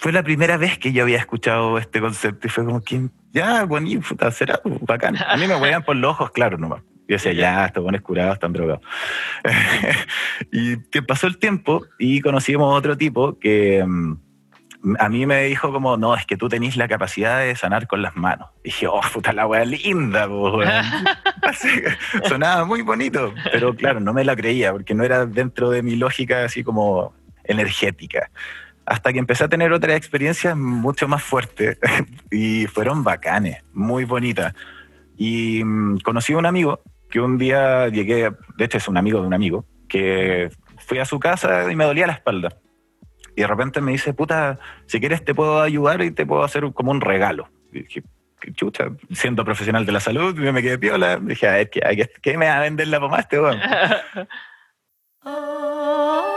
fue la primera vez que yo había escuchado este concepto y fue como que, ya, bonito, puta, será bacán. A mí me huevían por los ojos, claro, nomás. Yo decía, ya, estos buenos curados están drogados. y que pasó el tiempo y conocimos otro tipo que mm, a mí me dijo como, no, es que tú tenés la capacidad de sanar con las manos. Y dije, oh, puta la wea linda, sonaba muy bonito, pero claro, no me la creía porque no era dentro de mi lógica así como energética. Hasta que empecé a tener otras experiencias mucho más fuertes y fueron bacanes, muy bonitas. Y mm, conocí a un amigo que un día llegué, de hecho es un amigo de un amigo, que fui a su casa y me dolía la espalda y de repente me dice, puta, si quieres te puedo ayudar y te puedo hacer como un regalo. Y dije, chucha, siendo profesional de la salud, yo me quedé piola. Dije, a ver, ¿qué, qué me va a vender la pomada este weón?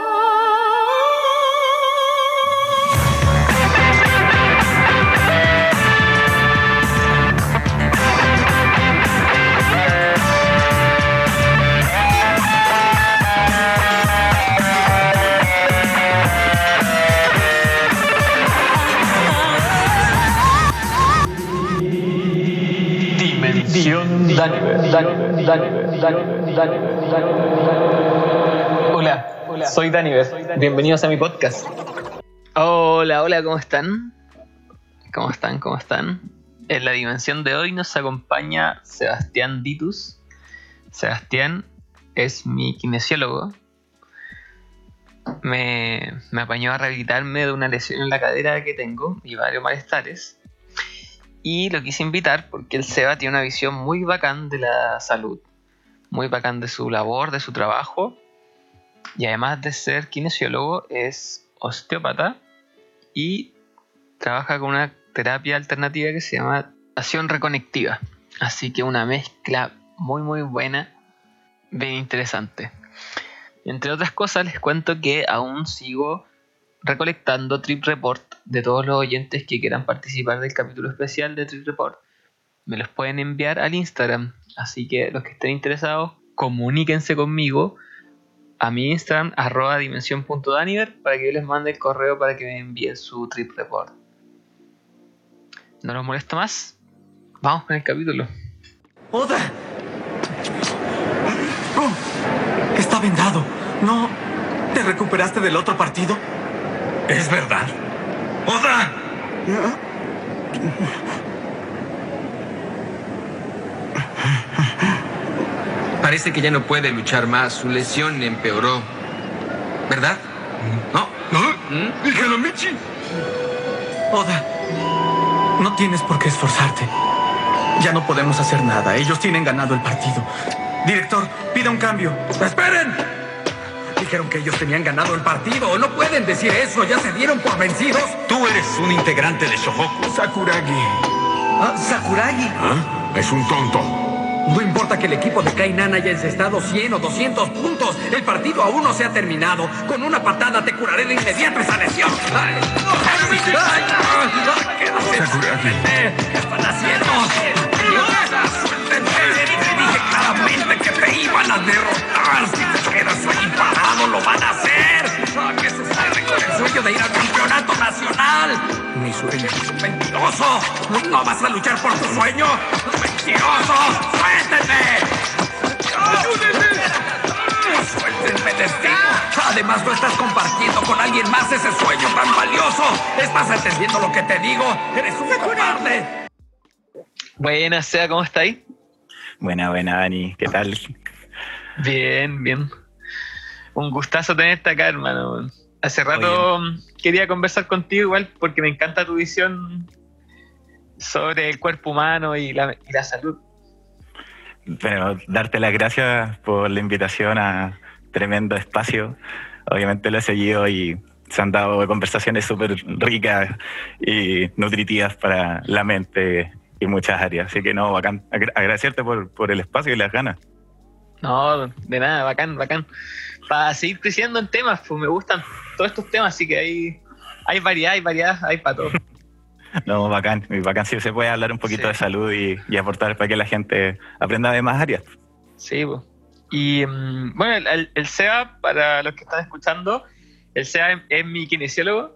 Hola, hola, soy Daniver. Bienvenidos a mi podcast. Hola, hola, ¿cómo están? ¿Cómo están? ¿Cómo están? En la dimensión de hoy nos acompaña Sebastián Ditus. Sebastián es mi kinesiólogo. Me, me apañó a rehabilitarme de una lesión en la cadera que tengo y varios malestares. Y lo quise invitar porque el Seba tiene una visión muy bacán de la salud, muy bacán de su labor, de su trabajo. Y además de ser kinesiólogo, es osteópata y trabaja con una terapia alternativa que se llama acción reconectiva. Así que una mezcla muy muy buena, bien interesante. Entre otras cosas les cuento que aún sigo recolectando Trip Report de todos los oyentes que quieran participar del capítulo especial de Trip Report. Me los pueden enviar al Instagram. Así que los que estén interesados, comuníquense conmigo a mi Instagram, arroba dimensión.daniver, para que yo les mande el correo para que me envíen su Trip Report. No los molesto más. Vamos con el capítulo. ¡Oda! Oh, está vendado. ¿No te recuperaste del otro partido? ¿Es verdad? ¡Oda! Parece que ya no puede luchar más. Su lesión empeoró. ¿Verdad? ¿No? ¿No? Michi! Oda, no tienes por qué esforzarte. Ya no podemos hacer nada. Ellos tienen ganado el partido. Director, pida un cambio. ¡Esperen! Dijeron que ellos tenían ganado el partido. No pueden decir eso. Ya se dieron por vencidos. Tú eres un integrante de Shohoku. Sakuragi. Ah, ¿Sakuragi? ¿Ah? Es un tonto. No importa que el equipo de Kainan haya encestado 100 o 200 puntos. El partido aún no se ha terminado. Con una patada te curaré de inmediato esa lesión. Ay, Sakuragi. ¿Qué están haciendo? Te dije claramente que te iban a derrotar. Si te quedas ahí parado, lo van a hacer. Ah, ¿Qué sucede con el sueño de ir al campeonato nacional? Mi sueño. ¡Mentiroso! ¿No vas a luchar por tu sueño? ¡Mentiroso! ¡Suéltenme! ¡Ayúdenme! ¡Suéltenme, destino! Además, no estás compartiendo con alguien más ese sueño tan valioso. ¿Estás entendiendo lo que te digo? ¡Eres un cobarde! Buenas, Seba, ¿cómo estáis? Buena, buena, Dani. ¿Qué tal? Bien, bien. Un gustazo tenerte acá, hermano. Hace rato quería conversar contigo igual porque me encanta tu visión sobre el cuerpo humano y la, y la salud. Pero darte las gracias por la invitación a tremendo espacio. Obviamente lo he seguido y se han dado conversaciones súper ricas y nutritivas para la mente y muchas áreas. Así que no, bacán. Agra- agradecerte por, por el espacio y las ganas. No, de nada, bacán, bacán. Para seguir creciendo en temas, pues me gustan todos estos temas, así que hay, hay variedad, hay variedad, hay para todo. No, bacán. Bacán si se puede hablar un poquito Sí. de salud y, y aportar para que la gente aprenda de más áreas. Sí, pues. Y mm, bueno, el, el- el SEBA, para los que están escuchando, el SEBA es, es mi kinesiólogo.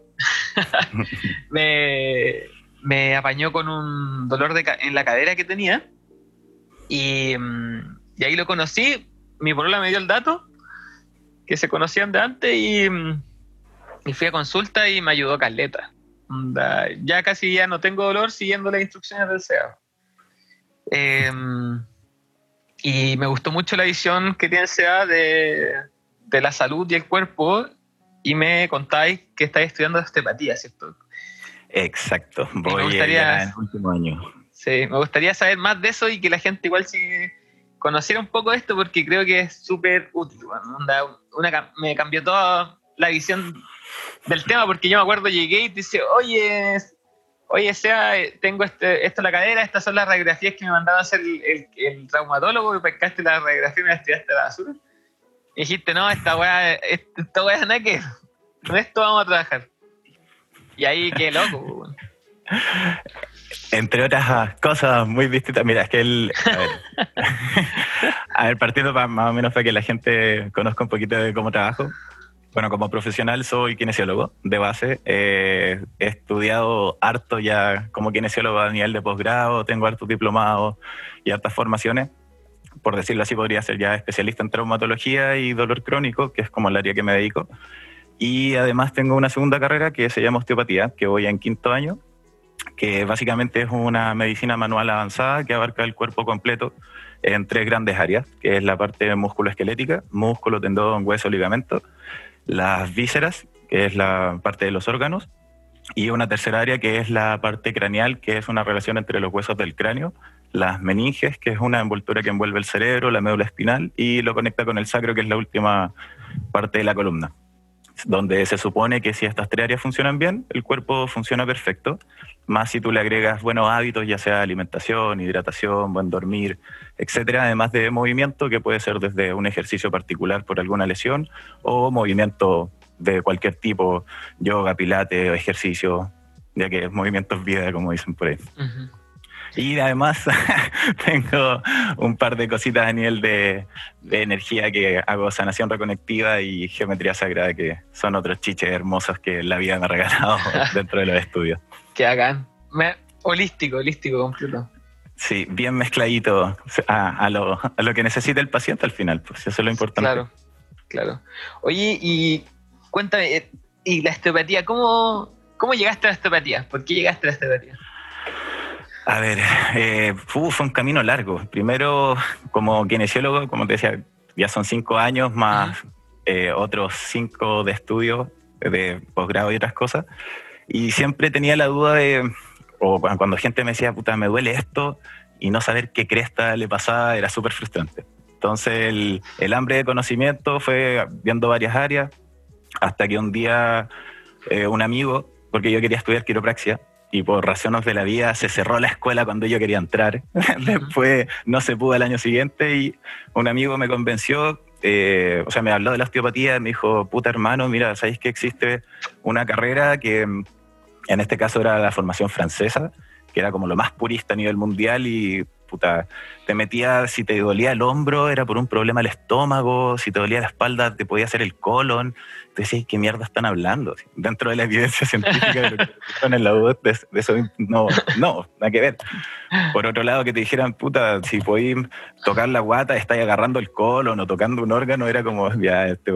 me, me apañó con un dolor de en la cadera que tenía. Y, mm, y ahí lo conocí. Mi polola me dio el dato, que se conocían de antes, y, mm, fui a consulta y me ayudó Caleta. Onda, Ya casi ya no tengo dolor siguiendo las instrucciones del SEA. Em, y me gustó mucho la visión que tiene el SEA de, de la salud y el cuerpo. Y me contáis que estáis estudiando osteopatía, ¿cierto? Exacto, me voy gustaría- en el último año. Sí, me gustaría saber más de eso y que la gente igual sí conociera un poco esto porque creo que es súper útil. una, me cambió toda la visión del tema porque yo me acuerdo llegué y te dice, oye, oye, sea, eh, tengo este, esto en la cadera, estas son las radiografías que me mandaba a hacer el, el, el traumatólogo y pescaste la radiografía y me la tiraste a la basura. Y dijiste, no, esta weá, esta weá es nada que con esto vamos a trabajar. Y ahí qué loco. Entre otras cosas muy distintas. Mira, es que el. A ver, a ver, partiendo pa- más o menos para que la gente conozca un poquito de cómo trabajo. Bueno, como profesional soy kinesiólogo de base. Eh, he estudiado harto ya como kinesiólogo a nivel de posgrado, tengo hartos diplomados y hartas formaciones. Por decirlo así, podría ser ya especialista en traumatología y dolor crónico, que es como el área que me dedico. Y además tengo una segunda carrera que se llama osteopatía, que voy en quinto año que básicamente es una medicina manual avanzada que abarca el cuerpo completo en tres grandes áreas, que es la parte musculoesquelética, músculo, tendón, hueso, ligamento, las vísceras, que es la parte de los órganos, y una tercera área que es la parte craneal, que es una relación entre los huesos del cráneo, las meninges, que es una envoltura que envuelve el cerebro, la médula espinal, y lo conecta con el sacro, que es la última parte de la columna donde se supone que si estas tres áreas funcionan bien, el cuerpo funciona perfecto, más si tú le agregas buenos hábitos, ya sea alimentación, hidratación, buen dormir, etcétera, además de movimiento, que puede ser desde un ejercicio particular por alguna lesión o movimiento de cualquier tipo, yoga, pilates, ejercicio, ya que movimientos vida, como dicen por ahí. Y además tengo un par de cositas a nivel de, de energía que hago sanación reconectiva y geometría sagrada, que son otros chiches hermosos que la vida me ha regalado dentro de los estudios. Que hagan. Holístico, holístico completo. Sí, bien mezcladito a, a lo, a lo que necesita el paciente al final, pues eso es lo importante. Claro, claro. Oye, y cuéntame, eh, ¿y la osteopatía? ¿Cómo, cómo llegaste a la osteopatía? ¿Por qué llegaste a la osteopatía? A ver, eh, fu- fue un camino largo. Primero, como kinesiólogo, como te decía, ya son cinco años más eh, otros cinco de estudio, de posgrado y otras cosas. Y siempre tenía la duda de, o cu- cuando gente me decía, puta, me duele esto, y no saber qué cresta le pasaba era súper frustrante. Entonces, el, el hambre de conocimiento fue viendo varias áreas, hasta que un día eh, un amigo, porque yo quería estudiar quiropraxia, y por razones de la vida se cerró la escuela cuando yo quería entrar. Después no se pudo el año siguiente y un amigo me convenció, eh, o sea, me habló de la osteopatía, me dijo, puta hermano, mira, ¿sabéis que existe una carrera que en este caso era la formación francesa, que era como lo más purista a nivel mundial y puta, te metía, si te dolía el hombro era por un problema al estómago, si te dolía la espalda te podía hacer el colon, te ¿qué mierda están hablando? Dentro de la evidencia científica de lo que dijeron en la U, de, eso no, no, nada que ver. Por otro lado, que te dijeran, puta, si podéis tocar la guata, estáis agarrando el colon o tocando un órgano, era como, ya, este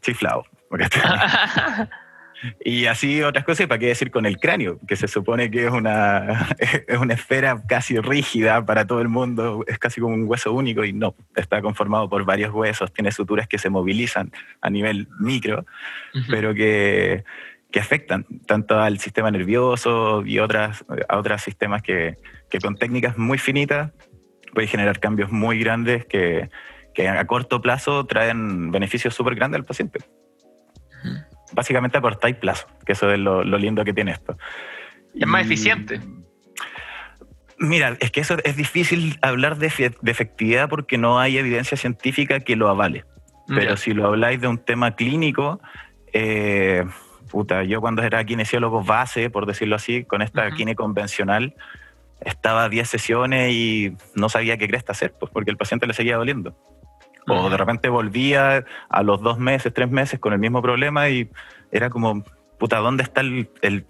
chiflado. y así otras cosas, y para qué decir con el cráneo, que se supone que es una, es una esfera casi rígida para todo el mundo, es casi como un hueso único y no, está conformado por varios huesos, tiene suturas que se movilizan a nivel micro, pero que, que afectan tanto al sistema nervioso y otras, a otros sistemas que, que con técnicas muy finitas pueden generar cambios muy grandes que, que a corto plazo traen beneficios súper grandes al paciente básicamente acortáis plazo, que eso es lo, lo lindo que tiene esto. Es más Y- eficiente. Mira, es que eso es difícil hablar de, efe- de efectividad porque no hay evidencia científica que lo avale. Pero Ya. si lo habláis de un tema clínico, eh, puta, yo cuando era kinesiólogo base, por decirlo así, con esta Ujú. kine convencional, estaba 10 sesiones y no sabía qué cresta hacer, pues porque el paciente le seguía doliendo. O de repente volvía a los dos meses, tres meses con el mismo problema y era como, puta, ¿dónde está el, el-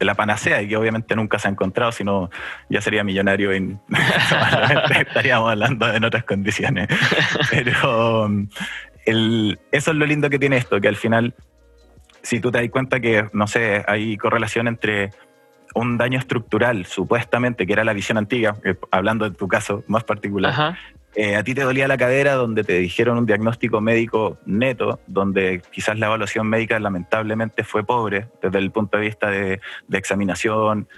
la panacea? Y que obviamente nunca se ha encontrado, sino ya sería millonario y estaríamos hablando en otras condiciones. Pero um, el- eso es lo lindo que tiene esto, que al final, si tú te das cuenta que, no sé, hay correlación entre un daño estructural, supuestamente, que era la visión antigua, eh, hablando de tu caso más particular, Ajá. Eh, a ti te dolía la cadera donde te dijeron un diagnóstico médico neto, donde quizás la evaluación médica lamentablemente fue pobre desde el punto de vista de, de examinación.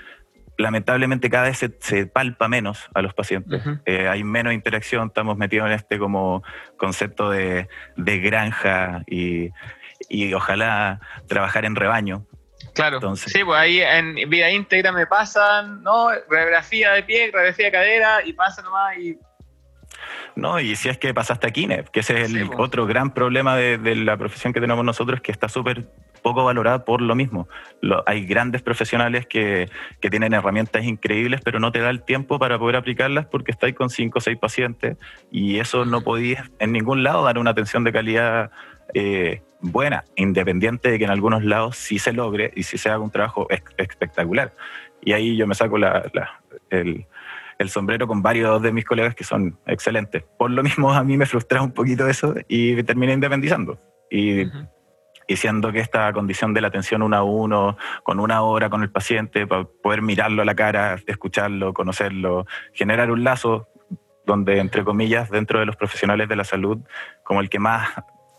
Lamentablemente cada vez se, se palpa menos a los pacientes. Eh, hay menos interacción, estamos metidos en este como concepto de, de granja y, y ojalá trabajar en rebaño. Claro. Entonces- sí, pues ahí en vida íntegra me pasan, ¿no? Radiografía de pie, radiografía de cadera y pasa nomás y No, y si es que pasaste a Kine, que ese es el Sí, otro gran problema de, de la profesión que tenemos nosotros, que está súper poco valorada por lo mismo. Lo- hay grandes profesionales que, que tienen herramientas increíbles, pero no te da el tiempo para poder aplicarlas porque estáis con cinco o seis pacientes y eso no podías en ningún lado dar una atención de calidad eh, buena, independiente de que en algunos lados sí se logre y sí se haga un trabajo espectacular. Y ahí yo me saco la- la- el, el sombrero con varios de mis colegas que son excelentes. Por lo mismo, a mí me frustra un poquito eso y terminé independizando. Y, Ujú. y siendo que esta condición de la atención uno a uno, con una hora con el paciente, para poder mirarlo a la cara, escucharlo, conocerlo, generar un lazo donde, entre comillas, dentro de los profesionales de la salud, como el que más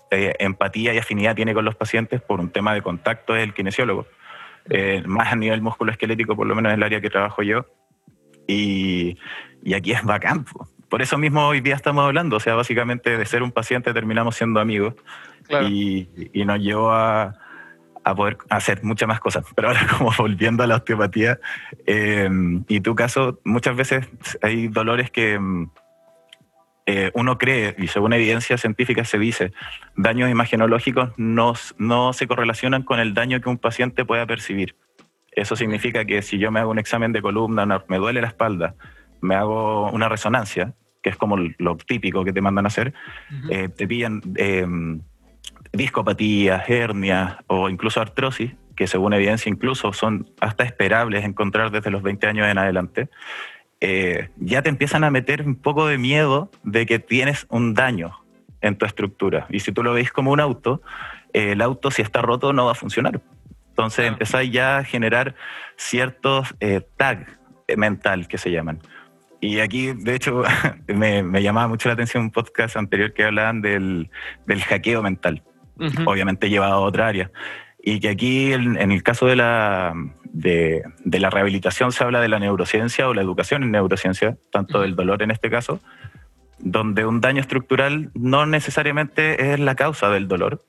eh, empatía y afinidad tiene con los pacientes por un tema de contacto es el kinesiólogo. Eh, más a nivel musculoesquelético, por lo menos en el área que trabajo yo. Y, y aquí es bacán. po. Por eso mismo hoy día estamos hablando. O sea, básicamente de ser un paciente terminamos siendo amigos Claro. y, y nos llevó a, a poder hacer muchas más cosas. Pero ahora, como volviendo a la osteopatía, eh, y tu caso, muchas veces hay dolores que mm, eh, uno cree, y según evidencia científica se dice, daños imagenológicos no, no se correlacionan con el daño que un paciente pueda percibir. Eso significa que si yo me hago un examen de columna, me duele la espalda, me hago una resonancia, que es como lo típico que te mandan a hacer, eh, te pillan eh, discopatías, hernias o incluso artrosis, que según evidencia incluso son hasta esperables encontrar desde los 20 años en adelante, eh, ya te empiezan a meter un poco de miedo de que tienes un daño en tu estructura. Y si tú lo veis como un auto, el auto si está roto no va a funcionar. Entonces empezáis ya a generar ciertos eh, tags mental que se llaman. Y aquí, de hecho, me, me llamaba mucho la atención un podcast anterior que hablaban del, del hackeo mental, obviamente llevado a otra área. Y que aquí, en, en el caso de la, de, de la rehabilitación, se habla de la neurociencia o la educación en neurociencia, tanto Ujú. del dolor en este caso, donde un daño estructural no necesariamente es la causa del dolor,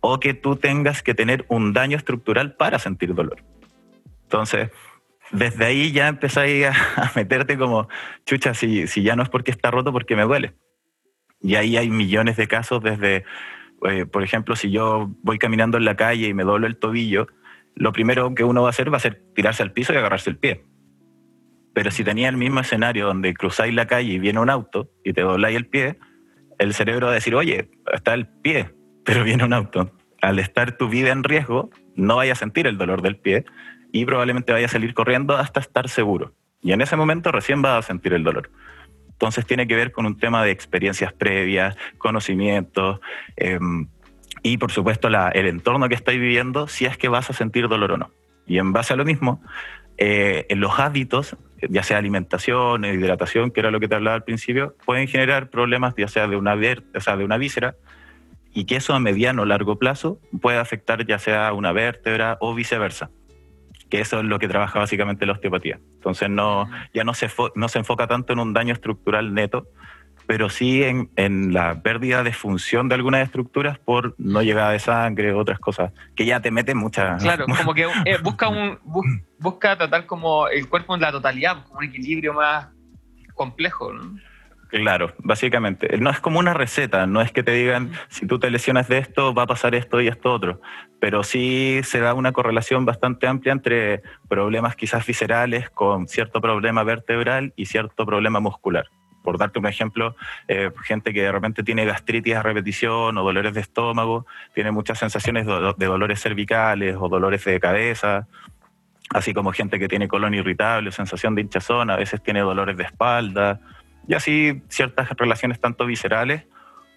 o que tú tengas que tener un daño estructural para sentir dolor. Entonces, desde ahí ya empezáis a, meterte como, chucha, si, si ya no es porque está roto, porque me duele. Y ahí hay millones de casos desde, eh, por ejemplo, si yo voy caminando en la calle y me doblo el tobillo, lo primero que uno va a hacer va a ser tirarse al piso y agarrarse el pie. Pero si tenía el mismo escenario donde cruzáis la calle y viene un auto y te dobláis el pie, el cerebro va a decir, oye, está el pie, pero viene un auto. Al estar tu vida en riesgo, no vaya a sentir el dolor del pie y probablemente vaya a salir corriendo hasta estar seguro. Y en ese momento recién va a sentir el dolor. Entonces tiene que ver con un tema de experiencias previas, conocimientos eh, y por supuesto el entorno que estáis viviendo, si es que vas a sentir dolor o no. Y en base a lo mismo, eh, los hábitos, ya sea alimentación, hidratación, que era lo que te hablaba al principio, pueden generar problemas ya sea de una, o sea, de una víscera y que eso a mediano o largo plazo puede afectar ya sea una vértebra o viceversa. Que eso es lo que trabaja básicamente la osteopatía. Entonces no, ya no se, no se enfoca tanto en un daño estructural neto, pero sí en, en la pérdida de función de algunas estructuras por no llegada de sangre, otras cosas, que ya te meten muchas... Claro, como que eh, busca un bus- busca tratar como el cuerpo en la totalidad, como un equilibrio más complejo, ¿no? Claro, básicamente. No es como una receta, no es que te digan, si tú te lesionas de esto, va a pasar esto y esto otro. Pero sí se da una correlación bastante amplia entre problemas quizás viscerales con cierto problema vertebral y cierto problema muscular. por darte un ejemplo, eh, gente que de repente tiene gastritis a repetición o dolores de estómago, tiene muchas sensaciones de, de dolores cervicales o dolores de cabeza, así como gente que tiene colon irritable, sensación de hinchazón, a veces tiene dolores de espalda, y así ciertas relaciones tanto viscerales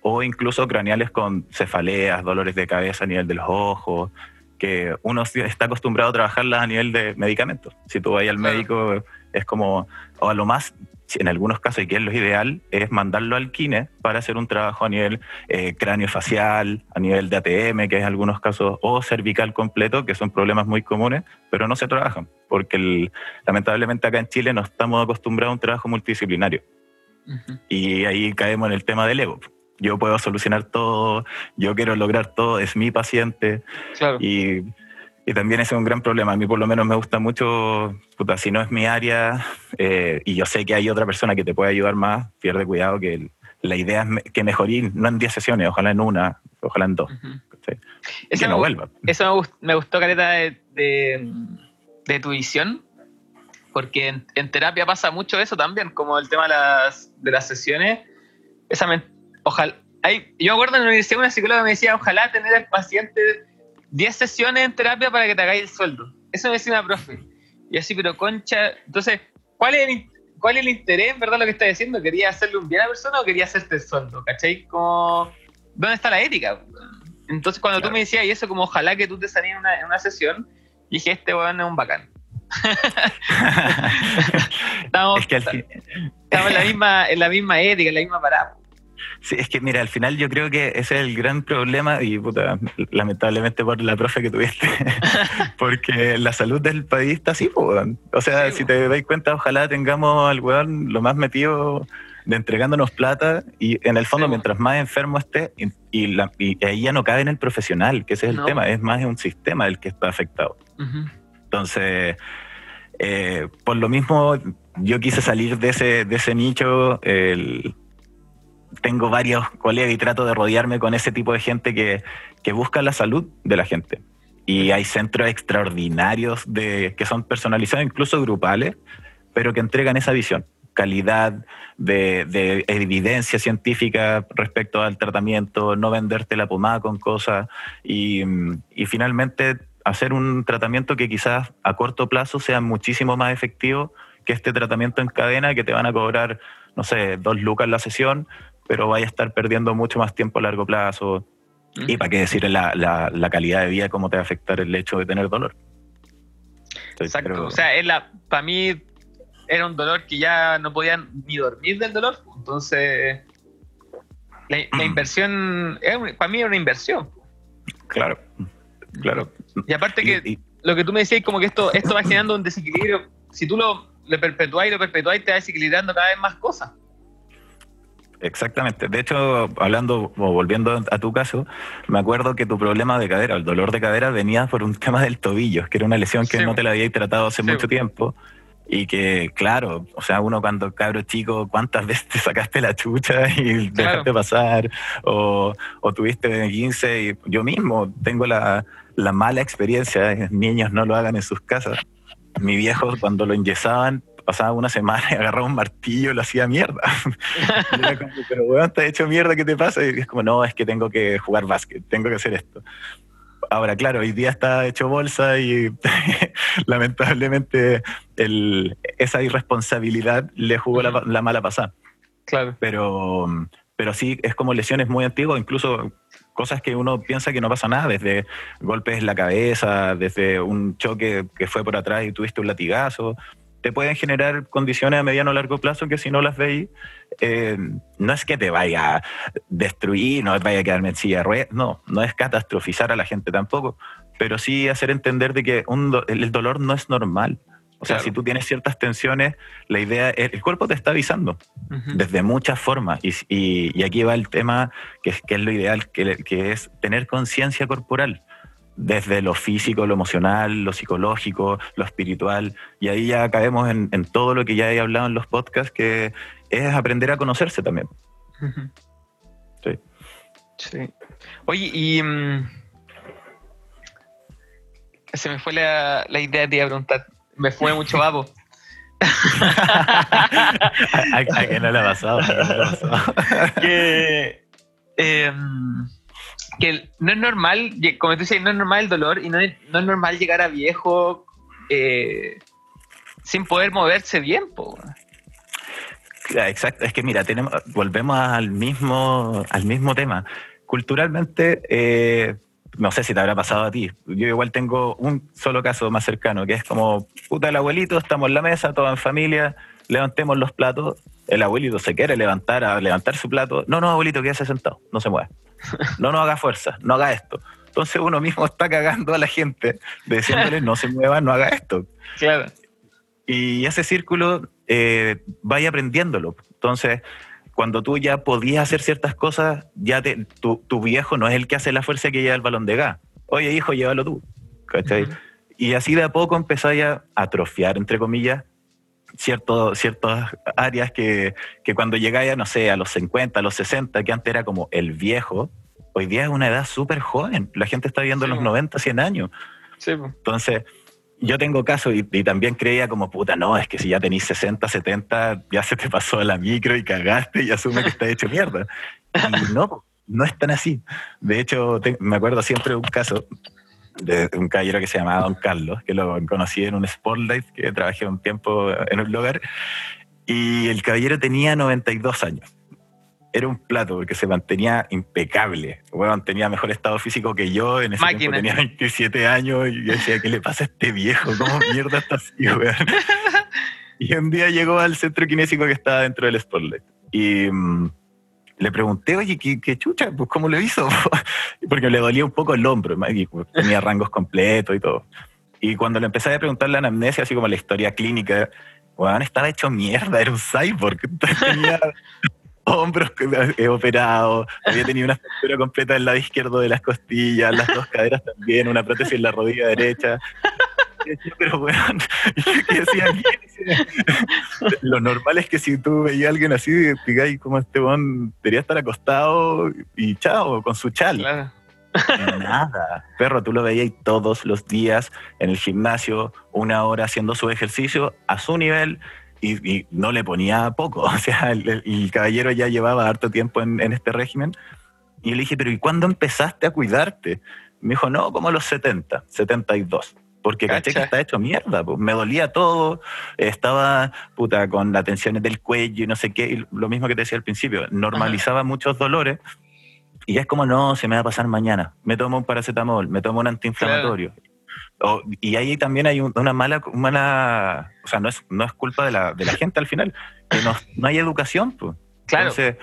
o incluso craneales con cefaleas, dolores de cabeza a nivel de los ojos, que uno está acostumbrado a trabajarlas a nivel de medicamentos. Si tú vas al médico, es como, o a lo más, en algunos casos, y que es lo ideal, es mandarlo al kine para hacer un trabajo a nivel eh, cráneo-facial, a nivel de ATM, que es en algunos casos, o cervical completo, que son problemas muy comunes, pero no se trabajan, porque el, lamentablemente acá en Chile no estamos acostumbrados a un trabajo multidisciplinario. Y ahí caemos en el tema del ego yo puedo solucionar todo, yo quiero lograr todo, es mi paciente. Y, y, también ese es un gran problema. A mí por lo menos me gusta mucho, puta, si no es mi área eh, y yo sé que hay otra persona que te puede ayudar más, pierde cuidado que la idea es que mejorí, no en 10 sesiones, ojalá en una, ojalá en dos. Eso no me, vuelva. Eso me gustó, Careta, de, de, tu visión, porque en, terapia pasa mucho eso también, como el tema de las, de las sesiones. Esa, ojalá, hay, yo me acuerdo en la universidad una psicóloga me decía, ojalá tener al paciente 10 sesiones en terapia para que te hagáis el sueldo. Eso me decía una profe. Y así, pero concha, entonces, ¿cuál es el, cuál es el interés, verdad, lo que estás diciendo? ¿Quería hacerle un bien a la persona o quería hacerte el sueldo? ¿Cachai? Como, ¿dónde está la ética? Entonces, cuando tú me decías, y eso como ojalá que tú te salías en una, una sesión, dije, este weón es un bacán. estamos, estamos en, la misma, en la misma ética, en la misma parada. Sí, es que mira, al final yo creo que ese es el gran problema y puta, lamentablemente por la profe que tuviste, porque la salud del país está así, o sea, si te dais cuenta, ojalá tengamos al weón lo más metido de entregándonos plata y en el fondo mientras más enfermo esté y, la, ahí ya no cabe en el profesional, que ese es el tema, es más un sistema el que está afectado. Entonces, eh, por lo mismo, yo quise salir de ese, de ese nicho, tengo varios colegas y trato de rodearme con ese tipo de gente que, que busca la salud de la gente. Y hay centros extraordinarios de, que son personalizados, incluso grupales, pero que entregan esa visión, calidad de, de, evidencia científica respecto al tratamiento, no venderte la pomada con cosas y finalmente hacer un tratamiento que quizás a corto plazo sea muchísimo más efectivo que este tratamiento en cadena que te van a cobrar, no sé, dos lucas la sesión, pero vaya a estar perdiendo mucho más tiempo a largo plazo. Y para qué decir la, la, calidad de vida, cómo te va a afectar el hecho de tener dolor. Exacto. O sea, para mí era un dolor que ya no podía ni dormir del dolor. Entonces, la, inversión, para mí era una inversión. Claro, claro. Y aparte que lo que tú me decías, como que esto, esto va generando un desequilibrio. Si tú lo, lo perpetuás y lo perpetuás, te va desequilibrando cada vez más cosas. Exactamente. De hecho, hablando o volviendo a tu caso, me acuerdo que tu problema de cadera, el dolor de cadera, venía por un tema del tobillo, que era una lesión que no te la habíais tratado hace mucho tiempo. Y que, claro, o sea, uno cuando cabro chico, ¿cuántas veces te sacaste la chucha y dejaste pasar? O, o tuviste 15 y yo mismo tengo la, la mala experiencia, niños no lo hagan en sus casas. Mi viejo, cuando lo enyesaban, pasaba una semana y agarraba un martillo y lo hacía mierda. era como, pero weón, estás hecho mierda, ¿qué te pasa? Y es como, no, es que tengo que jugar básquet, tengo que hacer esto. Ahora, claro, hoy día está hecho bolsa y lamentablemente el, esa irresponsabilidad le jugó la, la, mala pasada. Claro. Pero, pero sí, es como lesiones muy antiguas, incluso cosas que uno piensa que no pasa nada, desde golpes en la cabeza, desde un choque que fue por atrás y tuviste un latigazo, te pueden generar condiciones a mediano o largo plazo que si no las veis, eh, no es que te vaya a destruir, no te vaya a quedar en silla de no, no es catastrofizar a la gente tampoco, pero sí hacer entender de que el dolor no es normal. O sea, si tú tienes ciertas tensiones, la idea, es, el cuerpo te está avisando desde muchas formas. Y, y, aquí va el tema que, que es lo ideal, que, que es tener conciencia corporal desde lo físico, lo emocional, lo psicológico, lo espiritual, y ahí ya caemos en, todo lo que ya he hablado en los podcasts, que es aprender a conocerse también. Sí. Sí. Oye, y mm, se me fue la, idea de preguntar, me fue mucho babo. ¿A, a qué no le ha pasado? ¿A qué no pasado? que, eh, que no es normal, como tú dices, no es normal el dolor y no es, no es normal llegar a viejo eh, sin poder moverse bien, po. Exacto, es que mira, tenemos, volvemos al mismo, al mismo tema. Culturalmente, eh, no sé si te habrá pasado a ti, yo igual tengo un solo caso más cercano, que es como, puta, el abuelito, estamos en la mesa, todos en familia, levantemos los platos, el abuelito se quiere levantar a levantar su plato, no, no, abuelito, quédese sentado, no se mueva, no, no haga fuerza, no haga esto. Entonces uno mismo está cagando a la gente, diciéndole, no se mueva, no haga esto. Claro. Y ese círculo eh, vaya aprendiéndolo. Entonces, cuando tú ya podías hacer ciertas cosas, ya te- tu, tu viejo no es el que hace la fuerza que lleva el balón de gas. Oye, hijo, llévalo tú. ¿Cachai? Y así de a poco empezáis a atrofiar, entre comillas, cierto, ciertas áreas que, que cuando llegáis a, no sé, a los 50, a los 60, que antes era como el viejo, hoy día es una edad súper joven. La gente está viviendo Sí, los po. 90, 100 años. Sí. Entonces, yo tengo caso y, y también creía como, puta, no, es que si ya tenís 60, 70, ya se te pasó la micro y cagaste y asume que está hecho mierda. Y no, no es tan así. De hecho, te- me acuerdo siempre de un caso de un caballero que se llamaba Don Carlos, que lo conocí en un Spotlight, que trabajé un tiempo en un lugar, y el caballero tenía 92 años. Era un plato porque se mantenía impecable. Bueno, tenía mejor estado físico que yo. En ese Máquina. tiempo tenía 27 años y yo decía, ¿qué le pasa a este viejo? ¿Cómo mierda está así, weón? Y un día llegó al centro kinésico que estaba dentro del Spotlight. Y mm, le pregunté, oye, ¿qué, qué chucha? Pues, ¿Cómo lo hizo? Porque le dolía un poco el hombro. y tenía rangos completos y todo. Y cuando le empecé a preguntar la anamnesia, así como la historia clínica, weón, estaba hecho mierda, era un cyborg. Tenía hombros operados, había tenido una fractura completa del lado izquierdo de las costillas, las dos caderas también, una prótesis en la rodilla derecha. Pero lo normal es que si tú veías a alguien así, digáis como este weón debería estar acostado y chao, con su chal. Claro. Nada. Perro, tú lo veías todos los días en el gimnasio, una hora haciendo su ejercicio a su nivel y, y no le ponía poco. O sea, el, el- el caballero ya llevaba harto tiempo en, en este régimen. Y le dije, pero ¿y cuándo empezaste a cuidarte? Me dijo, no, como a los 70, 72. Porque caché que está hecho mierda, pues. me dolía todo, estaba puta con las tensiones del cuello y no sé qué, y lo mismo que te decía al principio, normalizaba muchos dolores y ya es como, no, se me va a pasar mañana. Me tomo un paracetamol, me tomo un antiinflamatorio. O- y ahí también hay un- una mala, mala, o sea, no es, no es culpa de la, de la gente al final, que no, no hay educación. Pues. Claro. Entonces,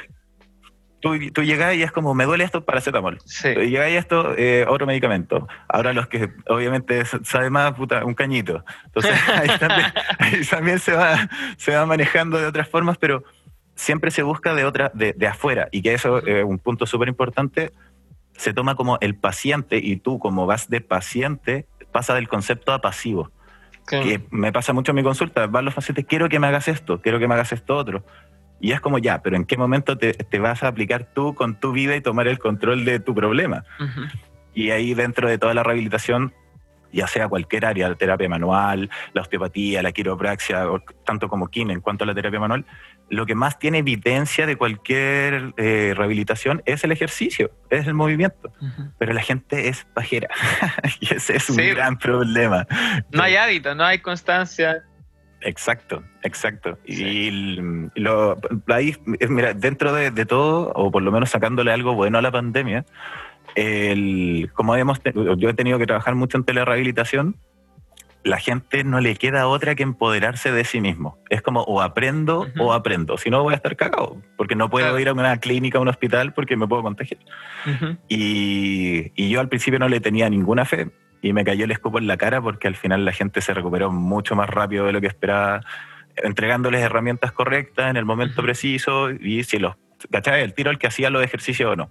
tú, tú llegás y es como, me duele esto, paracetamol. Sí. Y Llegás y esto, eh, otro medicamento. Ahora los que obviamente sabe más, puta, un cañito. Entonces ahí también, ahí también se, va, se va manejando de otras formas, pero siempre se busca de otra, de, de afuera. Y que eso es un punto súper importante. Se toma como el paciente y tú como vas de paciente, pasa del concepto a pasivo. Claro. Que me pasa mucho en mi consulta. Van los pacientes, quiero que me hagas esto, quiero que me hagas esto otro. Y es como ya, pero ¿en qué momento te, te vas a aplicar tú con tu vida y tomar el control de tu problema? Ujú. Y ahí dentro de toda la rehabilitación, ya sea cualquier área, la terapia manual, la osteopatía, la quiropraxia, tanto como kin en cuanto a la terapia manual, lo que más tiene evidencia de cualquier eh, rehabilitación es el ejercicio, es el movimiento. Ujú. Pero la gente es pajera y ese es un Sí. gran problema. No hay hábito, no hay constancia. Exacto, exacto. Sí. Y lo, ahí, eh, mira, dentro de, de todo, o por lo menos sacándole algo bueno a la pandemia, el, como hemos, yo he tenido que trabajar mucho en telerehabilitación, la gente no le queda otra que empoderarse de sí mismo. Es como o aprendo o aprendo, si no voy a estar cagado, porque no puedo ir a una clínica, a un hospital, porque me puedo contagiar. Ujú. Y, y yo al principio no le tenía ninguna fe y me cayó el escupo en la cara porque al final la gente se recuperó mucho más rápido de lo que esperaba, entregándoles herramientas correctas en el momento preciso y si los, ¿cachai? El tiro al que hacía los ejercicios o no.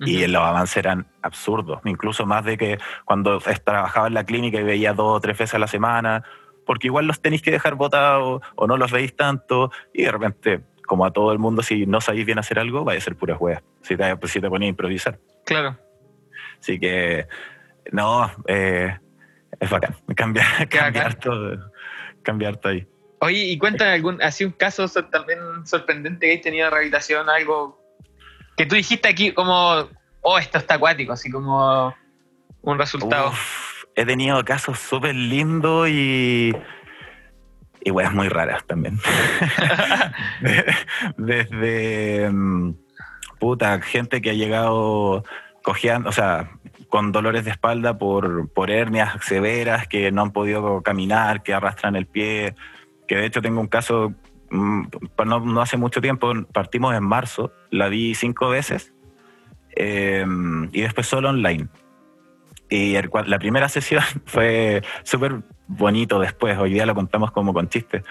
Y los avances eran absurdos, incluso más de que cuando trabajaba en la clínica y veía dos o tres veces a la semana, porque igual los tenéis que dejar botados o no los veis tanto y de repente, como a todo el mundo, si no sabéis bien hacer algo, vais a ser puras weas, si te, si te ponéis a improvisar. Claro. Así que, no, eh, es bacán. Cambiar, cambiar todo. Cambiar todo ahí. Oye, y cuéntame algún, así un caso también sorprendente que hayas tenido de rehabilitación, algo que tú dijiste aquí como, oh, esto está acuático, así como un resultado. Uf, he tenido casos súper lindos y. Y weas muy raras también. Desde. mm, Puta, gente que ha llegado cojeando, o sea, con dolores de espalda por, por hernias severas, que no han podido caminar, que arrastran el pie. Que de hecho tengo un caso, mm, no, hace mucho tiempo, partimos en marzo, la vi cinco veces eh, y después solo online. Y la primera sesión fue súper bonito después, hoy día lo contamos como con chistes.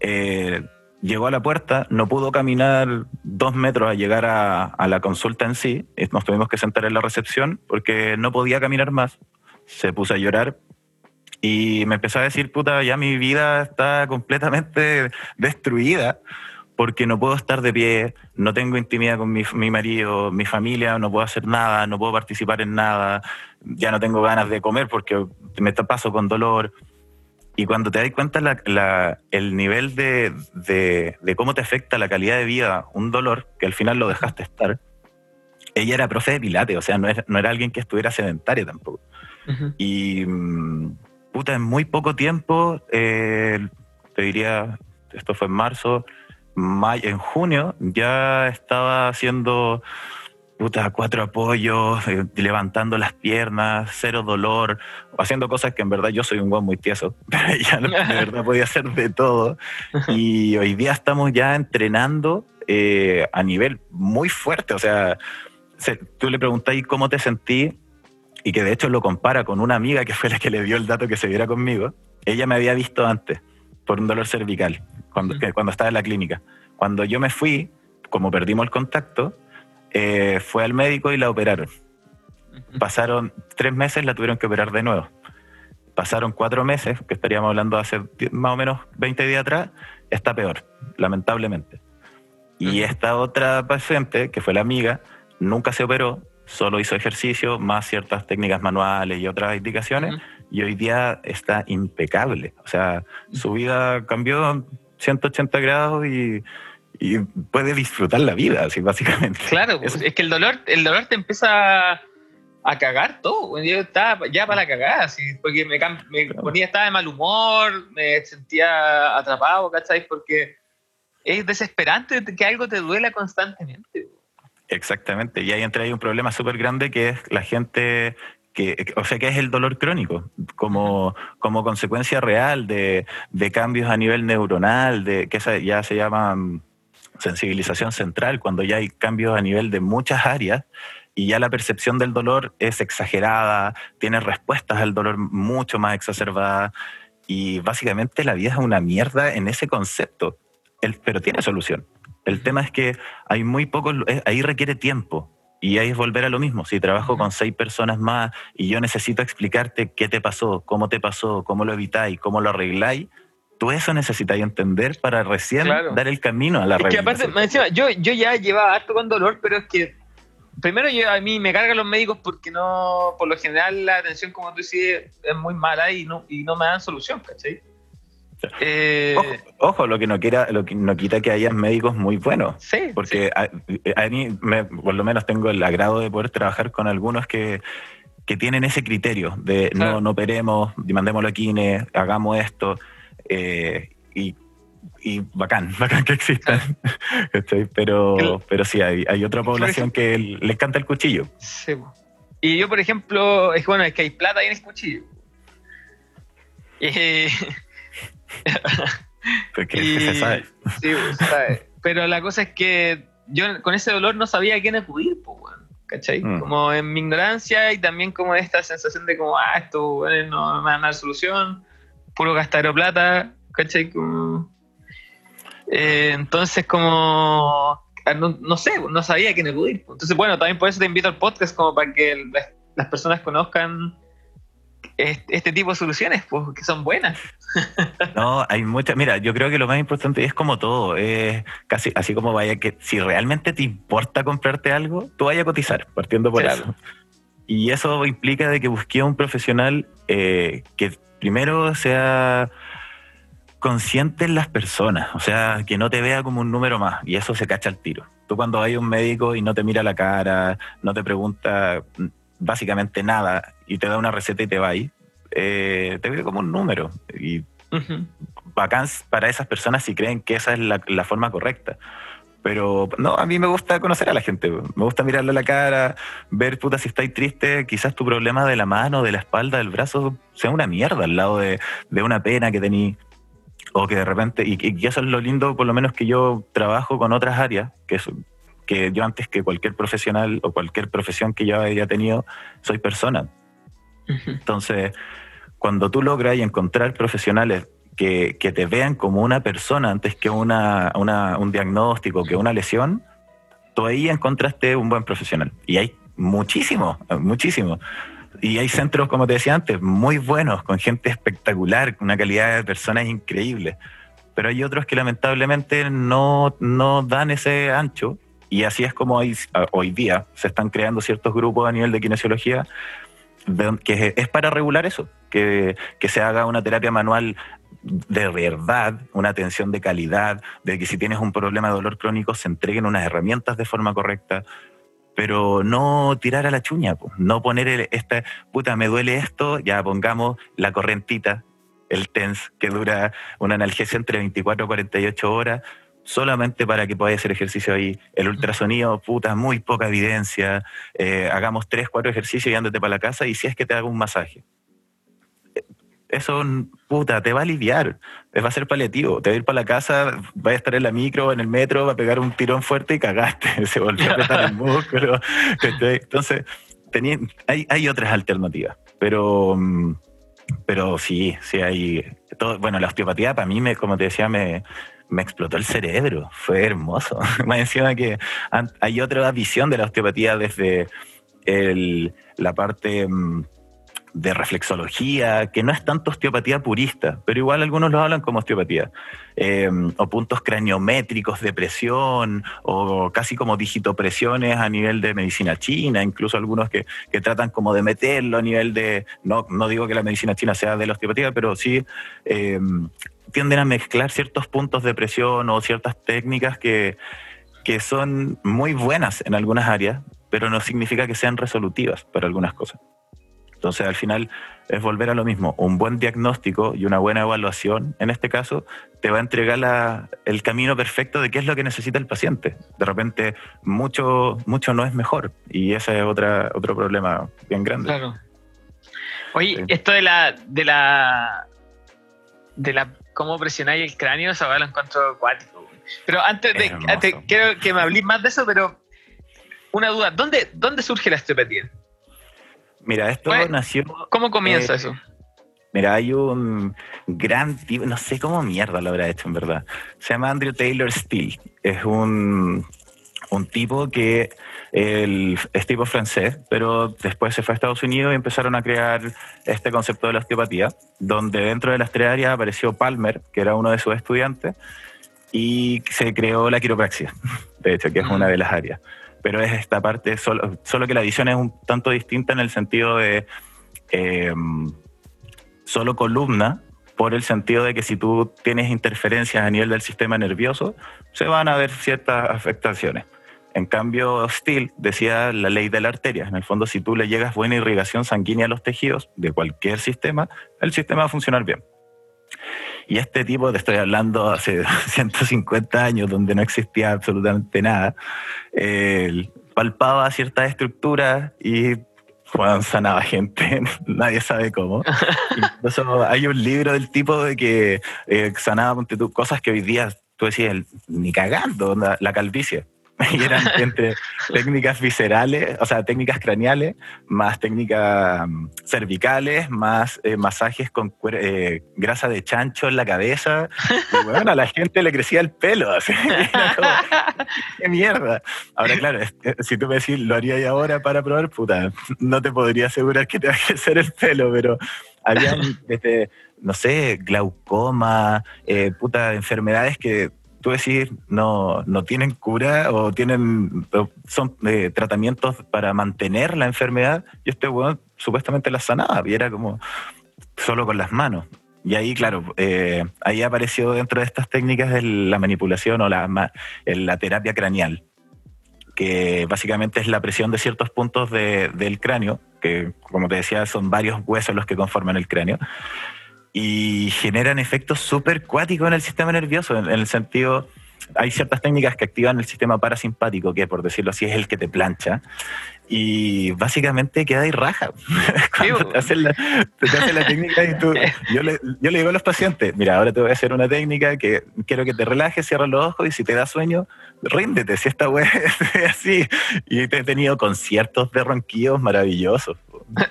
Eh, llegó a la puerta, no pudo caminar dos metros a llegar a, a la consulta en sí, eh, nos tuvimos que sentar en la recepción porque no podía caminar más, se puso a llorar y me empezó a decir, puta, ya mi vida está completamente destruida porque no puedo estar de pie, no tengo intimidad con mi, mi marido, mi familia, no puedo hacer nada, no puedo participar en nada, ya no tengo ganas de comer porque me paso con dolor. Y cuando te das cuenta la- la- el nivel de, de- de cómo te afecta la calidad de vida un dolor, que al final lo dejaste estar, ella era profe de pilates, o sea, no era, no era alguien que estuviera sedentaria tampoco. Y mm, puta, en muy poco tiempo, eh, te diría, esto fue en marzo, mayo, en junio ya estaba haciendo puta, cuatro apoyos, eh, levantando las piernas, cero dolor, haciendo cosas que en verdad yo soy un guan muy tieso, pero ella de verdad podía hacer de todo. Y hoy día estamos ya entrenando eh, a nivel muy fuerte, o sea, se- tú le preguntáis cómo te sentí y que de hecho lo compara con una amiga que fue la que le dio el dato que se viera conmigo. Ella me había visto antes por un dolor cervical, cuando, Ujú. que- cuando estaba en la clínica. Cuando yo me fui, como perdimos el contacto, eh, fue al médico y la operaron. Pasaron tres meses, la tuvieron que operar de nuevo. Pasaron cuatro meses, que estaríamos hablando hace más o menos 20 días atrás, está peor, lamentablemente. Y esta otra paciente, que fue la amiga, nunca se operó, solo hizo ejercicio, más ciertas técnicas manuales y otras indicaciones, y hoy día está impecable. O sea, su vida cambió 180 grados y, y puede disfrutar la vida, así básicamente. Claro, Eso- es que el dolor, el dolor te empieza a cagar todo. Yo estaba ya para cagar, así, porque me, me Claro. ponía, estaba de mal humor, me sentía atrapado, ¿cachai? Porque es desesperante que algo te duela constantemente. Exactamente, y ahí entra ahí un problema súper grande que es la gente que, o sea, que es el dolor crónico, como, como consecuencia real de, de cambios a nivel neuronal, de que ya se llama mm, sensibilización central, cuando ya hay cambios a nivel de muchas áreas y ya la percepción del dolor es exagerada, tiene respuestas al dolor mucho más exacerbadas y básicamente la vida es una mierda en ese concepto, El- pero tiene solución. El tema es que hay muy pocos, eh, ahí requiere tiempo. Y ahí es volver a lo mismo. Si trabajo con seis personas más y yo necesito explicarte qué te pasó, cómo te pasó, cómo lo evitáis, cómo lo arregláis, tú eso necesitáis entender para recién Claro. dar el camino a la Es que aparte, rehabilitación. más encima, yo, yo ya llevaba harto con dolor, pero es que primero yo, a mí me cargan los médicos porque no, por lo general la atención, como tú dices, es muy mala y no, y no me dan solución, ¿cachai? Eh, Ojo, ojo, lo que no quiera, lo que no quita que haya médicos muy buenos. sí, Porque a, a mí, me- por lo menos tengo el agrado de poder trabajar con algunos que, que tienen ese criterio de Claro. no, no operemos, mandémoslo a Kine, hagamos esto, eh, y, y bacán, bacán que existan. ¿cachai? pero, El- pero sí, hay, hay otra población que le encanta el cuchillo. Sí. Y yo, por ejemplo, es bueno, es que hay plata ahí en el cuchillo. Eh, Porque y- se sabe. Sí, se sabe. Pero la cosa es que yo con ese dolor no sabía a quién acudir, pues. ¿Cachai? Mm. Como en mi ignorancia y también como esta sensación de como, ah, esto weón, no me van a dar solución, puro gastar plata, ¿cachai? Como... Eh, entonces, como, ah, no, no sé, no sabía quién acudir. Entonces, bueno, también por eso te invito al podcast, como para que las, las personas conozcan este, este tipo de soluciones, pues, que son buenas. No, hay muchas. Mira, yo creo que lo más importante es como todo. Es casi así como vaya que si realmente te importa comprarte algo, tú vayas a cotizar, partiendo por Claro. eso. Y eso implica de que busques a un profesional eh, que primero sea consciente en las personas, o sea, que no te vea como un número más, y eso se cacha al tiro. Tú cuando hay un médico y no te mira la cara, no te pregunta básicamente nada y te da una receta y te va ahí, eh, te ve como un número. Y bacán para esas personas si creen que esa es la, la forma correcta. Pero no, a mí me gusta conocer a la gente. Me gusta mirarle a la cara, ver, puta, si estáis triste, quizás tu problema de la mano, de la espalda, del brazo, sea una mierda al lado de, de una pena que tení. O que de repente, y, y eso es lo lindo, por lo menos que yo trabajo con otras áreas, que, es- que yo antes que cualquier profesional o cualquier profesión que yo haya tenido, soy persona. Entonces, cuando tú logras encontrar profesionales que, te vean como una persona antes que una, una- un diagnóstico, que una lesión, tú encontraste un buen profesional. Y hay muchísimo, muchísimo. Y hay centros, como te decía antes, muy buenos, con gente espectacular, con una calidad de personas increíble. Pero hay otros que lamentablemente no, no dan ese ancho. Y así es como hay- hoy día se están creando ciertos grupos a nivel de kinesiología que es para regular eso, que, que se haga una terapia manual de verdad, una atención de calidad, de que si tienes un problema de dolor crónico se entreguen unas herramientas de forma correcta, pero no tirar a la chuña, no poner esta, puta, me duele esto, ya pongamos la correntita, el TENS, que dura una analgesia entre 24 y 48 horas, solamente para que podáis hacer ejercicio ahí. El ultrasonido, puta, muy poca evidencia, eh, hagamos tres, cuatro ejercicios y ándate para la casa y si es que te hago un masaje. Eso, puta, te va a aliviar, eh, va a ser paliativo. Te va a ir para la casa, va a estar en la micro, en el metro, va a pegar un tirón fuerte y cagaste, se volvió a apretar el músculo. ¿cachai? Entonces, tení- hay, hay otras alternativas, pero, mm, pero sí, sí hay... todo- bueno, la osteopatía para mí, me, como te decía, me, me explotó el cerebro, fue hermoso. Más encima que hay otra visión de la osteopatía desde el- la parte mm, de reflexología, que no es tanto osteopatía purista, pero igual algunos lo hablan como osteopatía, Eh, o puntos craniométricos de presión, o casi como digitopresiones a nivel de medicina china, incluso algunos que, que tratan como de meterlo a nivel de, no, no digo que la medicina china sea de la osteopatía, pero sí eh, tienden a mezclar ciertos puntos de presión o ciertas técnicas que, que son muy buenas en algunas áreas, pero no significa que sean resolutivas para algunas cosas. Entonces, al final es volver a lo mismo. Un buen diagnóstico y una buena evaluación, en este caso, te va a entregar la- el camino perfecto de qué es lo que necesita el paciente. De repente, mucho, mucho no es mejor. Y ese es otra, otro problema bien grande. Claro. Oye, Sí. esto de la, de la, de la, cómo presionáis el cráneo, esa weá lo encuentro acuático. Pero antes de, antes, quiero que me hablís más de eso, pero una duda, ¿dónde, dónde surge la osteopatía? Mira, esto nació ¿Cómo comienza Eh, eso? Mira, hay un gran tipo, no sé cómo mierda lo habrá hecho en verdad. Se llama Andrew Taylor Steele. Es un, un tipo que el, es tipo francés, pero después se fue a Estados Unidos y empezaron a crear este concepto de la osteopatía, donde dentro de las tres áreas apareció Palmer, que era uno de sus estudiantes, y se creó la quiropraxia, de hecho, que es una de las áreas. Pero es esta parte, solo, que la visión es un tanto distinta en el sentido de... eh, solo columna por el sentido de que si tú tienes interferencias a nivel del sistema nervioso, se van a ver ciertas afectaciones. En cambio, Steele decía la ley de la arteria. En el fondo, si tú le llegas buena irrigación sanguínea a los tejidos de cualquier sistema, el sistema va a funcionar bien. Y este tipo, te estoy hablando hace 150 años, donde no existía absolutamente nada, eh, palpaba ciertas estructuras y sanaba gente, nadie sabe cómo. Incluso hay un libro del tipo de que eh, sanaba cosas que hoy día tú decías, ni cagando, la calvicie. Y eran entre técnicas viscerales, o sea, técnicas craneales, más técnicas mm, cervicales, más eh, masajes con eh, grasa de chancho en la cabeza. Y bueno, a la gente le crecía el pelo. Así. Como, ¡Qué mierda! Ahora, claro, eh, si tú me decís, lo haría yo ahora para probar, puta, no te podría asegurar que te va a crecer el pelo, pero había desde, no sé, glaucoma, eh, puta, enfermedades que tú decís no, no tienen cura o tienen son eh, tratamientos para mantener la enfermedad y este weón supuestamente la sanaba y era como solo con las manos. Y ahí, claro, eh, ahí apareció dentro de estas técnicas la manipulación o la, la terapia craneal, que básicamente es la presión de ciertos puntos de- del cráneo, que como te decía son varios huesos los que conforman el cráneo, y generan efectos súper cuáticos en el sistema nervioso, en, en el sentido, hay ciertas técnicas que activan el sistema parasimpático, que por decirlo así es el que te plancha, y básicamente queda ahí raja. Cuando te hacen la, te hacen la técnica y tú, yo le, yo le digo a los pacientes, mira, ahora te voy a hacer una técnica que quiero que te relajes, cierra los ojos y si te da sueño, ríndete, si esta wea es así. Y te he tenido conciertos de ronquillos maravillosos.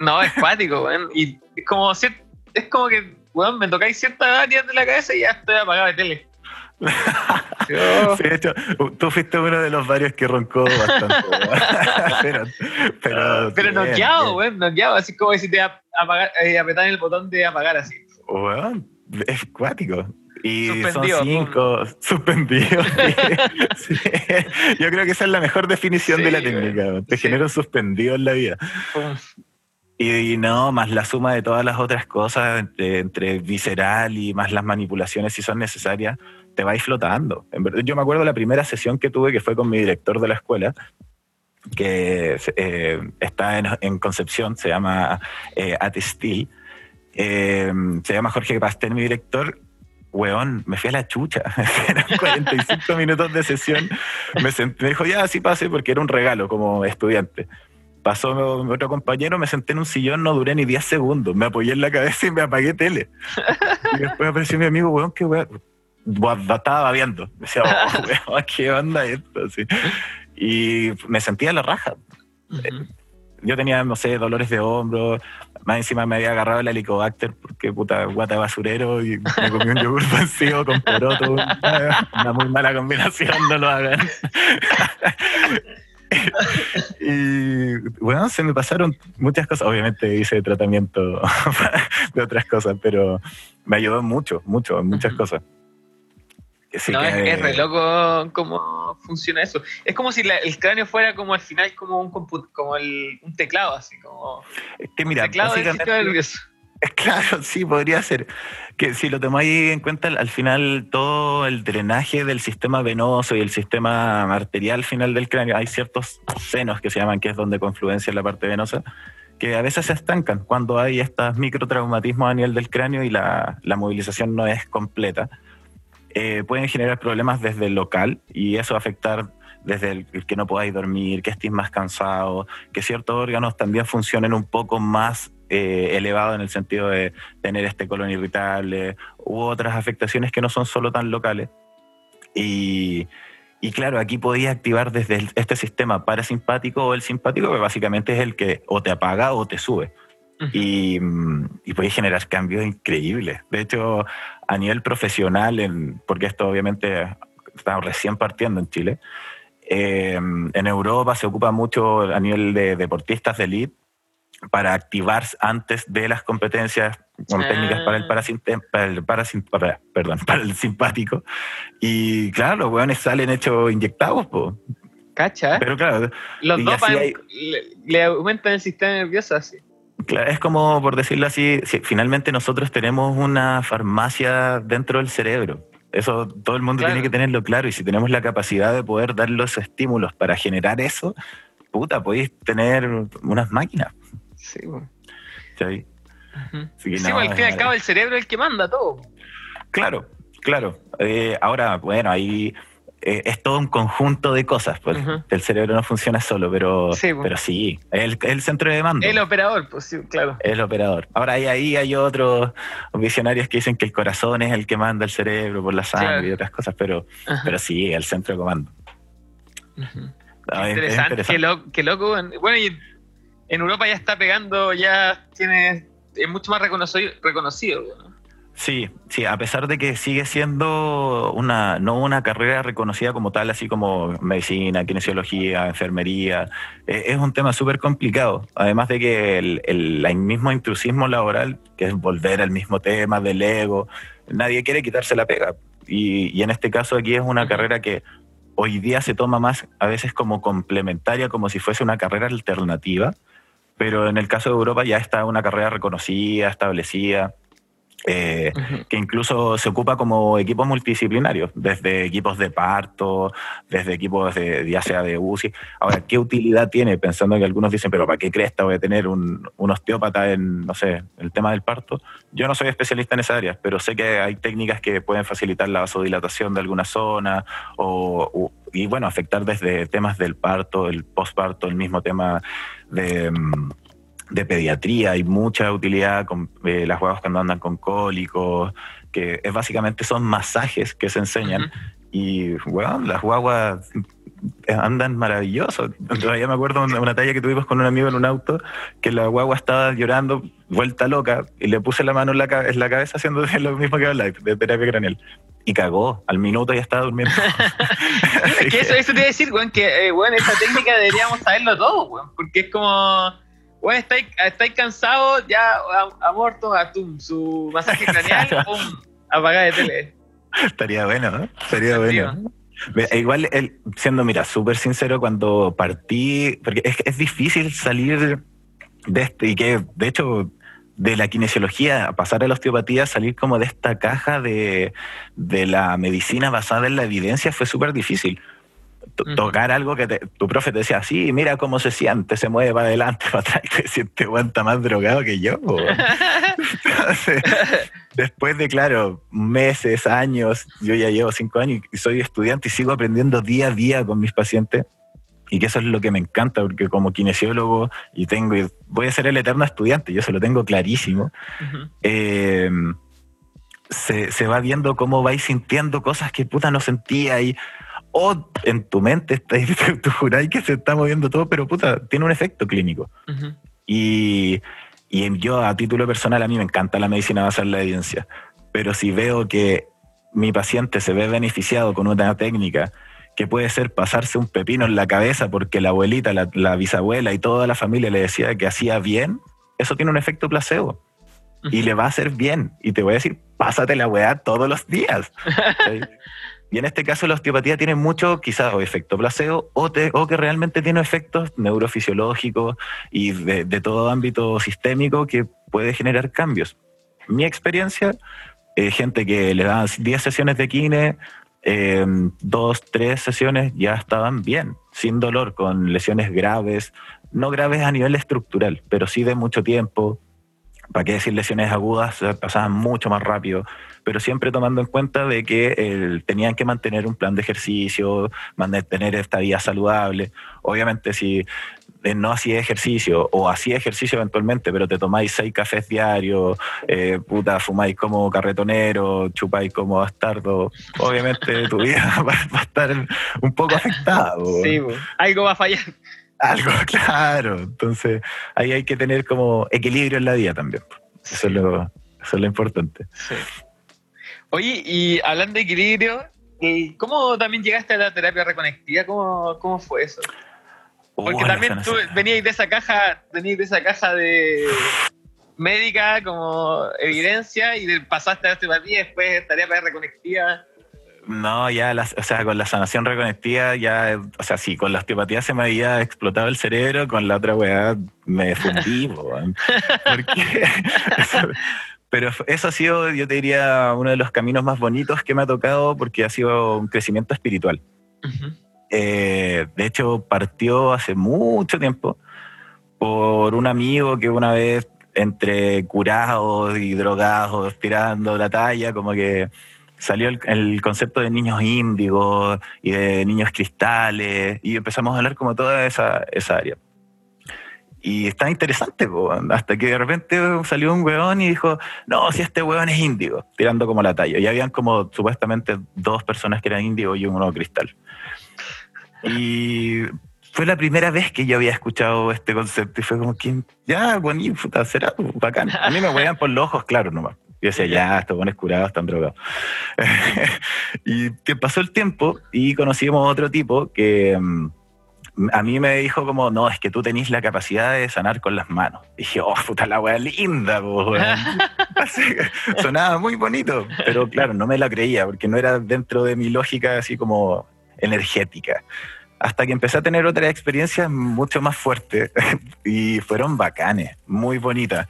No, es cuático, weón. Y como, cier- es como que, weón, me tocáis ciertas áreas de la cabeza y ya estoy apagado de tele. Yo- Sí, de hecho, tú fuiste uno de los varios que roncó bastante. pero, pero, Pero bien, noqueado, bien. weón, noqueado. Así como si te ap- apagar, eh, apretar el botón de apagar así. Weón, es cuático. Y Suspendido, son cinco, suspendidos. sí. Sí. Yo creo que esa es la mejor definición Sí, de la técnica. weón. Te Sí. genera un suspendido en la vida. Y, no, más la suma de todas las otras cosas, entre, visceral y más las manipulaciones, si son necesarias, te vais flotando. En verdad, yo me acuerdo la primera sesión que tuve, que fue con mi director de la escuela, que eh, está en, Concepción, se llama eh, Atestil. Eh, se llama Jorge Pastel, mi director. Weón, me fui a la chucha. Eran 45 minutos de sesión. Me, me dijo, ya, así pase, porque era un regalo como estudiante. Pasó mi otro compañero, me senté en un sillón, no duré ni 10 segundos. Me apoyé en la cabeza y me apagué tele. Y después apareció mi amigo, weón, qué weón. Estaba babeando. Decía, oh, weón, qué onda esto. Así. Y me sentía la raja. Yo tenía, no sé, dolores de hombro. Más encima me había agarrado el helicobacter porque puta guata de basurero y me comí un yogur vencido con poroto. Una muy mala combinación, no lo hagan. Y bueno, se me pasaron muchas cosas. Obviamente hice tratamiento de otras cosas, pero me ayudó mucho, mucho, en muchas cosas. Así no, es, que- es re loco cómo funciona eso. Es como si la- el cráneo fuera como al final como un como el, un teclado, así como que mira, teclado del sistema nervioso. Claro, sí, podría ser. Que si lo tomáis en cuenta, al final todo el drenaje del sistema venoso y el sistema arterial final del cráneo, hay ciertos senos que se llaman, que es donde confluencia la parte venosa, que a veces se estancan cuando hay estos microtraumatismos a nivel del cráneo y la, la movilización no es completa. Eh, pueden generar problemas desde el local y eso afectar desde el, que no podáis dormir, que estéis más cansado, que ciertos órganos también funcionen un poco más eh, elevado en el sentido de tener este colon irritable u otras afectaciones que no son solo tan locales. Y, y claro, aquí podéis activar desde el- este sistema parasimpático o el simpático, que básicamente es el que o te apaga o te sube. Y, y podéis generar cambios increíbles. De hecho, a nivel profesional, en- porque esto obviamente está recién partiendo en Chile, eh, en Europa se ocupa mucho a nivel de deportistas de elite para activar antes de las competencias con Ah. técnicas para el, parasinte- para el para- perdón, para el simpático. Y claro, los hueones salen hechos inyectados, po. ¿Cacha? pero claro, Los así hay- le, le aumentan el sistema nervioso así. Claro, es como, por decirlo así, si finalmente nosotros tenemos una farmacia dentro del cerebro. Eso todo el mundo Claro. tiene que tenerlo claro y si tenemos la capacidad de poder dar los estímulos para generar eso, puta, podéis tener unas máquinas. Sí, bueno. Sí, no, pues, al fin y al es cabo el cerebro es el que manda todo. Claro, claro. Eh, ahora, bueno, ahí eh, es todo un conjunto de cosas. Pues. El cerebro no funciona solo, pero Sí, pero sí es el, el centro de mando. El operador, pues sí, claro. el operador. Ahora ahí, ahí hay otros visionarios que dicen que el corazón es el que manda el cerebro por la sangre Claro. y otras cosas, pero, Ajá. pero sí, el centro de comando. Ah, es- es interesante, interesante. Qué, lo- qué loco. Bueno, y en Europa ya está pegando, ya tiene, es mucho más reconocido. Sí, sí, a pesar de que sigue siendo una, no una carrera reconocida como tal, así como medicina, kinesiología, enfermería, eh, es un tema súper complicado. Además de que el, el- el mismo intrusismo laboral, que es volver al mismo tema del ego, nadie quiere quitarse la pega. Y, y en este caso aquí es una carrera que hoy día se toma más a veces como complementaria, como si fuese una carrera alternativa, pero en el caso de Europa ya está una carrera reconocida, establecida eh, que incluso se ocupa como equipos multidisciplinarios, desde equipos de parto, desde equipos de, ya sea de UCI. Ahora, ¿qué utilidad tiene? Pensando que algunos dicen, pero ¿para qué cresta voy a tener un, un osteópata en, no sé, el tema del parto? Yo no soy especialista en esa área, pero sé que hay técnicas que pueden facilitar la vasodilatación de alguna zona o, o- y bueno, afectar desde temas del parto, el postparto, el mismo tema de... mm, de pediatría, hay mucha utilidad con eh, las guaguas cuando andan con cólicos, que es básicamente son masajes que se enseñan Ujú. y bueno, las guaguas andan maravillosos. Todavía me acuerdo una, una talla que tuvimos con un amigo en un auto, que la guagua estaba llorando, vuelta loca, y le puse la mano en la, en la cabeza haciendo lo mismo que habla de terapia craneal. Y cagó, al minuto ya estaba durmiendo. Que eso, eso te iba a decir, weón, que eh, weón, esa técnica deberíamos saberlo todo, weón, porque es como, weón, estáis, estáis cansados, ya, amor, toma, tum, su masaje craneal, pum, apagada de tele. Estaría bueno, ¿no? Estaría bueno. Igual, el- siendo, mira, súper sincero, cuando partí, porque es, es difícil salir de este, y que de hecho, de la kinesiología a pasar a la osteopatía, salir como de esta caja de, de la medicina basada en la evidencia fue súper difícil. Tocar algo que te- tu profe te decía, sí, mira cómo se siente, se mueve para adelante, para atrás, y te sientes aguanta más drogado que yo. Entonces, después de, claro, meses, años, yo ya llevo cinco años y soy estudiante y sigo aprendiendo día a día con mis pacientes. Y que eso es lo que me encanta, porque como kinesiólogo y tengo, y voy a ser el eterno estudiante, yo se lo tengo clarísimo, eh, se, se va viendo cómo vais sintiendo cosas que puta no sentía y o en tu mente estáis, tú juráis que se está moviendo todo, pero puta, tiene un efecto clínico. Y, y yo a título personal a mí me encanta la medicina basada en la evidencia, pero si veo que mi paciente se ve beneficiado con una técnica que puede ser pasarse un pepino en la cabeza porque la abuelita, la, la bisabuela y toda la familia le decía que hacía bien, eso tiene un efecto placebo y le va a hacer bien. Y te voy a decir, pásate la weá todos los días. Y en este caso la osteopatía tiene mucho, quizás, efecto placebo, o, que realmente tiene efectos neurofisiológicos y de, todo ámbito sistémico que puede generar cambios. Mi experiencia, eh, gente que le daban 10 sesiones de kine, eh, dos, tres sesiones ya estaban bien, sin dolor, con lesiones graves, no graves a nivel estructural, pero sí de mucho tiempo, para qué decir lesiones agudas, pasaban mucho más rápido, pero siempre tomando en cuenta de que eh, tenían que mantener un plan de ejercicio, mantener esta vida saludable. Obviamente si eh, no hacía ejercicio o hacía ejercicio eventualmente, pero te tomáis seis cafés diarios, eh, puta, fumáis como carretonero, chupáis como bastardo, obviamente tu vida va, a estar un poco afectada. Sí, algo va a fallar. Algo, claro. Entonces, ahí hay que tener como equilibrio en la vida también. Eso es lo, eso es lo importante. Sí. Oye, y hablando de equilibrio, ¿y ¿cómo también llegaste a la terapia reconectiva? ¿Cómo, cómo fue eso? Porque Oh, también tú venías de esa caja, venías de esa caja de médica como evidencia y pasaste a la osteopatía y después terapia reconectiva. No, ya, la- o sea, con la sanación reconectiva, ya, o sea, sí, con la osteopatía se me había explotado el cerebro, con la otra weá me fundí. Porque eso- pero eso ha sido, yo te diría, uno de los caminos más bonitos que me ha tocado porque ha sido un crecimiento espiritual. Eh, de hecho, partió hace mucho tiempo por un amigo que una vez, entre curados y drogados, tirando la talla, como que salió el, el concepto de niños índigos y de niños cristales, y empezamos a hablar como toda esa, esa área. Y está interesante, hasta que de repente salió un weón y dijo, no, si este weón es índigo, tirando como la talla. Y habían como supuestamente dos personas que eran índigo y uno cristal. Y fue la primera vez que yo había escuchado este concepto y fue como que, ya, bonito, será bacán. A mí me huean por los ojos, claro, nomás. Yo decía, ya, estos buenos curados están drogados. y que pasó el tiempo y conocimos a otro tipo que mm, a mí me dijo como, no, es que tú tenés la capacidad de sanar con las manos. Y dije, oh, puta la wea linda, po. Así Sonaba muy bonito, pero claro, no me la creía porque no era dentro de mi lógica así como energética. Hasta que empecé a tener otras experiencias mucho más fuertes y fueron bacanes, muy bonitas.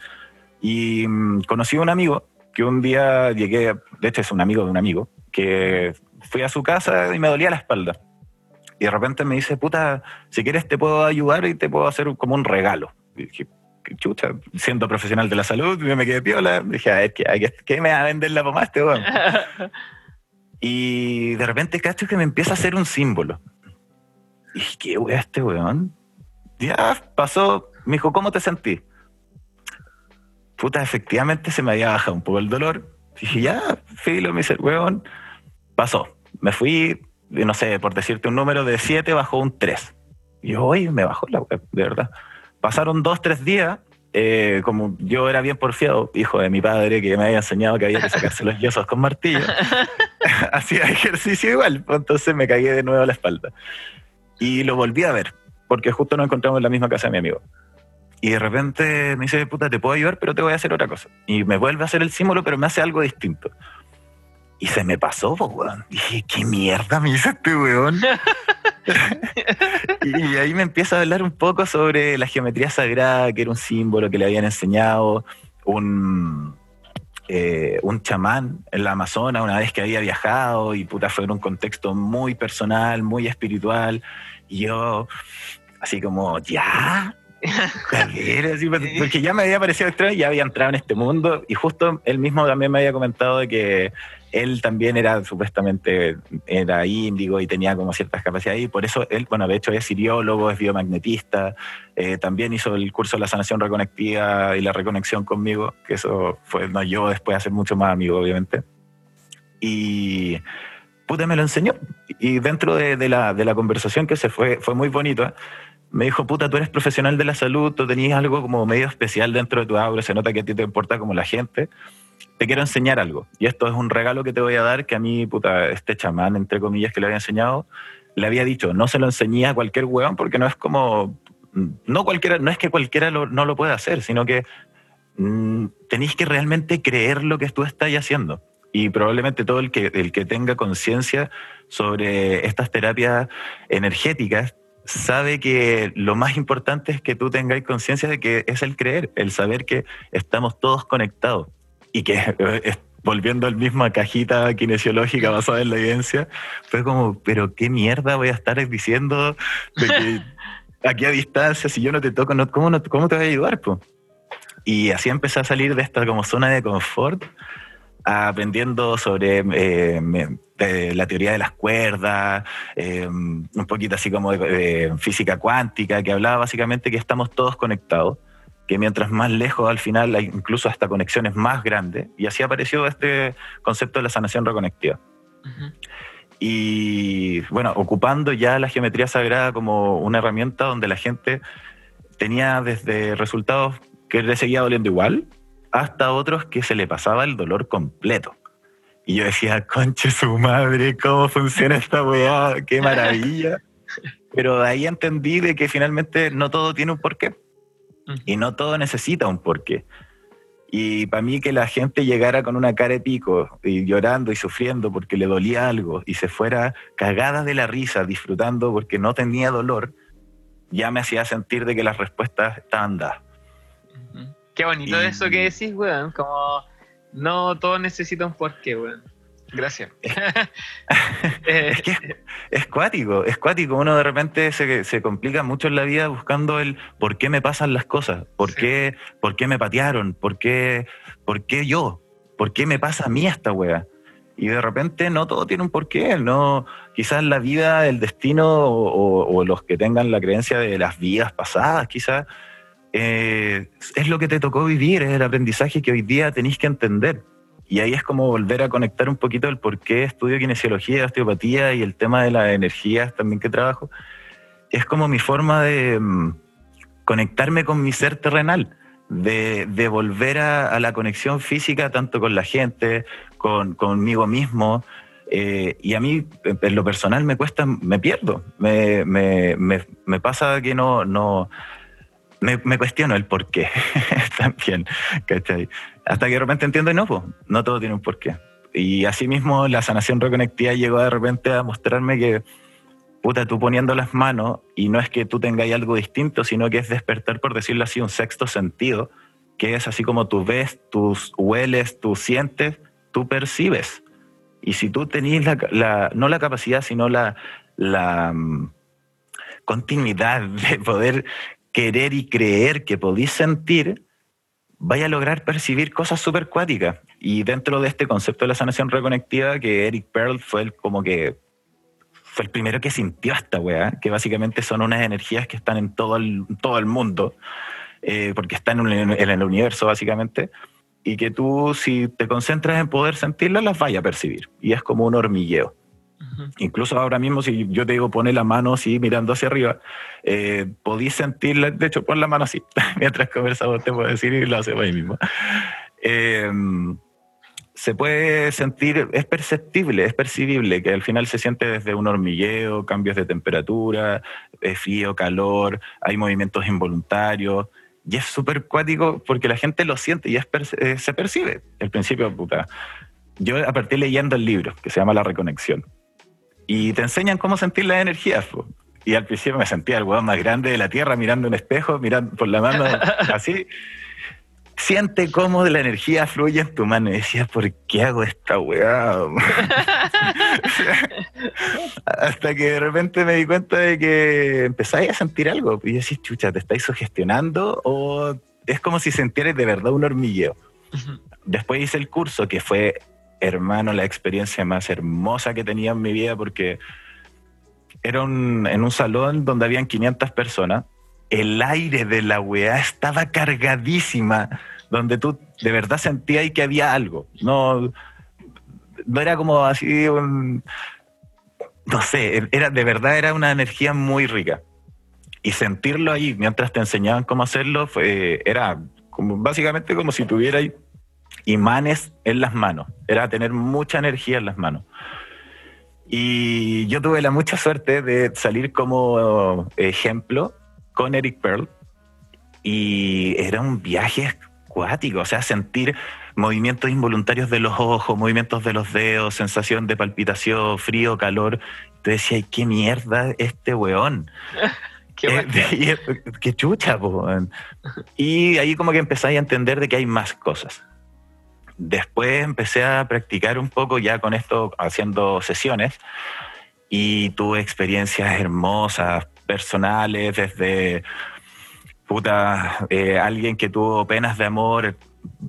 Y mm, conocí a un amigo que un día llegué, de hecho es un amigo de un amigo, que fui a su casa y me dolía la espalda. Y de repente me dice, puta, si quieres te puedo ayudar y te puedo hacer como un regalo. Y dije, chucha, siendo profesional de la salud, yo me quedé piola. Dije, a ver, ¿qué, me va a vender la pomada este weón? Y de repente cacho que me empieza a hacer un símbolo. Y dije, ¿qué weón este weón? Ya pasó, me dijo, ¿cómo te sentí? Puta, efectivamente se me había bajado un poco el dolor. Dije, ya, filo, me dice el weón. Pasó. Me fui, no sé, por decirte un número de 7 bajó un 3. Y yo, oye, me bajó la web, de verdad. Pasaron dos, tres días. eh, como yo era bien porfiado, hijo de mi padre, que me había enseñado que había que sacarse los yesos con martillo, hacía ejercicio igual. pues, Entonces me cagué de nuevo a la espalda. Y lo volví a ver, porque justo nos encontramos en la misma casa de mi amigo. Y de repente me dice, puta, te puedo ayudar, pero te voy a hacer otra cosa. Y me vuelve a hacer el símbolo, pero me hace algo distinto. Y se me pasó, po, weón. Dije, ¿qué mierda me hizo este weón? y ahí me empieza a hablar un poco sobre la geometría sagrada, que era un símbolo que le habían enseñado un, eh, un chamán en la Amazona una vez que había viajado y puta fue en un contexto muy personal, muy espiritual. Y yo, así como, ya, así, porque ya me había parecido extraño, ya había entrado en este mundo y justo él mismo también me había comentado de que él también era supuestamente era índigo y tenía como ciertas capacidades y por eso él, bueno, de hecho es siriólogo, es biomagnetista, eh, también hizo el curso de la sanación reconectiva y la reconexión conmigo, que eso fue, no yo después de ser mucho más amigo, obviamente. Y puta, me lo enseñó. Y dentro de, de la, de la conversación que se fue, fue muy bonito, ¿eh? Me dijo, puta, tú eres profesional de la salud, tú tenías algo como medio especial dentro de tu aura, se nota que a ti te importa como la gente, te quiero enseñar algo. Y esto es un regalo que te voy a dar que a mí, puta, este chamán, entre comillas, que le había enseñado, le había dicho, no se lo enseñé a cualquier weón porque no es como, no cualquiera, no es que cualquiera lo- no lo pueda hacer, sino que mm, tenéis que realmente creer lo que tú estás haciendo. Y probablemente todo el que, el que tenga conciencia sobre estas terapias energéticas sabe que lo más importante es que tú tengáis conciencia de que es el creer, el saber que estamos todos conectados y que eh, volviendo al misma cajita kinesiológica basada en la evidencia, fue como, pero qué mierda voy a estar diciendo de que aquí a distancia, si yo no te toco, no, ¿cómo, no, ¿cómo te voy a ayudar? po? Y así empecé a salir de esta como zona de confort, aprendiendo sobre eh, me- de la teoría de las cuerdas, eh, un poquito así como de, de física cuántica, que hablaba básicamente que estamos todos conectados, que mientras más lejos al final hay incluso hasta conexiones más grandes, y así apareció este concepto de la sanación reconectiva. Y bueno, ocupando ya la geometría sagrada como una herramienta donde la gente tenía desde resultados que le seguía doliendo igual, hasta otros que se le pasaba el dolor completo. Y yo decía, conche su madre, ¿cómo funciona esta weá? ¡Qué maravilla! Pero ahí entendí de que finalmente no todo tiene un porqué. Y no todo necesita un porqué. Y para mí que la gente llegara con una cara de pico y llorando y sufriendo porque le dolía algo y se fuera cagada de la risa disfrutando porque no tenía dolor, ya me hacía sentir de que las respuestas estaban dadas. Qué bonito Y- eso que decís, weón. Como no todo necesita un porqué, weón. Gracias. Eh, Es que es, es cuático, es cuático. Uno de repente se, se complica mucho en la vida buscando el por qué me pasan las cosas, por, Sí. qué, por qué me patearon, por qué, por qué yo, por qué me pasa a mí esta wea. Y de repente no todo tiene un porqué, no, quizás la vida, el destino o, o- o los que tengan la creencia de las vidas pasadas, quizás eh, es lo que te tocó vivir, es el aprendizaje que hoy día tenéis que entender. Y ahí es como volver a conectar un poquito el por qué estudio kinesiología, osteopatía y el tema de las energías también que trabajo. Es como mi forma de mm, conectarme con mi ser terrenal, de, de volver a, a la conexión física tanto con la gente, con, conmigo mismo. eh, y a mí, en lo personal, me cuesta, me pierdo. Me, me, me, me pasa que no, no, me, cuestiono el por qué también, ¿cachai? Hasta que de repente entiendo y no, pues, no todo tiene un porqué. Y asimismo la sanación reconectiva llegó de repente a mostrarme que, puta, tú poniendo las manos, y no es que tú tengáis algo distinto, sino que es despertar, por decirlo así, un sexto sentido, que es así como tú ves, tú hueles, tú sientes, tú percibes. Y si tú tenés la, la- no la capacidad, sino la, la mm, continuidad de poder querer y creer que podéis sentir, vaya a lograr percibir cosas súper cuáticas. Y dentro de este concepto de la sanación reconectiva, que Eric Pearl fue el, como que fue el primero que sintió esta weá, que básicamente son unas energías que están en todo el, todo el mundo, eh, porque están en, en el universo básicamente, y que tú si te concentras en poder sentirlas, las vayas a percibir. Y es como un hormigueo. Incluso ahora mismo, si yo te digo pone la mano así mirando hacia arriba, eh, podéis sentirla, de hecho pon la mano así, mientras conversamos te puedo decir y lo hacemos ahí mismo. Eh, se puede sentir, es perceptible, es percibible, que al final se siente desde un hormigueo, cambios de temperatura, eh, frío, calor, hay movimientos involuntarios, y es súper cuático porque la gente lo siente y es eh, se percibe. El principio, puta. Yo a partir leyendo el libro que se llama La Reconexión y te enseñan cómo sentir las energías. po. Y al principio me sentía el hueón más grande de la tierra mirando un espejo, mirando por la mano así. Siente cómo la energía fluye en tu mano. Y decía, ¿por qué hago esta weá? Hasta que de repente me di cuenta de que empezáis a sentir algo. Y yo decís, chucha, ¿te estáis sugestionando? O es como si sintierais de verdad un hormigueo. Después hice el curso, que fue, hermano, la experiencia más hermosa que tenía en mi vida, porque era en un salón donde habían 500 personas. El aire de la weá estaba cargadísima, donde tú de verdad sentías que había algo. No, no era como así. No sé, era, de verdad era una energía muy rica. Y sentirlo ahí mientras te enseñaban cómo hacerlo era básicamente como si tuvierais imanes en las manos. Era tener mucha energía en las manos. Y yo tuve la mucha suerte de salir como ejemplo con Eric Pearl. Y era un viaje acuático, o sea, sentir movimientos involuntarios de los ojos, movimientos de los dedos, sensación de palpitación, frío, calor. Te decía, "Ay, qué mierda este weón. Qué Eh, eh, qué chucha, po. Y ahí como que empezáis a entender de que hay más cosas. Después empecé a practicar un poco ya con esto, haciendo sesiones, y tuve experiencias hermosas, personales, desde puta, eh, alguien que tuvo penas de amor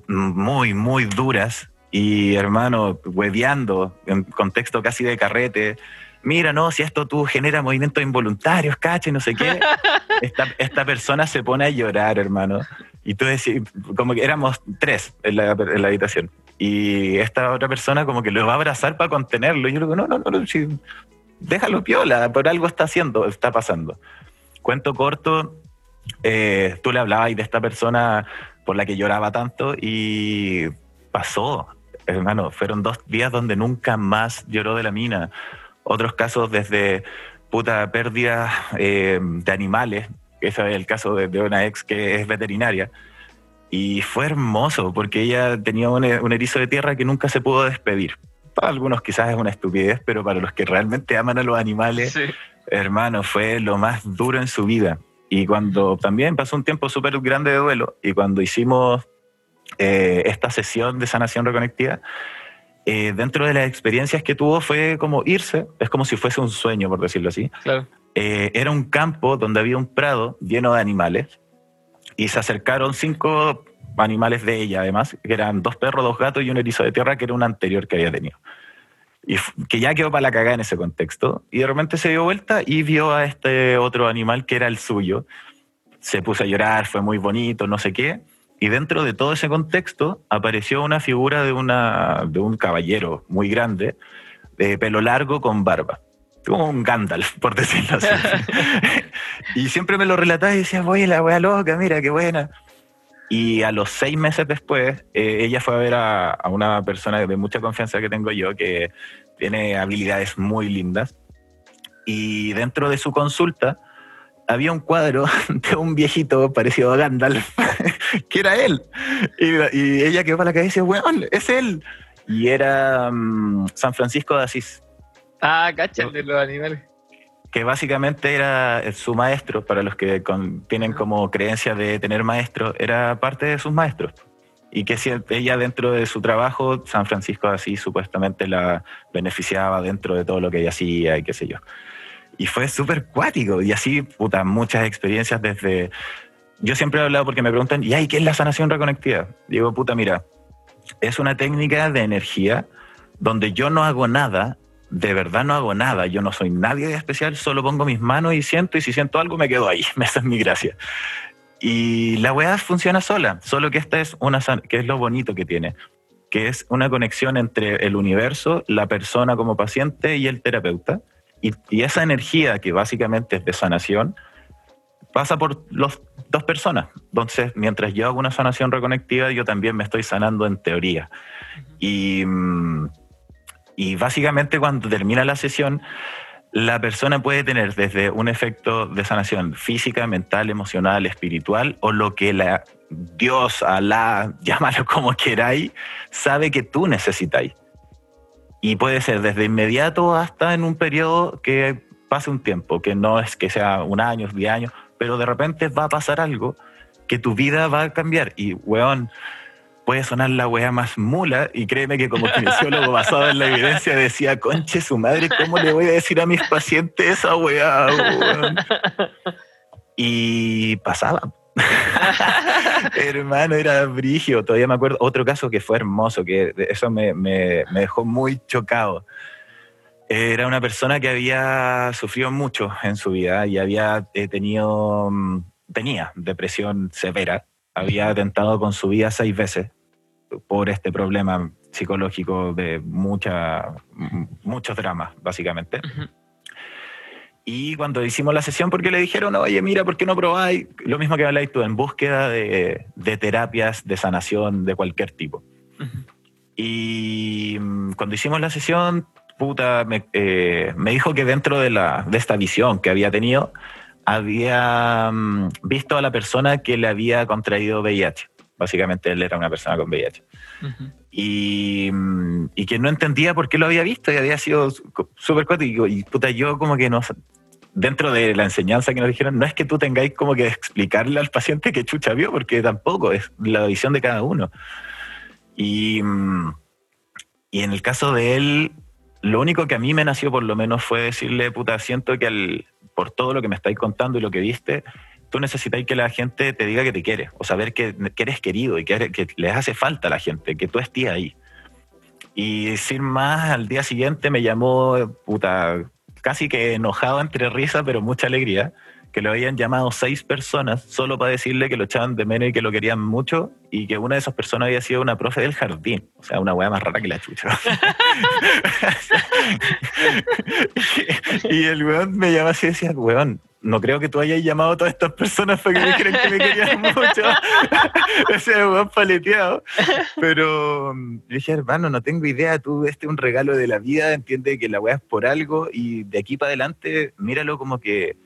muy, muy duras, y hermano, hueveando, en contexto casi de carrete, mira, no, si esto tú genera movimientos involuntarios, caché, no sé qué. Esta, esta persona se pone a llorar, hermano. Y tú decís, como que éramos tres en la, en la habitación. Y esta otra persona como que lo va a abrazar para contenerlo. Y yo le digo, no, no, no, no, sí, déjalo piola, por algo está haciendo, está pasando. Cuento corto, eh, tú le hablabas de esta persona por la que lloraba tanto y pasó, hermano, fueron dos días donde nunca más lloró de la mina. Otros casos desde puta pérdida eh, de animales, ese es el caso de, de una ex que es veterinaria. Y fue hermoso porque ella tenía un, un erizo de tierra que nunca se pudo despedir. Para algunos quizás es una estupidez, pero para los que realmente aman a los animales, Sí. hermano, fue lo más duro en su vida. Y cuando también pasó un tiempo súper grande de duelo, y cuando hicimos eh, esta sesión de sanación reconectiva, eh, dentro de las experiencias que tuvo fue como irse, es como si fuese un sueño, por decirlo así. Claro. Eh, era un campo donde había un prado lleno de animales, y se acercaron cinco animales de ella, además, que eran dos perros, dos gatos y un erizo de tierra, que era un anterior que había tenido. Y que ya quedó para la cagada en ese contexto. Y de repente se dio vuelta y vio a este otro animal que era el suyo. Se puso a llorar, fue muy bonito, no sé qué. Y dentro de todo ese contexto apareció una figura de, una, de un caballero muy grande, de pelo largo con barba. Como un Gandalf, por decirlo así. y siempre me lo relataba y decía, oye, la wea loca, mira, qué buena. Y a los seis meses después, eh, ella fue a ver a, una persona de mucha confianza que tengo yo, que tiene habilidades muy lindas. Y dentro de su consulta había un cuadro de un viejito parecido a Gandalf, que era él. Y, y ella quedó para la cabeza y dice, weón, es él. Y era mm, San Francisco de Asís. Ah, cacha, de los animales. que básicamente era su maestro, para los que con- tienen como creencia de tener maestro, era parte de sus maestros. Y que si ella dentro de su trabajo, San Francisco así supuestamente la beneficiaba dentro de todo lo que ella hacía y qué sé yo. Y fue súper cuático. Y así, puta, muchas experiencias desde... Yo siempre he hablado porque me preguntan, ¿y ay, qué es la sanación reconectiva? Digo, puta, mira, es una técnica de energía donde yo no hago nada, de verdad no hago nada, yo no soy nadie especial, solo pongo mis manos y siento, y si siento algo me quedo ahí, esa es mi gracia. Y la weá funciona sola, solo que esta es una, que es lo bonito que tiene, que es una conexión entre el universo, la persona como paciente y el terapeuta, y, y esa energía que básicamente es de sanación, pasa por las dos personas. Entonces, mientras yo hago una sanación reconectiva, yo también me estoy sanando en teoría. Y, mm, y básicamente cuando termina la sesión, la persona puede tener desde un efecto de sanación física, mental, emocional, espiritual, o lo que la Dios, Alá, llámalo como queráis, sabe que tú necesitáis. Y puede ser desde inmediato hasta en un periodo que pase un tiempo, que no es que sea un año, diez años, pero de repente va a pasar algo que tu vida va a cambiar. Y, weón, puede sonar la wea más mula, y créeme que como kinesiólogo basado en la evidencia decía, conche su madre, ¿cómo le voy a decir a mis pacientes esa weón? Y pasaba. Hermano, era brigio. Todavía me acuerdo otro caso que fue hermoso, que eso me, me- me dejó muy chocado. Era una persona que había sufrido mucho en su vida y había eh, tenido, mm, tenía depresión severa. Había atentado con su vida seis veces por este problema psicológico de mucha, muchos dramas, básicamente. Ujú. Y cuando hicimos la sesión, porque le dijeron, oye, mira, ¿por qué no probáis? Lo mismo que habláis tú, en búsqueda de, de terapias de sanación de cualquier tipo. Ujú. Y mm, cuando hicimos la sesión, puta, me, eh, me dijo que dentro de, la, de esta visión que había tenido, había mm, visto a la persona que le había contraído VIH. Básicamente él era una persona con VIH. Ujú. Y, mm, y que no entendía por qué lo había visto y había sido súper cuático. Y puta, yo como que no... Dentro de la enseñanza que nos dijeron, no es que tú tengáis como que explicarle al paciente que chucha vio, porque tampoco, es la visión de cada uno. Y, mm, y en el caso de él, lo único que a mí me nació por lo menos fue decirle, puta, siento que al- por todo lo que me estáis contando y lo que viste, tú necesitáis que la gente te diga que te quiere, o saber que, eres querido y que les hace falta a la gente, que tú estés ahí. Y sin más, al día siguiente me llamó, puta, casi que enojado entre risa, pero mucha alegría, que lo habían llamado seis personas solo para decirle que lo echaban de menos y que lo querían mucho, y que una de esas personas había sido una profe del jardín. O sea, una weá más rara que la chucha. y el weón me llama así y decía, weón, no creo que tú hayas llamado a todas estas personas para que me dijeran que me querían mucho. Ese weón paleteado. Pero mm, le dije, hermano, no tengo idea, tú este es un regalo de la vida, entiende que la weá es por algo y de aquí para adelante míralo como que,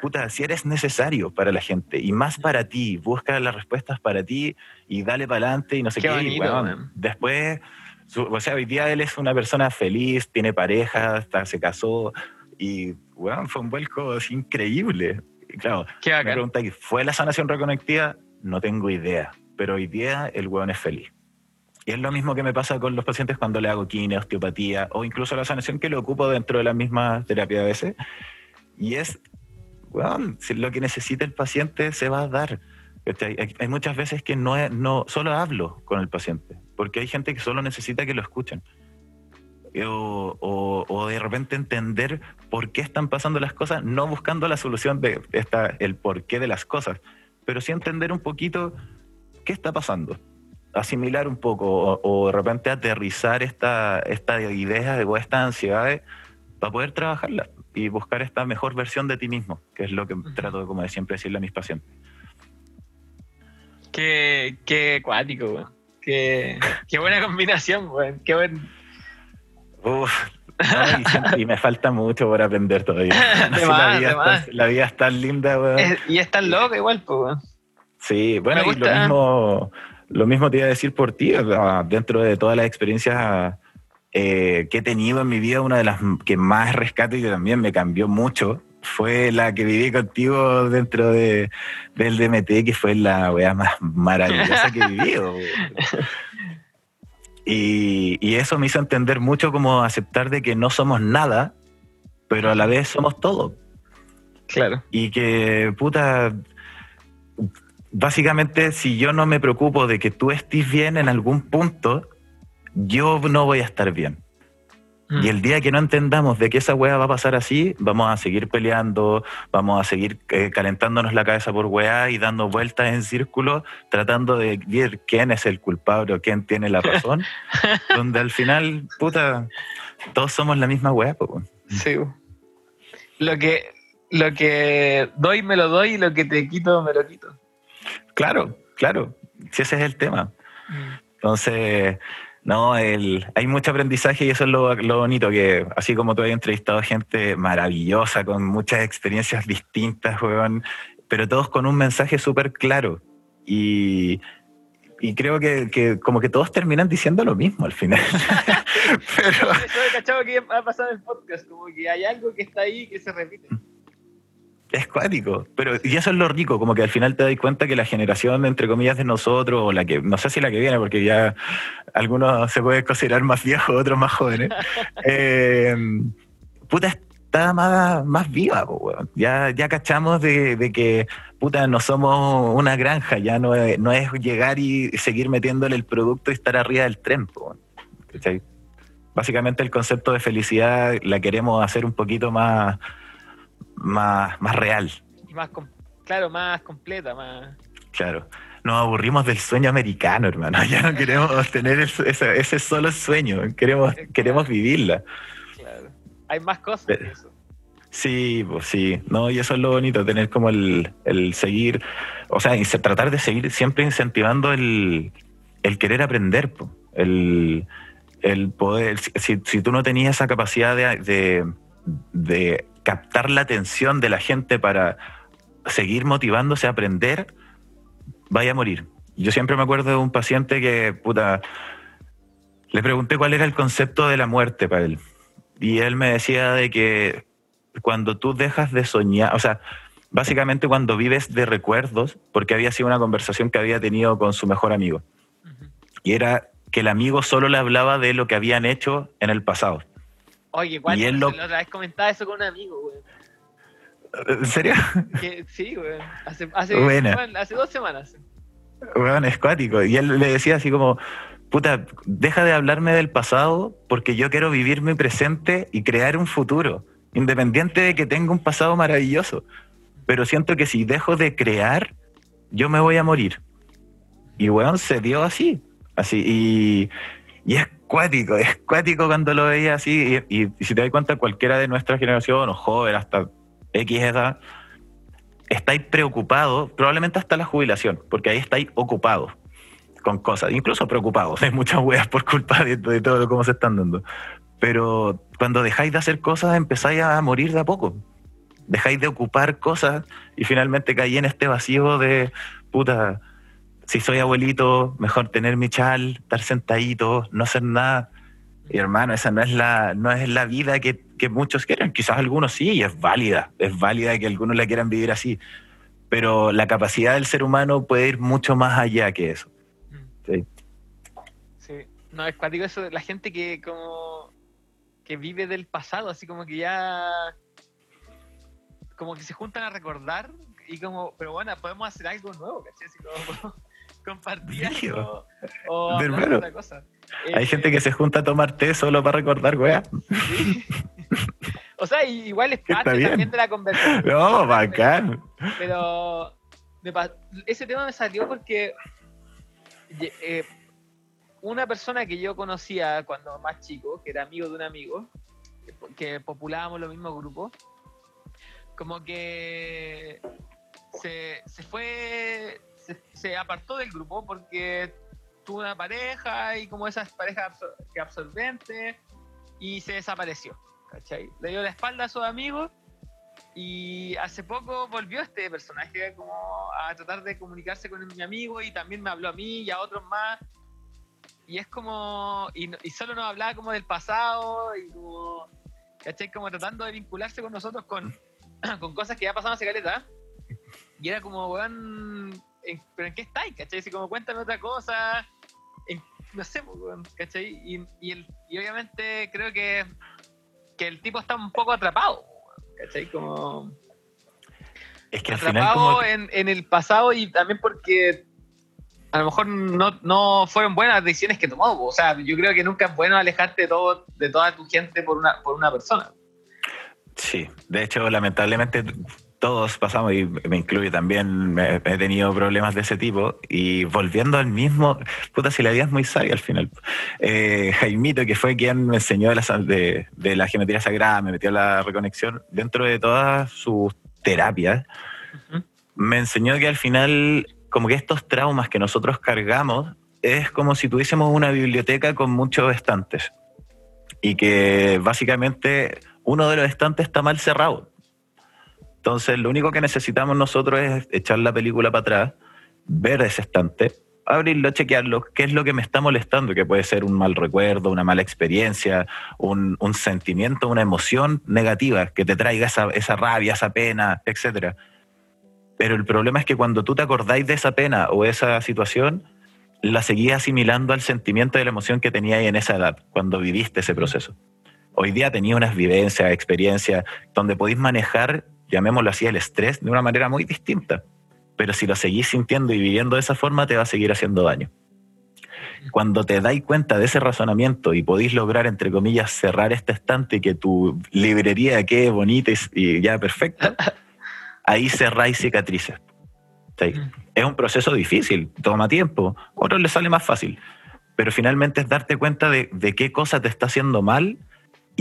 puta, si eres necesario para la gente y más para ti, busca las respuestas para ti y dale para adelante y no sé Qué bonito, después, su- o sea, hoy día él es una persona feliz, tiene pareja, hasta se casó y, weón, fue un vuelco así increíble. Y claro, Qué me preguntáis, ¿fue la sanación reconectiva? No tengo idea, pero hoy día el weón es feliz. Y es lo mismo que me pasa con los pacientes cuando le hago quine, osteopatía o incluso la sanación que lo ocupo dentro de la misma terapia a veces. Y es, lo que necesita el paciente se va a dar. Hay, muchas veces que no, no solo hablo con el paciente, porque hay gente que solo necesita que lo escuchen. O, o- de repente entender por qué están pasando las cosas, no buscando la solución de esta, el porqué de las cosas, pero sí entender un poquito qué está pasando. Asimilar un poco o, de repente aterrizar esta, esta idea o estas ansiedades para poder trabajarlas y buscar esta mejor versión de ti mismo, que es lo que trato como de siempre decirle a mis pacientes. Qué, qué cuático, weón. Qué, qué buena combinación, weón. Qué buen. Uf, no, y, me falta mucho por aprender todavía. Más, la, vida está, la vida es tan linda. Es- y es tan loco igual, pues, weón. Sí, bueno, y lo mismo, lo mismo te iba a decir por ti, dentro de todas las experiencias eh, que he tenido en mi vida, una de las que más rescato y que también me cambió mucho, fue la que viví contigo dentro de, del DMT, que fue la weá más maravillosa que he vivido. Y, y eso me hizo entender mucho como aceptar de que no somos nada, pero a la vez somos todo. Claro. Y que, puta, básicamente si yo no me preocupo de que tú estés bien en algún punto, yo no voy a estar bien. Mm. Y el día que no entendamos de que esa weá va a pasar así, vamos a seguir peleando, vamos a seguir eh, calentándonos la cabeza por weá y dando vueltas en círculo, tratando de ver quién es el culpable o quién tiene la razón, donde al final, puta, todos somos la misma weá, po. Sí. Lo que, lo que doy me lo doy y lo que te quito me lo quito. Claro, claro, si ese es el tema. Entonces, no, el, hay mucho aprendizaje y eso es lo, lo bonito, que así como tú has entrevistado gente maravillosa, con muchas experiencias distintas, weón, pero todos con un mensaje súper claro. Y, y creo que, que como que todos terminan diciendo lo mismo al final. pero, Eso he cachado que ha pasado en el podcast, como que hay algo que está ahí que se repite. Es cuático, pero y eso es lo rico, como que al final te das cuenta que la generación, entre comillas, de nosotros, o la que, no sé si la que viene, porque ya algunos se pueden considerar más viejos, otros más jóvenes, eh, puta, está más, más viva, po, weón. ya, ya cachamos de, de que, puta, no somos una granja, ya no es, no es llegar y seguir metiéndole el producto y estar arriba del tren. Básicamente el concepto de felicidad la queremos hacer un poquito más, más, más real. Y más, claro, más completa, más... Claro. Nos aburrimos del sueño americano, hermano. Ya no queremos tener ese, ese solo sueño. Queremos, queremos vivirla. Claro. Hay más cosas Pero- que eso. Sí, pues sí. No, y eso es lo bonito, tener como el, el seguir, o sea, tratar de seguir siempre incentivando el, el querer aprender, po. el, el poder. Si, si- si tú no tenías esa capacidad de, de, de captar la atención de la gente para seguir motivándose a aprender, vaya a morir. Yo siempre me acuerdo de un paciente que, puta, le pregunté cuál era el concepto de la muerte para él. Y él me decía de que cuando tú dejas de soñar, o sea, básicamente cuando vives de recuerdos, porque había sido una conversación que había tenido con su mejor amigo. Y era que el amigo solo le hablaba de lo que habían hecho en el pasado. Oye, igual, Y lo- la otra vez comentaba eso con un amigo, güey. ¿En serio? Que, sí, güey. Hace, hace, bueno, hace dos semanas. Weón, es cuático. Y él le decía así como, puta, deja de hablarme del pasado porque yo quiero vivir mi presente y crear un futuro, independiente de que tenga un pasado maravilloso. Pero siento que si dejo de crear, yo me voy a morir. Y weón, se dio así. Así. Y, y es cuático, es cuático cuando lo veía así. Y, y- y si te das cuenta, cualquiera de nuestra generación, o joven, hasta X edad, estáis preocupados, probablemente hasta la jubilación, porque ahí estáis ocupados con cosas, incluso preocupados. Hay muchas weas por culpa de, de todo cómo se están dando. Pero cuando dejáis de hacer cosas, empezáis a morir de a poco. Dejáis de ocupar cosas y finalmente caí en este vacío de puta. Si soy abuelito, mejor tener mi chal, estar sentadito, no hacer nada. Y hermano, esa no es la, no es la vida que, que muchos quieren. Quizás algunos sí, y es válida. Es válida que algunos la quieran vivir así. Pero la capacidad del ser humano puede ir mucho más allá que eso. Sí. Sí. No, es cuático eso la gente que como que vive del pasado, así como que ya como que se juntan a recordar y como, pero bueno, podemos hacer algo nuevo, ¿cachai? Así como algo o De hablar de verdad. otra cosa. Hay Eh, gente que se junta a tomar té solo para recordar, weá. sí. o sea, igual es parte también de la conversación. No, bacán. Pero me ese tema me salió porque eh, una persona que yo conocía cuando más chico, que era amigo de un amigo, que populábamos los mismos grupos, como que se, se fue, se, se apartó del grupo porque tuvo una pareja y como esas parejas absor- que absorbentes y se desapareció. ¿cachai? Le dio la espalda a sus amigos y hace poco volvió este personaje como a tratar de comunicarse con mi amigo y también me habló a mí y a otros más. Y es como, y, y solo nos hablaba como del pasado y como, ¿cachai? Como tratando de vincularse con nosotros con, con cosas que ya pasaban hace caleta. Y era como, weón, ¿en- ¿pero en qué estáis? ¿Cachai? Así como, cuéntame otra cosa. en- no sé, pues, ¿cachai? Y, y, el- y obviamente creo que, que el tipo está un poco atrapado, ¿cachai? Como Es que al final atrapado como... en, en el pasado y también porque a lo mejor no, no fueron buenas las decisiones que tomó. O sea, yo creo que nunca es bueno alejarte de, todo, de toda tu gente por una, por una persona. Sí, de hecho, lamentablemente todos pasamos, y me incluyo también, me- he tenido problemas de ese tipo, y volviendo al mismo, puta, si la vida es muy sabia al final. Eh, Jaimito, que fue quien me enseñó de la, de, de la geometría sagrada, me metió a la reconexión, dentro de todas sus terapias, me enseñó que al final, como que estos traumas que nosotros cargamos, es como si tuviésemos una biblioteca con muchos estantes. Y que básicamente uno de los estantes está mal cerrado. Entonces, lo único que necesitamos nosotros es echar la película para atrás, ver ese estante, abrirlo, chequearlo, qué es lo que me está molestando, que puede ser un mal recuerdo, una mala experiencia, un, sentimiento, una emoción negativa que te traiga esa, rabia, esa pena, etcétera. Pero el problema es que cuando tú te acordáis de esa pena o esa situación, la seguís asimilando al sentimiento de la emoción que tenías en esa edad, cuando viviste ese proceso. Hoy día tenía unas vivencias, experiencias, donde podéis manejar, llamémoslo así, el estrés de una manera muy distinta. Pero si lo seguís sintiendo y viviendo de esa forma, te va a seguir haciendo daño. Cuando te dais cuenta de ese razonamiento y podéis lograr, entre comillas, cerrar este estante y que tu librería quede bonita y, ya perfecta, ahí cerráis cicatrices. ¿Sí? Es un proceso difícil, toma tiempo, a otros les sale más fácil, pero finalmente es darte cuenta de, de qué cosa te está haciendo mal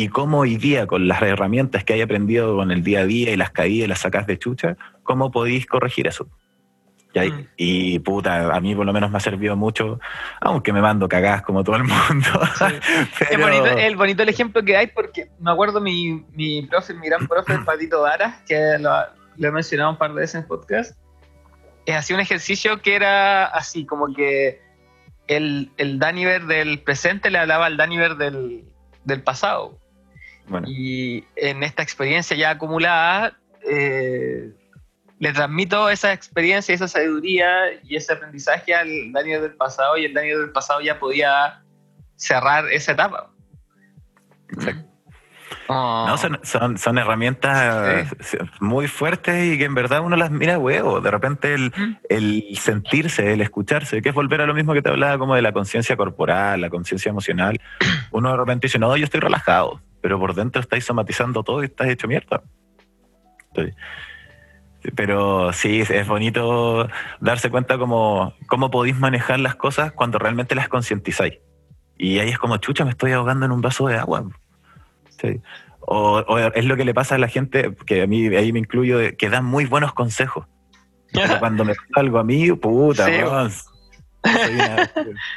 y cómo hoy día, con las herramientas que hay aprendido con el día a día y las caídas y las sacas de chucha, cómo podéis corregir eso. Y, Mm. y, puta, a mí por lo menos me ha servido mucho, aunque me mando cagadas como todo el mundo. Es, pero- bonito, es bonito el ejemplo que hay porque me acuerdo mi, mi profe, mi gran profe, Patito Dara, que lo, lo he mencionado un par de veces en podcast, eh, hacía un ejercicio que era así, como que el, el Daniver del presente le hablaba al Daniver del, del pasado. Bueno, Y en esta experiencia ya acumulada, eh, le transmito esa experiencia, esa sabiduría y ese aprendizaje al Daniel del pasado y el Daniel del pasado ya podía cerrar esa etapa. Exacto. Oh, No, son, son, son herramientas muy fuertes y que en verdad uno las mira huevo. De repente el, Mm. el sentirse, el escucharse, que es volver a lo mismo que te hablaba como de la conciencia corporal, la conciencia emocional. Uno de repente dice, no, yo estoy relajado, pero por dentro estáis somatizando todo y estás hecho mierda. Pero sí, es bonito darse cuenta cómo, cómo podéis manejar las cosas cuando realmente las concientizáis. Y ahí es como, chucha, me estoy ahogando en un vaso de agua. Sí. O, o es lo que le pasa a la gente, que a mí ahí me incluyo, que dan muy buenos consejos. Pero cuando me pasa algo a mí, puta, Sí, una-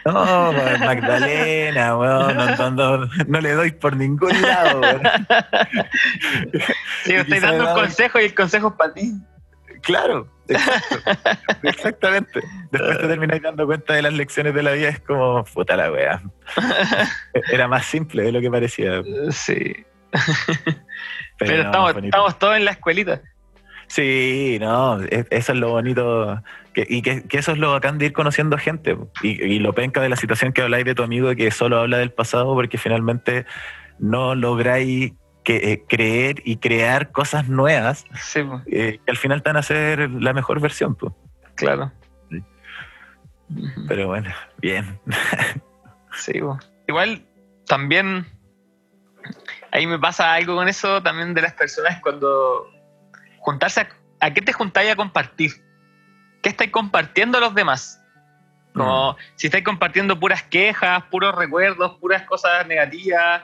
No, Magdalena, weón, no, no, no, no le doy por ningún lado. weón. sí, quizá dando un consejo y el consejo es para ti. Claro, exacto, exactamente. Después te termináis dando cuenta de las lecciones de la vida, es como, puta la wea. Era más simple de lo que parecía. Sí. Pero, no, estamos, estamos todos en la escuelita. Sí, no, es- eso es lo bonito. Que- y que, que eso es lo bacán de ir conociendo gente. Y, y lo penca de la situación que habláis de tu amigo que solo habla del pasado porque finalmente no lográis que, eh, creer y crear cosas nuevas Sí, pues, eh, que al final te van a ser la mejor versión. po. claro. Sí. Pero bueno, bien. Sí, bo. igual también ahí me pasa algo con eso también de las personas cuando juntarse a, ¿a qué te juntáis a compartir? ¿Qué estáis compartiendo a los demás? Como si estáis compartiendo puras quejas, puros recuerdos, puras cosas negativas.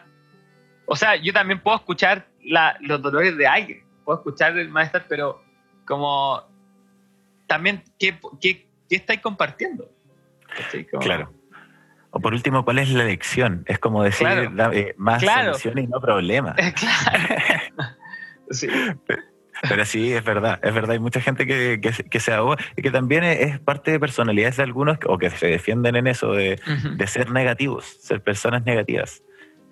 O sea, yo también puedo escuchar la- los dolores de alguien, puedo escuchar el malestar, pero como también, ¿qué, qué, qué estáis compartiendo? ¿Cachai? Como- Claro. O por último, ¿cuál es la lección? Es como decir, Claro. eh, más Claro. soluciones y no problemas. claro. Sí. Pero sí, es verdad, es verdad. Hay mucha gente que, que, se- que se ahoga y que también es, parte de personalidades de algunos o que se defienden en eso de, de ser negativos, ser personas negativas.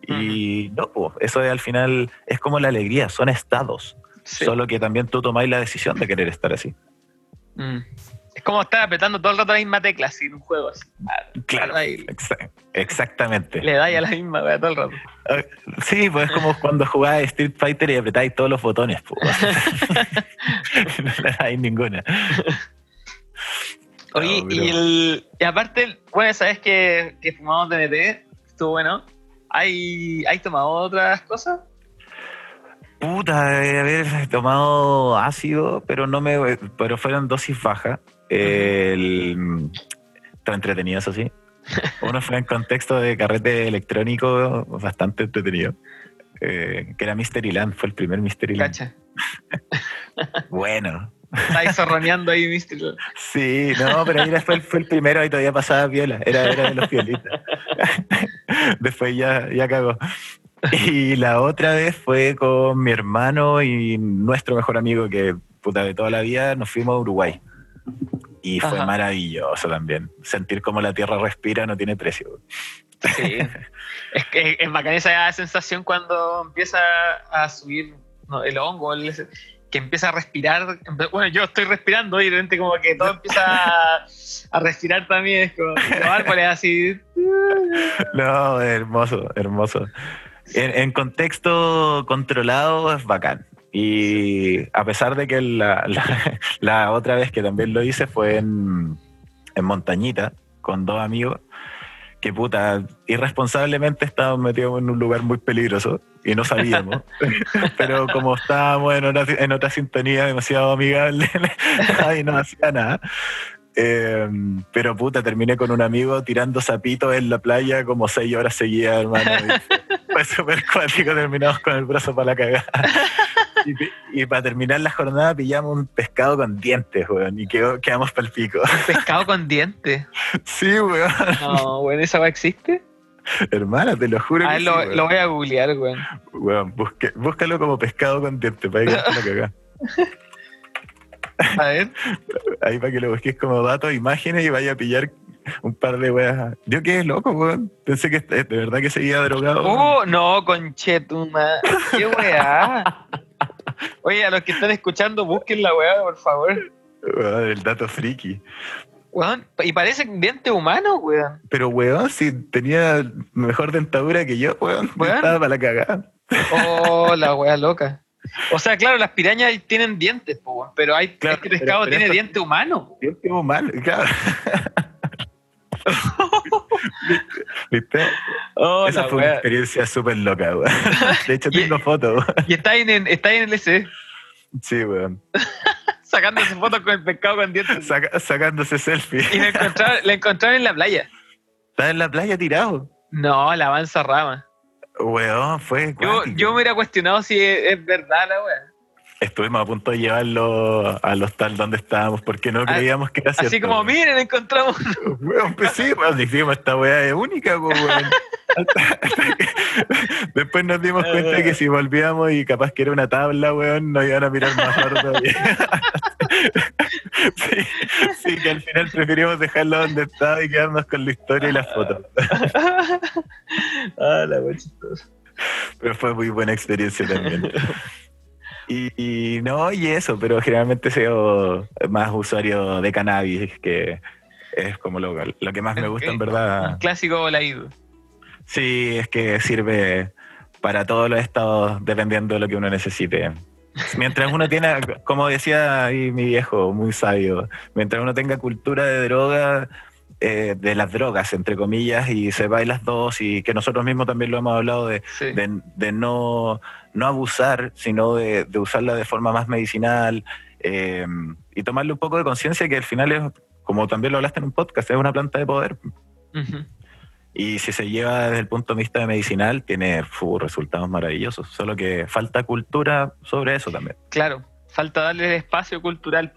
Y no, eso es, al final es como la alegría, son estados. Sí. Solo que también tú tomáis la decisión de querer estar así. Mm. Es como estar apretando todo el rato la misma tecla, así, en un juego así. Claro, Ahí, exa- exactamente. le dais a la misma wea todo el rato. Ah, Sí, pues es como cuando jugabas Street Fighter y apretáis todos los botones. po. no le dais ninguna. Oye, No, y, el, y aparte, bueno, sabes que, que fumamos DMT, estuvo bueno. ¿Hay, ¿Hay tomado otras cosas? Puta, de haber tomado ácido, pero no me, pero fueron dosis bajas. El, está entretenido, eso sí. Uno fue en contexto de carrete electrónico bastante entretenido. eh, que era Mystery Land, fue el primer Mystery Land. Cacha. Bueno, Estáis zorroneando ahí, Mystery. sí, no, pero ahí fue, el- fue el primero y todavía pasaba viola, era, era de los violitas. Después ya, ya cagó. Y la otra vez fue con mi hermano y nuestro mejor amigo que, puta, de toda la vida nos fuimos a Uruguay. Y fue maravilloso también. Sentir como la tierra respira no tiene precio. Sí. es que es bacán esa sensación cuando empieza a subir no, el hongo, el- que empieza a respirar. Bueno, yo estoy respirando y de repente como que todo empieza a, a respirar también. Es como los árboles así. No, hermoso, hermoso. En, en contexto controlado es bacán. Y a pesar de que la, la- la otra vez que también lo hice fue en, en Montañita con dos amigos, que puta, irresponsablemente estábamos metidos en un lugar muy peligroso y no sabíamos. Pero como estábamos en otra, en otra sintonía demasiado amigable, ahí no hacía nada. Eh, pero puta, terminé con un amigo tirando zapitos en la playa como seis horas seguidas, hermano. Y fue súper cuático, terminamos con el brazo para la cagada. Y, para terminar la jornada pillamos un pescado con dientes, weón, y quedó- quedamos para el pico. Pescado con dientes. Sí, weón. No, bueno, ¿esa va existe? Hermana, te lo juro A que ver, sí, lo, weón. lo voy a googlear, weón. Weón, busque- búscalo como pescado con dientes para que la cagada. A ver. Ahí para que lo busques como datos, imágenes y vaya a pillar un par de weas. Yo quedé loco, weón. Pensé que de verdad que seguía drogado. Oh, no, conchetuma. Qué weá. Oye, a los que están escuchando, busquen la weá, por favor. Weón, el dato friki. Weón, y parece diente humano, weón. Pero, weón, si tenía mejor dentadura que yo, weón, Weón. estaba para la cagada. Oh, la weá loca. O sea, claro, las pirañas tienen dientes, po, weón, pero hay, Claro, este pescado pero tiene esto- diente humano. Diente mal, claro. ¿Viste? Oh, Esa fue una experiencia súper loca, weón. De hecho, tengo fotos. Y está en, está en el S, Sí, weón. sacándose fotos con el pescado con dientes. Saca- sacándose selfie. Y la encontraron, encontraron en la playa. Está en la playa tirado. No, la avanza rama. Weón, fue. Yo, yo me hubiera cuestionado si es, es verdad la weá. Estuvimos a punto de llevarlo al hostal donde estábamos porque no Ah, creíamos que era cierto. Así como, miren, encontramos. Weón, pues sí, weón, dijimos, esta weá es única, pues, weón. Hasta- hasta que- Después nos dimos cuenta que si volvíamos y capaz que era una tabla, weón, nos iban a mirar más raro todavía. sí, sí, que al final preferimos dejarlo donde estaba y quedarnos con la historia y las fotos. ah, la weá chistosa. Pero fue muy buena experiencia también. Y, y no, y eso, pero generalmente soy más usuario de cannabis, que es como lo, lo que más me gusta en Un verdad. clásico voladito. Sí, es que sirve para todos los estados dependiendo de lo que uno necesite. Mientras uno tiene, como decía ahí mi viejo, muy sabio, mientras uno tenga cultura de droga, eh, de las drogas, entre comillas, y sepa las dos, y que nosotros mismos también lo hemos hablado de, Sí. de, de no, no abusar, sino de, de usarla de forma más medicinal eh, y tomarle un poco de conciencia que al final es, como también lo hablaste en un podcast, es una planta de poder. Y si se lleva desde el punto de vista de medicinal, tiene resultados maravillosos. Solo que falta cultura sobre eso también. Claro, falta darle espacio cultural.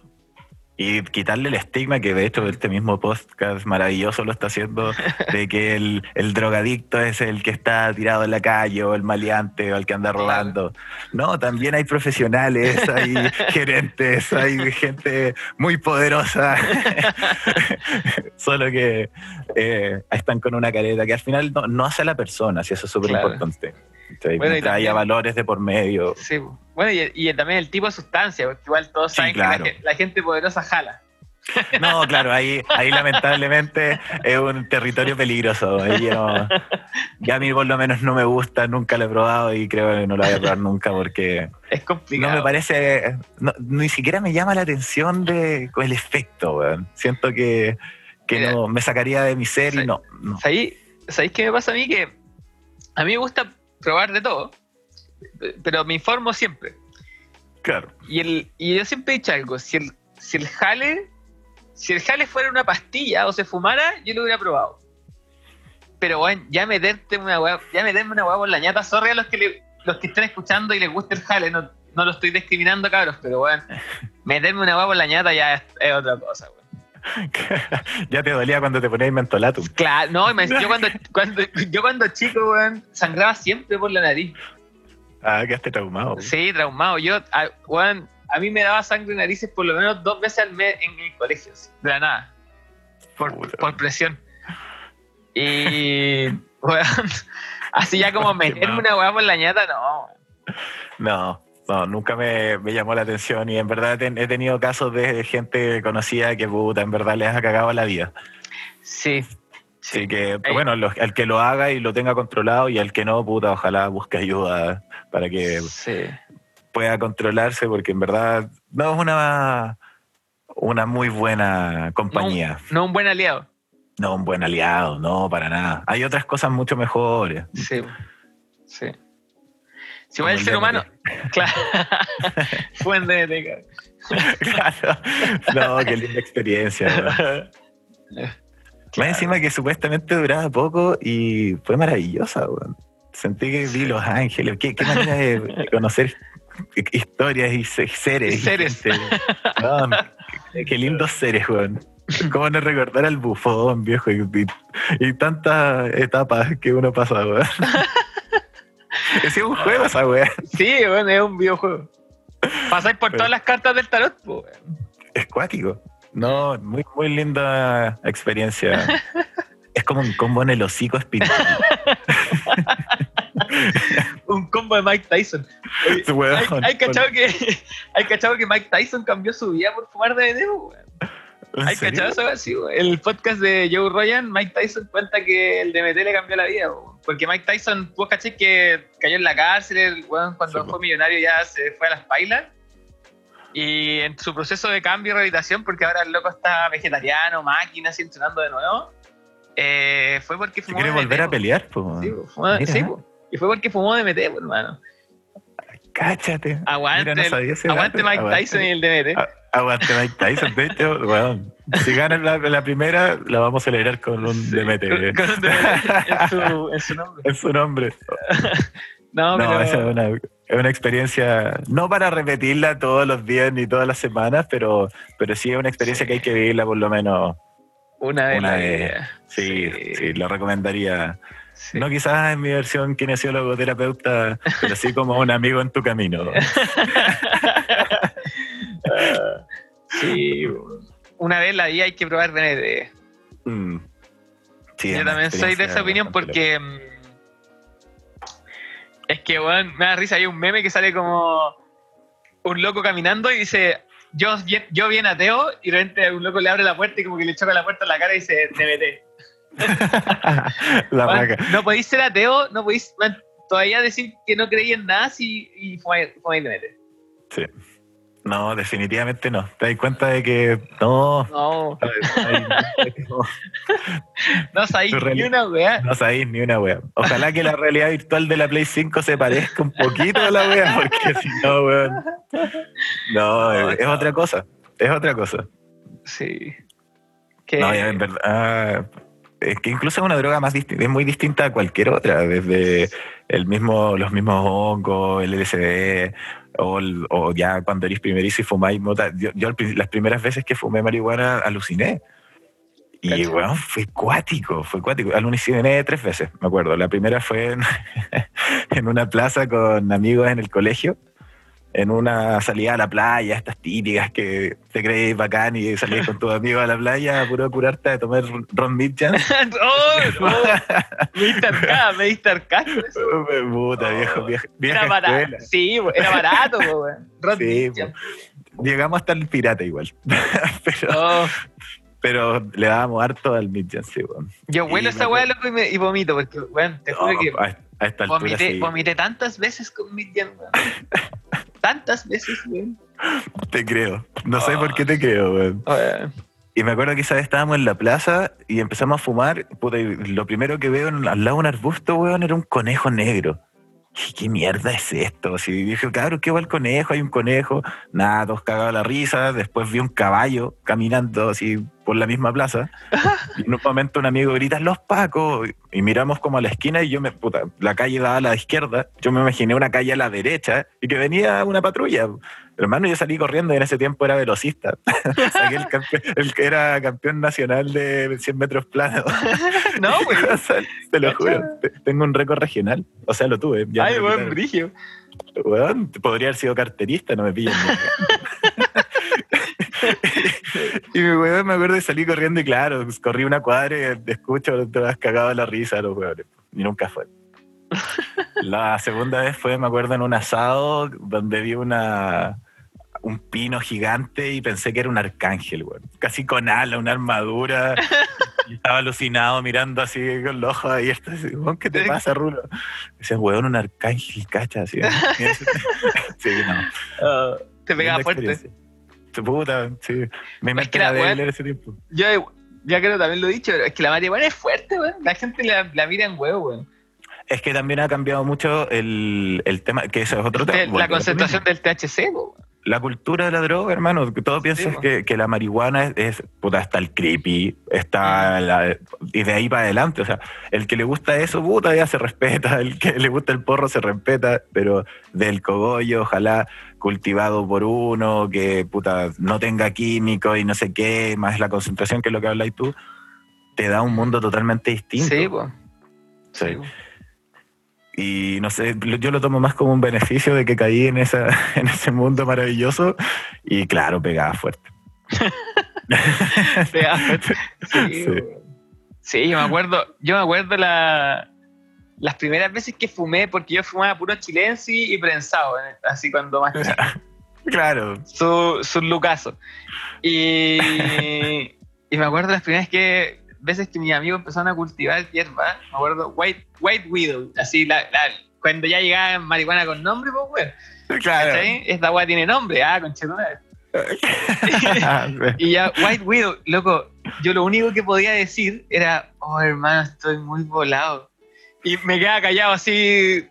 Y quitarle el estigma que de hecho este mismo podcast maravilloso lo está haciendo, de que el, el drogadicto es el que está tirado en la calle o el maleante o el que anda robando. No, también hay profesionales, hay gerentes, hay gente muy poderosa. Solo que eh, están con una careta que al final no, no hace a la persona, si eso es súper Claro. importante. Bueno, y también- valores de por medio. Sí, bueno, y, y también el tipo de sustancia, porque igual todos Sí, saben claro. que la, ge- la gente poderosa jala. No, claro, ahí, ahí lamentablemente es un territorio peligroso. Ahí yo no- ya a mí por lo menos no me gusta, nunca lo he probado y creo que no lo voy a probar nunca porque Es complicado. no me parece, no- ni siquiera me llama la atención de el efecto, weón. Siento que, que Mira. no me sacaría de mi ser y no. no. ¿Sabéis, ¿Sabéis qué me pasa a mí? Que a mí me gusta probar de todo, pero me informo siempre. Claro. Y, el, y yo siempre he dicho algo, si el, si el jale, si el jale fuera una pastilla o se fumara, yo lo hubiera probado. Pero bueno, ya meterte una hueá, ya meterme una hueá por la ñata, sorry a los que le- los que estén escuchando y les guste el jale, no, no lo estoy discriminando, cabros, pero bueno, meterme una hueá por la ñata ya es, es otra cosa, weón. ya te dolía cuando te ponías mentolatum. Claro, no, yo cuando, cuando, yo cuando chico, weón, sangraba siempre por la nariz. Ah, quedaste traumado. Sí, traumado. Yo, a, weón, a mí me daba sangre en narices por lo menos dos veces al mes en el colegio, así, de la nada. Por, Puta. por presión. Y, weón, así ya como meterme una weá por la ñata, no. No, no, nunca me, me llamó la atención y en verdad he tenido casos de gente conocida que puta, en verdad les ha cagado la vida. Sí. Así que, bueno, los- al que lo haga y lo tenga controlado y al que no, puta, ojalá busque ayuda para que Sí. pueda controlarse porque en verdad no es una, una muy buena compañía, No un buen aliado. no un buen aliado, no, para nada. Hay otras cosas mucho mejores. Sí. Sí. Si igual el ser humano. Claro. Fue en DMT, cabrón. claro. No, qué linda experiencia. weón. Más encima que supuestamente duraba poco y fue maravillosa, weón. Sentí que vi Los Ángeles. Qué, qué manera de, conocer historias y se- seres. Y seres. qué, lindos seres, weón. ¿Cómo no recordar al bufón, viejo? Y, y- y tantas etapas que uno pasa, weón. Es un juego esa weón. Sí, bueno, es un videojuego. Pasáis por todas las cartas del tarot, po, weón. Es cuático. No, muy, muy linda experiencia. Es como un combo en el hocico espiritual. un combo de Mike Tyson. Oye, ¿Hay, hay cachado que, hay cachado que Mike Tyson cambió su vida por fumar DMT, weón. ¿En ¿Hay cachado eso? Sí. El podcast de Joe Ryan, Mike Tyson cuenta que el DMT le cambió la vida. Porque Mike Tyson, vos caché que cayó en la cárcel, el weón, cuando Sí, fue millonario ya se fue a las pailas. Y en su proceso de cambio y rehabilitación, porque ahora el loco está vegetariano, máquina, así entrenando de nuevo, eh, fue porque ¿Se fumó quiere volver a pelear? Po? Sí, fumó- sí. Y fue porque fumó DMT, hermano. Cáchate. Aguante, Mira, no sabía ese dato. aguante Mike Aguante. Tyson y el DMT. Aguante Mike Tyson. De hecho, weón, si ganan la, la primera, la vamos a celebrar con un Sí, DMT. con- con un DMT en su, en su nombre. Es su nombre. No, No, pero esa es una, es una experiencia, no para repetirla todos los días ni todas las semanas, pero, pero sí es una experiencia Sí. que hay que vivirla por lo menos una vez en una vez. vida. Sí, sí, lo recomendaría. Sí. No quizás en mi versión kinesiólogo terapeuta, pero sí como un amigo en tu camino. Sí, una vez la vida hay que probar DMT. Mm. Sí, Yo también soy de esa opinión porque mm, es que, weón, me da risa. Hay un meme que sale como un loco caminando y dice, yo bien, yo bien ateo, y de repente un loco le abre la puerta y como que le choca la puerta en la cara y dice, loca. la raca. no podéis ser ateo, no podéis todavía decir que no creí en nada si, y DMT. Sí. No, definitivamente no. Te das cuenta de que no. No, no, sabéis ni una weá. no sabéis ni una wea. Ojalá que la realidad virtual de la Play 5 se parezca un poquito a la wea, porque si no, weón. No, No, es, otra cosa. Es otra cosa. Sí. Que, No, ya, en verdad. ah, es que incluso es una droga más distinta, es muy distinta a cualquier otra, desde el mismo, los mismos hongos, el LSD, o, ya cuando eres primerizo y fumáis mota. Yo, las primeras veces que fumé marihuana aluciné. Y Cacha. bueno, fue cuático, fue cuático. Aluciné tres veces, me acuerdo. La primera fue en, en una plaza con amigos en el colegio. En una salida a la playa, estas típicas que te crees bacán y salís con tus amigos a la playa puro curarte de tomar Ron Mitchell. oh, oh, me diste arcada, me. Puta, viejo, vieja, vieja Era barato. escuela. Sí, era barato, weón. Rod Sí. Llegamos hasta el pirata igual. pero, Oh, pero le dábamos harto al Mitchell, sí, weón. yo huelo esa weá loco y, me- y vomito, porque, weón, te juro que a esta altura vomité, sí, vomité tantas veces con weón. Tantas veces, weón. te creo. No sé por qué te creo, weón. Y me acuerdo que esa vez estábamos en la plaza y empezamos a fumar. puta, y lo primero que veo al lado de un arbusto, weón, era un conejo negro. ¿Qué mierda es esto? Así dije, cabrón, ¿qué va el conejo? Hay un conejo. Nada, todos cagados la risa. Después vi un caballo caminando así por la misma plaza. Y en un momento un amigo grita, ¡Los Pacos! Y miramos como a la esquina y yo me, puta, la calle daba a la izquierda. Yo me imaginé una calle a la derecha y que venía una patrulla. Hermano, yo salí corriendo y en ese tiempo era velocista. Saqué el, el que era campeón nacional de 100 metros planos. No. O sea, Te lo juro. Te- Tengo un récord regional. O sea, lo tuve. ya Ay, quitaron. brigio. Weón, podría haber sido carterista, no me pillan. y mi weón me acuerdo de salir corriendo y claro, pues, corrí una cuadra y te escucho, te has cagado la risa los weones. Y nunca fue. La segunda vez fue, me acuerdo, en un asado donde vi una un pino gigante y pensé que era un arcángel, weón. Casi con ala, una armadura. Y estaba alucinado mirando así con los ojos abiertos. Así, ¿qué te pasa, Rulo? Dice, weón, un arcángel, cacha. Así, sí, no. Ah, te pegaba fuerte. Puta, sí. Mi mente que la débil en ese tiempo. Yo ya creo también lo he dicho, pero es que la marihuana es fuerte, weón. La gente la, la mira en huevo, weón. Es que también ha cambiado mucho el, el tema, que eso es otro tema. la concentración del THC, weón. La cultura de la droga, hermano, que todos piensan que, que la marihuana es, es, puta, está el creepy, está la- y de ahí para adelante, o sea, el que le gusta eso, puta, ya se respeta, el que le gusta el porro se respeta, pero del cogollo, ojalá cultivado por uno, que, puta, no tenga químicos y no sé qué, más la concentración, que es lo que habláis tú, te da un mundo totalmente distinto. Sí, po. Sí. Sí, po. Y no sé, yo lo tomo más como un beneficio de que caí en, esa, en ese mundo maravilloso y claro, pegaba fuerte. Pegaba fuerte. Sí, Sí. Sí, yo me acuerdo, yo me acuerdo la, las primeras veces que fumé, porque yo fumaba puro chilensi y prensado, ¿eh? así cuando más. Claro, su, su lucaso. Y, y me acuerdo las primeras que, veces que mis amigos empezaron a cultivar hierba, me acuerdo White, White Widow, así la, la- cuando ya llegaba marihuana con nombre, pues weón. claro. ¿cachai? Esta weá tiene nombre, ah, conchetumare. Y ya, White Widow, loco, yo lo único que podía decir era, oh hermano, estoy muy volado. Y me quedaba callado así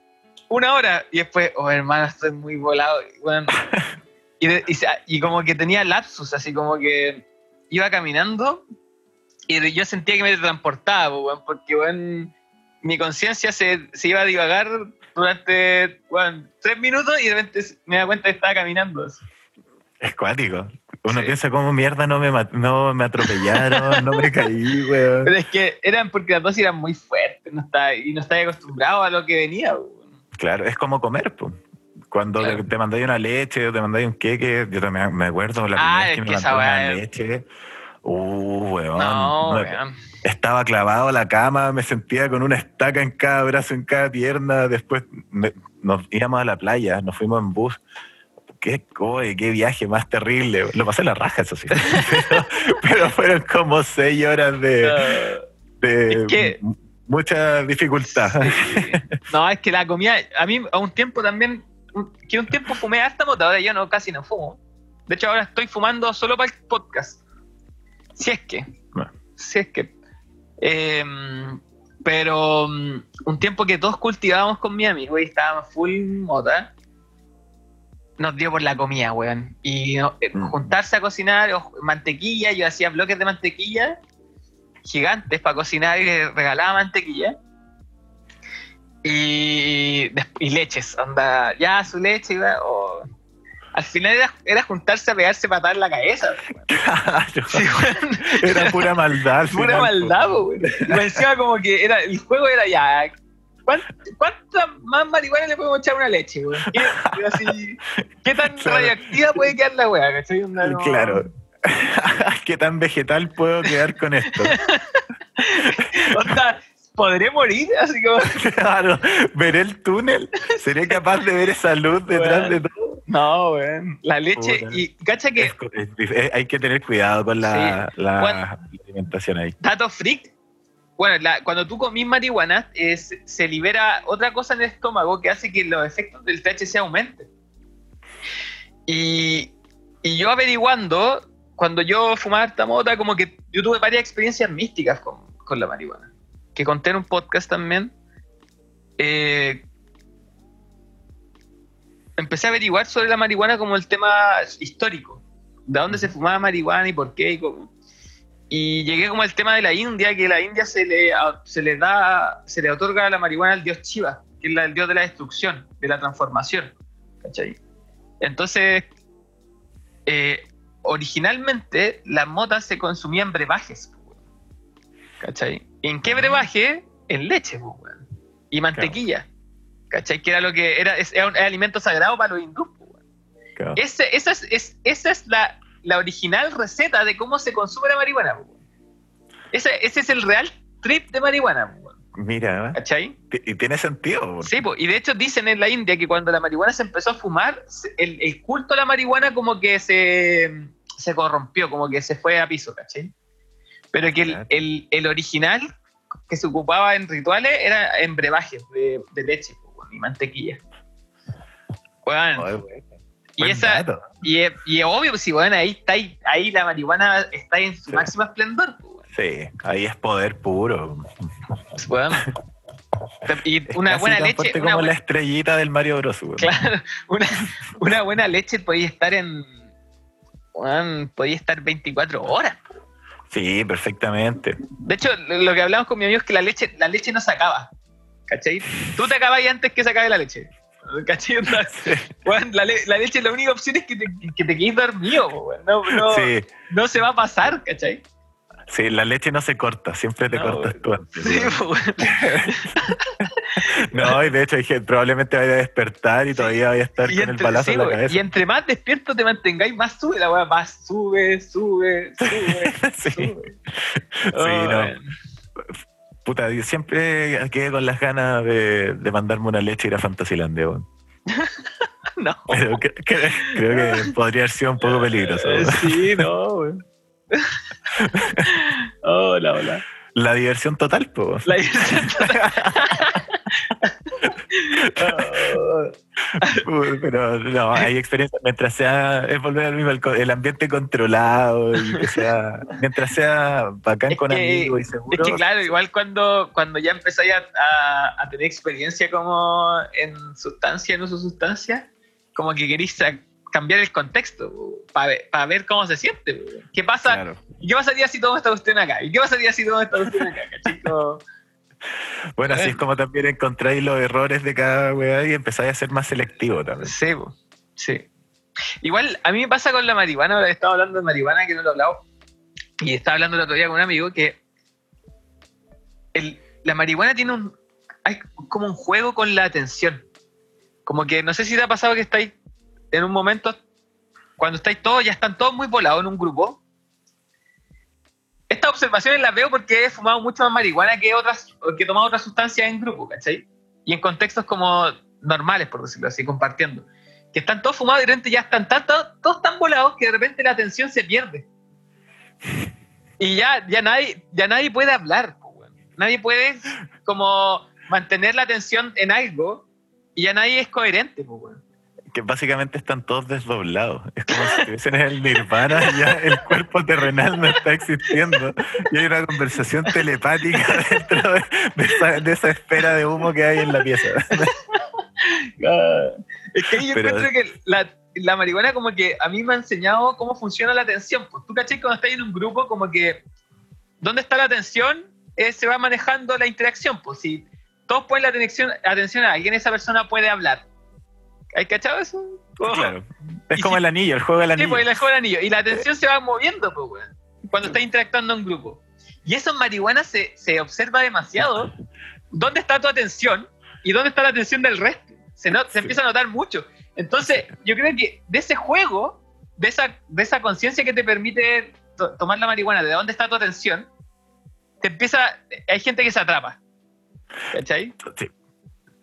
una hora y después, oh hermano, estoy muy volado. Y, bueno, y, de- y como que tenía lapsus, así como que iba caminando y yo sentía que me transportaba, po, weón, porque weón, mi conciencia se, se iba a divagar durante tres minutos y de repente me da cuenta que estaba caminando. así. es cuático. Uno Sí. piensa como mierda no me, no me atropellaron, no me caí, weón. Pero es que eran porque las dosis eran muy fuertes no y no estaba acostumbrado a lo que venía. Claro, es como comer, pues. Cuando Claro. te mandáis una leche o te mandáis un queque, yo también me acuerdo la Ah, primera vez que me mandó una leche. Uh, weón. No, No, weón. estaba clavado a la cama, me sentía con una estaca en cada brazo, en cada pierna. Después me- nos íbamos a la playa, nos fuimos en bus. Qué, oye, qué viaje más terrible. Lo pasé en la raja, eso sí. pero, pero fueron como seis horas de, de Es que- m- mucha dificultad. Sí. No, es que la comida, a mí a un tiempo también, un- que un tiempo fumé harta mota, ahora yo no, casi no fumo. De hecho, ahora estoy fumando solo para el podcast. Si es que, Bueno. si es que. Em, pero mm, un tiempo que todos cultivábamos con mi amigo y estábamos full mota, nos dio por la comida, weón. Y eh, Mm. juntarse a cocinar, o mantequilla, yo hacía bloques de mantequilla gigantes para cocinar y le regalaba mantequilla. Y, y leches, onda, ya su leche, iba, o- al final era, era juntarse a pegarse patada en la cabeza. Claro. Sí. Era pura maldad. al Pura final, maldad, po, weón. Y encima como que era, el juego era ya, ¿cuán- ¿Cuánta más marihuana le podemos echar a una leche, weón? ¿Qué, así, ¿qué tan Claro. radioactiva puede quedar la weá, no- Claro. ¿Qué tan vegetal puedo quedar con esto? Onda, ¿podré morir? Así como. Claro, veré el túnel, seré capaz de ver esa luz detrás de todo. No, weón. La leche. Y cacha que. Es- es- es- hay que tener cuidado con la, Sí. la Cuando- alimentación ahí. Dato freak. Bueno, la- cuando tú comís marihuana, es, se libera otra cosa en el estómago que hace que los efectos del THC aumenten. Y, y yo averiguando, cuando yo fumaba harta mota, como que yo tuve varias experiencias místicas con, con la marihuana. Que conté en un podcast también. Eh, empecé a averiguar sobre la marihuana como el tema histórico. De dónde se fumaba marihuana y por qué y cómo. Y llegué como al tema de la India, que la India se le, a- se le da, se le otorga la marihuana al dios Shiva, que es el dios de la destrucción, de la transformación. ¿Cachai? Entonces, eh, originalmente las motas se consumían brebajes. ¿Cachai? ¿En qué brebaje? En leche, weón. Y mantequilla. ¿Cachai? Que era lo que era, es, era un era alimento sagrado para los weón. Claro. Ese- esa es, es- esa es la, la original receta de cómo se consume la marihuana. weón. Ese, ese es el real trip de marihuana. weón. Mira, ¿eh? ¿Cachai? Y tiene sentido. Sí, y de hecho dicen en la India que cuando la marihuana se empezó a fumar, el, el culto a la marihuana como que se, se corrompió, como que se fue a piso, ¿cachai? Pero que el, el- el original que se ocupaba en rituales era en brebajes de, de leche y mantequilla. Güey, y esa, y, y obvio, pues, si weón, ahí está ahí, ahí la marihuana está en su Sí. máximo esplendor. Sí, ahí es poder puro. Weón. Y una buena leche, una como buena- la estrellita del Mario Bros. Claro, una, una buena leche podía estar en. Weón, podía estar 24 horas. Sí, perfectamente. De hecho, lo que hablamos con mi amigo es que la leche, la leche no se acaba. ¿Cachai? Tú te acabas antes que se acabe la leche. ¿Cachai? Weón, la, le- la leche, la única opción es que te, que te quedes dormido. No, no, Sí, no se va a pasar, ¿cachai? Sí, la leche no se corta, siempre te No, cortas tú antes. Sí, weón. No, y de hecho dije, probablemente vaya a despertar y todavía vaya a estar Y con el balazo sí, en la cabeza. y entre más despierto te mantengáis, más sube la weá. Más sube, sube, sube. Sí, sube. sí, no. Puta, yo siempre quedé con las ganas de, de mandarme una leche y ir a Fantasylandia, weón. No. Pero creo que podría haber sido un poco peligroso. Eh, weón. Sí, no, weón. Hola, hola. La diversión total, pues. La diversión total. Pero no, hay experiencias mientras sea, es volver al mismo, el, ambiente controlado y que sea, mientras sea bacán Es con que- amigos y es seguro. que claro, igual cuando, cuando ya empezáis a, a- a tener experiencia como en sustancia, en uso de sustancia, como que queréis sa- cambiar el contexto para ver cómo se siente. ¿Qué pasa? Claro. ¿Y qué pasaría si tomo esta cuestión acá? ¿Y qué pasaría si tomo esta cuestión acá? ¿Cachai? Como- Bueno, así es como también encontráis los errores de cada weá y empezáis a ser más selectivo también. Sí, sí. Igual, a mí me pasa con la marihuana, ahora estaba hablando de marihuana que no lo he hablado, y estaba hablando el otro día con un amigo que el- la marihuana tiene un. Hay como un juego con la atención. Como que no sé si te ha pasado que estáis en un momento, cuando estáis todos, ya están todos muy volados en un grupo. Estas observaciones las veo porque he fumado mucho más marihuana que otras, que he tomado otras sustancias en grupo, ¿cachai? Y en contextos como normales, por decirlo así, compartiendo. Que están todos fumados y de repente ya están tan- todos, tan volados que de repente la atención se pierde. Y ya, ya, nadie, ya nadie puede hablar. Nadie puede como mantener la atención en algo y ya nadie es coherente. weón. Que básicamente están todos desdoblados. Es como si estuviesen en el nirvana y ya el cuerpo terrenal no está existiendo. Y hay una conversación telepática dentro de, de esa, de esa esfera de humo que hay en la pieza. Es que ahí yo Pero- encuentro que la, la marihuana como que a mí me ha enseñado cómo funciona la atención. Pues tú caché cuando estás en un grupo como que dónde está la atención Eh, se va manejando la interacción. Pues si todos ponen la atención, atención a alguien, esa persona puede hablar. ¿Hay cachado eso? Oh. Claro. Es Y como si- el anillo, el juego del Sí, anillo. pues el juego del anillo. Y la atención se va moviendo, pues, weón. Cuando estás interactuando en grupo. Y eso en marihuana se, se observa demasiado. ¿Dónde está tu atención? ¿Y dónde está la atención del resto? Se, not- se empieza a notar mucho. Entonces, yo creo que de ese juego, de esa, de esa conciencia que te permite to- tomar la marihuana, de dónde está tu atención, te empieza. Hay gente que se atrapa. ¿Cachai? Sí.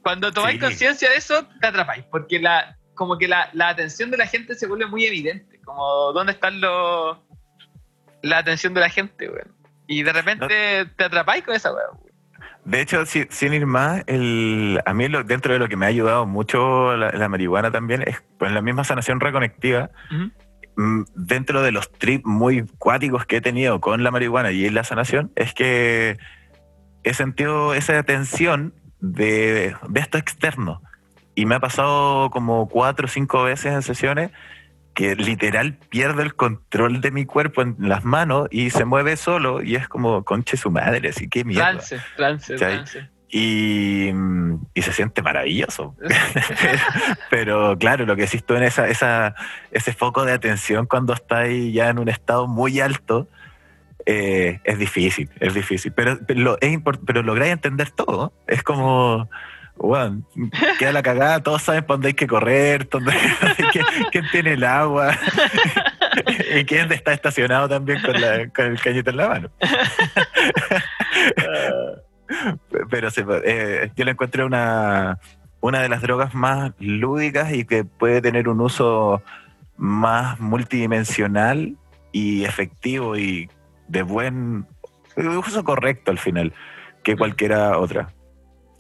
Cuando tomáis Sí. conciencia de eso, te atrapáis. Porque la, como que la, la atención de la gente se vuelve muy evidente. Como dónde están los. La atención de la gente, weón. Y de repente te atrapáis con esa weón. De hecho, si- sin ir más, el, a mí lo- dentro de lo que me ha ayudado mucho la, la marihuana también es pues, la misma sanación reconectiva. Mm, Dentro de los trips muy cuáticos que he tenido con la marihuana y la sanación, es que he sentido esa tensión de, de esto externo. Y me ha pasado como cuatro o cinco veces en sesiones que literal pierde el control de mi cuerpo en las manos y se mueve solo y es como conche su madre, así que mierda. Trance, trance, trance. Y, y se siente maravilloso. pero, claro, lo que decís tú en esa, esa, ese foco de atención cuando estás ya en un estado muy alto, eh, es difícil, es difícil. Pero, pero, es pero lográis entender todo. Es como, bueno, queda la cagada, todos saben para dónde hay que correr, dónde- quién, quién tiene el agua y quién está estacionado también con, la- con el cañito en la mano. Pero se- eh, yo le encontré una, una de las drogas más lúdicas y que puede tener un uso más multidimensional y efectivo y de buen uso correcto al final que cualquiera otra.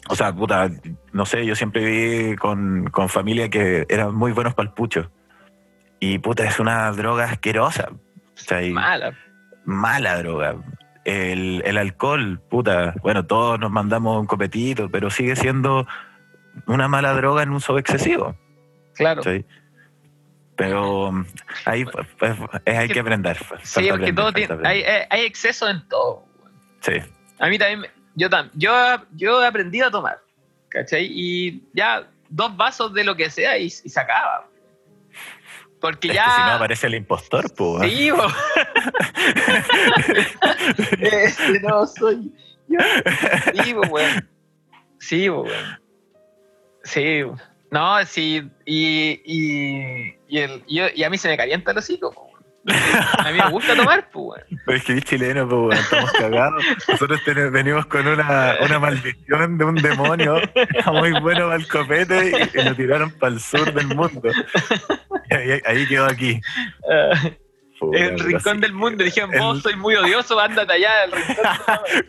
O sea, puta, no sé, yo siempre viví con, con familia que eran muy buenos para el pucho. Y puta, es una droga asquerosa. O sea, y- Mala. mala droga. El, el alcohol, puta, bueno, todos nos mandamos un copetito, pero sigue siendo una mala droga en uso excesivo. Claro. ¿sí? Pero mm, ahí pues, pues, es- hay que aprender. Sí, falta porque todo tiene, hay, hay- exceso en todo. Sí, A mí también, yo, yo, yo he aprendido a tomar, ¿cachai? Y ya dos vasos de lo que sea y, y se acaba. Porque es ya... que si no aparece el impostor, pues. Sí. Ese no soy yo. Sí, weón. Sí, weón. Sí, no, sí, y, y, y, el, y, yo- y a mí se me calienta el hocico, weón. A mí me gusta tomar, pues, weón. Pero es que es chileno, pues, bueno, estamos cagados. Nosotros ten- venimos con una, una maldición de un demonio era muy bueno para el copete y, y lo tiraron para el sur del mundo. Y ahí, ahí quedó aquí. Ah, el rincón sí. del mundo. Dijeron, El- vos soy muy odioso, ándate allá al rincón.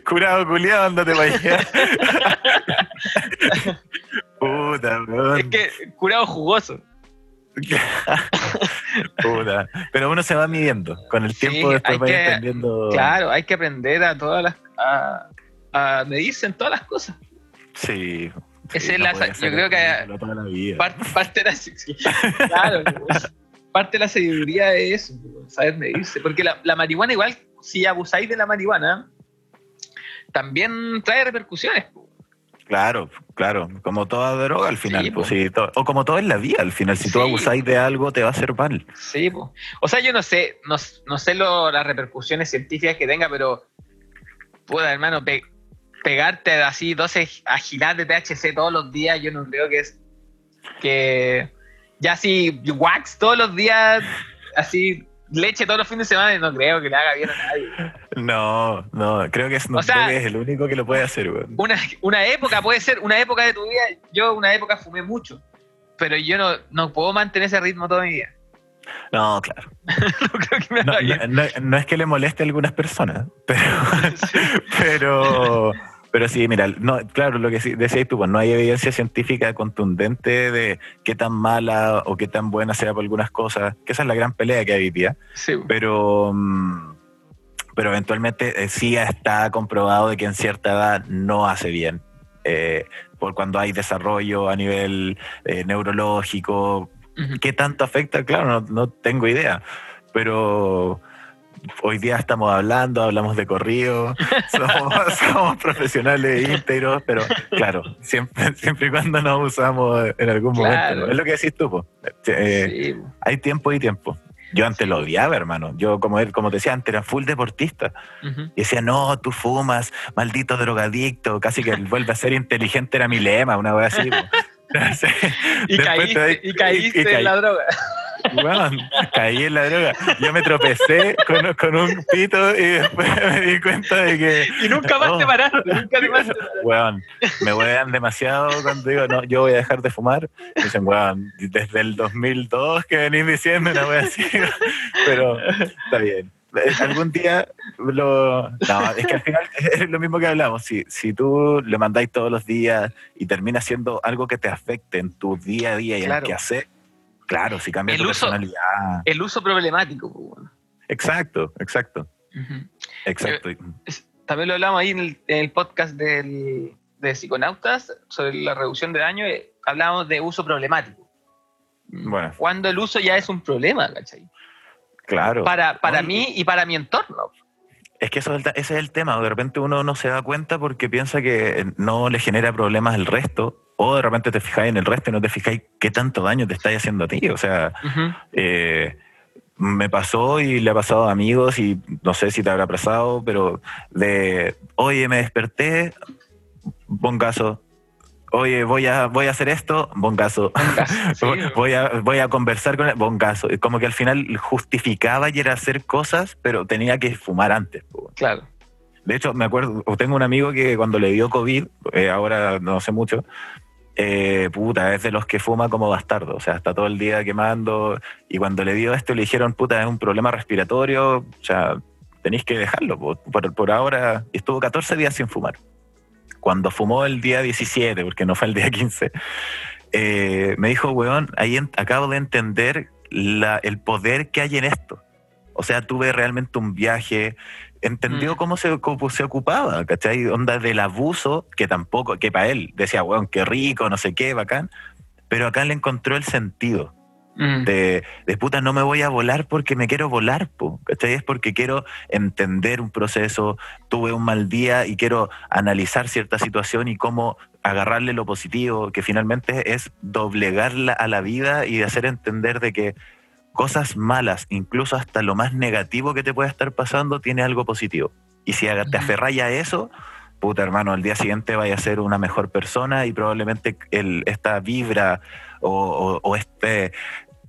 Curado culiado, ándate para allá. Puta, weón. es que curado jugoso. Puta. Pero uno se va midiendo. Con el Sí, tiempo después hay va que- entendiendo. Claro, hay que aprender a todas las. a, a medirse en todas las cosas. Sí. Esa sí, es la- yo creo que- ridículo toda la vida. Parte, parte de la. sí, claro, pues, parte de la sabiduría es eso, pues, saber medirse. Porque la, la marihuana, igual, si abusáis de la marihuana, también trae repercusiones. Pues. Claro, claro. Como toda droga al final. Sí, pues, sí, to- o como todo en la vida al final. Si tú Sí. abusáis de algo, te va a hacer mal. Sí, po. o sea, yo no sé, no, no sé lo- las repercusiones científicas que tenga, pero, puta, hermano, pe- pegarte así 12 agiladas de THC todos los días, yo no creo que es que ya así wax todos los días, así leche todos los fines de semana, no creo que le haga bien a nadie. No, no. Creo que Snoop O sea- es el único que lo puede hacer, weón. Una, una época puede ser, una época de tu vida, yo una época fumé mucho, pero yo no, no puedo mantener ese ritmo toda mi vida. No, claro. No creo que me No, haga bien. no- no- no es que le moleste a algunas personas, pero, pero, pero sí, mira, no, claro, lo que decías tú, pues no hay evidencia científica contundente de qué tan mala o qué tan buena sea por algunas cosas, que esa es la gran pelea que hay hoy día, Sí, pero, mm, pero eventualmente eh, sí está comprobado de que en cierta edad no hace bien. eh, por cuando hay desarrollo a nivel eh, neurológico. ¿Qué tanto afecta? Claro, no, no tengo idea. Pero hoy día estamos hablando, hablamos de corrido, somos, somos profesionales íntegros, pero claro, siempre, siempre y cuando nos usamos en algún Claro. momento. Es lo que decís tú, po. Eh, Sí, po. hay tiempo y tiempo. Yo antes lo odiaba, hermano. Yo, como, como te decía antes, era full deportista. Y decía, no, tú fumas, maldito drogadicto. Casi que el vuelve a ser inteligente era mi lema, una vez así. Y caíste, y caíste y en la droga. Weón, caí en la droga. Yo me tropecé con, con un pito y después me di cuenta de que. Y nunca más Oh. te paraste, nunca te paraste. Weón, me huevean demasiado cuando digo, no, yo voy a dejar de fumar. Me dicen, weón, desde el 2002 que venís diciendo una wea así. Pero está bien. Algún día lo. No, es que al final es lo mismo que hablamos. Si, si tú le mandáis todos los días y termina siendo algo que te afecte en tu día a día y en Claro. el que hacer, claro, si cambia El tu uso- personalidad. El uso problemático. pues, bueno. Exacto, exacto, exacto. Es- También lo hablamos ahí en el, en el podcast del, de Psiconautas sobre la reducción de daño. eh, hablábamos de uso problemático. Bueno. Cuando el uso ya es un problema, ¿cachai? Claro. Para, para Oye, mí y para mi entorno. Es que eso es el ese es el tema. De repente uno no se da cuenta porque piensa que no le genera problemas al resto. O de repente te fijáis en el resto y no te fijáis qué tanto daño te estáis haciendo a ti. O sea, eh, me pasó y le ha pasado a amigos y no sé si te habrá pasado, pero de, oye, me desperté, bongazo. Oye, voy a, voy a hacer esto, bongazo. Sí, voy, voy a, voy a conversar con él, bongazo. Es Como que al final justificaba y era hacer cosas, pero tenía que fumar antes. Claro. De hecho, me acuerdo, tengo un amigo que cuando le dio COVID, eh, ahora no sé mucho, eh, puta, es de los que fuma como bastardo, o sea, está todo el día quemando, y cuando le dio esto le dijeron, puta, es un problema respiratorio, o sea, tenéis que dejarlo, po. por, por ahora, estuvo 14 días sin fumar. Cuando fumó el día 17, porque no fue el día 15, eh, me dijo, weón, ahí acabo de entender el poder que hay en esto. O sea, tuve realmente un viaje, entendió Mm. cómo se, cómo se ocupaba, ¿cachai? Onda del abuso, que tampoco, que para él decía, weón, qué rico, no sé qué, bacán, pero acá le encontró el sentido Mm. de, de puta, no me voy a volar porque me quiero volar, po, ¿cachai? Es porque quiero entender un proceso, tuve un mal día y quiero analizar cierta situación y cómo agarrarle lo positivo, que finalmente es doblegarla a la vida y hacer entender de que cosas malas, incluso hasta lo más negativo que te puede estar pasando, tiene algo positivo. Y si te aferras a eso, puta hermano, al día siguiente vaya a ser una mejor persona y probablemente el, esta vibra o, o- o este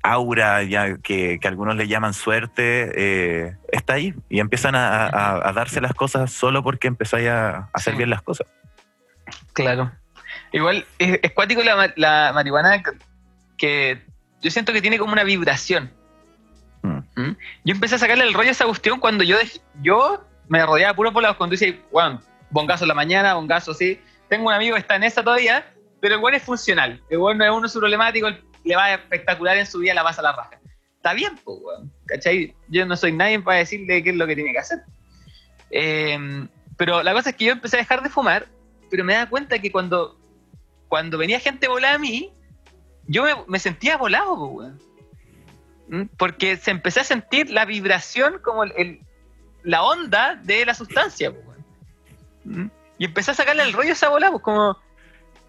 aura ya que, que algunos le llaman suerte eh, está ahí y empiezan a, a- a darse las cosas solo porque empezáis a, hacer bien las cosas. Claro. Igual es, es cuático la, ma- la marihuana que yo siento que tiene como una vibración. Mm. ¿Mm? Yo empecé a sacarle el rollo a esa cuestión cuando yo, yo me rodeaba puro por lados. Cuando dice, bueno, bongazo en la mañana, bongazo así. Tengo un amigo que está en esa todavía, pero el bueno es funcional. El bueno es uno su problemático, le va espectacular en su vida, la pasa a la raja. Está bien, pues, weón. ¿Cachai? Yo no soy nadie para decirle qué es lo que tiene que hacer. Eh, pero la cosa es que yo empecé a dejar de fumar, pero me daba cuenta que cuando, cuando venía gente volada a mí, yo me, sentía volado, po, weón. ¿Mm? Porque se empecé a sentir la vibración, como el, el- la onda de la sustancia. ¿Mm? Y empecé a sacarle el rollo a esa bola, pues como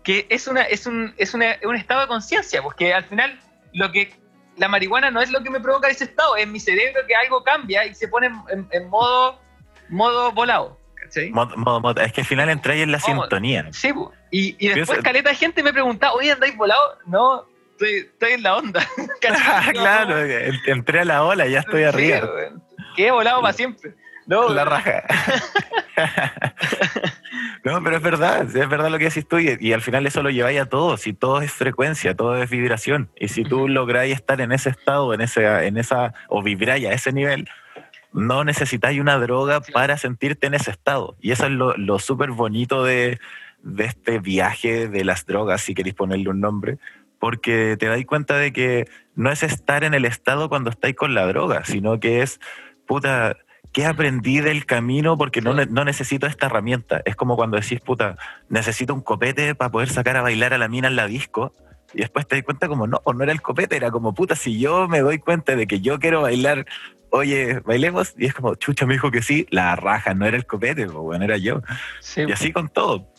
que es una, es un, es una- un estado de conciencia, porque al final lo que la marihuana no es lo que me provoca ese estado, es mi cerebro que algo cambia y se pone en, en- en modo, modo volado. ¿cachai? Mod- mod- mod- es que al final entráis en la Vamos. sintonía. Sí, y, y después caleta de gente me preguntaba, oye, ¿andáis volado? No, estoy, estoy en la onda. Claro, en- entré a la ola, ya estoy sí, arriba. weón. Quedé volado para siempre. No, la raja. no, pero es verdad, es verdad lo que decís tú y, y al final eso lo lleváis a todo, si todo es frecuencia, todo es vibración y si tú lográis estar en ese estado, en ese, en esa, o vibráis a ese nivel, no necesitáis una droga Sí. para sentirte en ese estado y eso es lo, lo súper bonito de, de este viaje de las drogas, si queréis ponerle un nombre, porque te dais cuenta de que no es estar en el estado cuando estáis con la droga, sino que es, puta, ¿qué aprendí del camino? Porque no, no necesito esta herramienta. Es como cuando decís, puta, necesito un copete para poder sacar a bailar a la mina en la disco. Y después te das cuenta como, no, no era el copete, era como, puta, si yo me doy cuenta de que yo quiero bailar, oye, bailemos, y es como, chucha, me dijo que sí, la raja, no era el copete, pues, bueno, era yo. Sí, Y así con todo.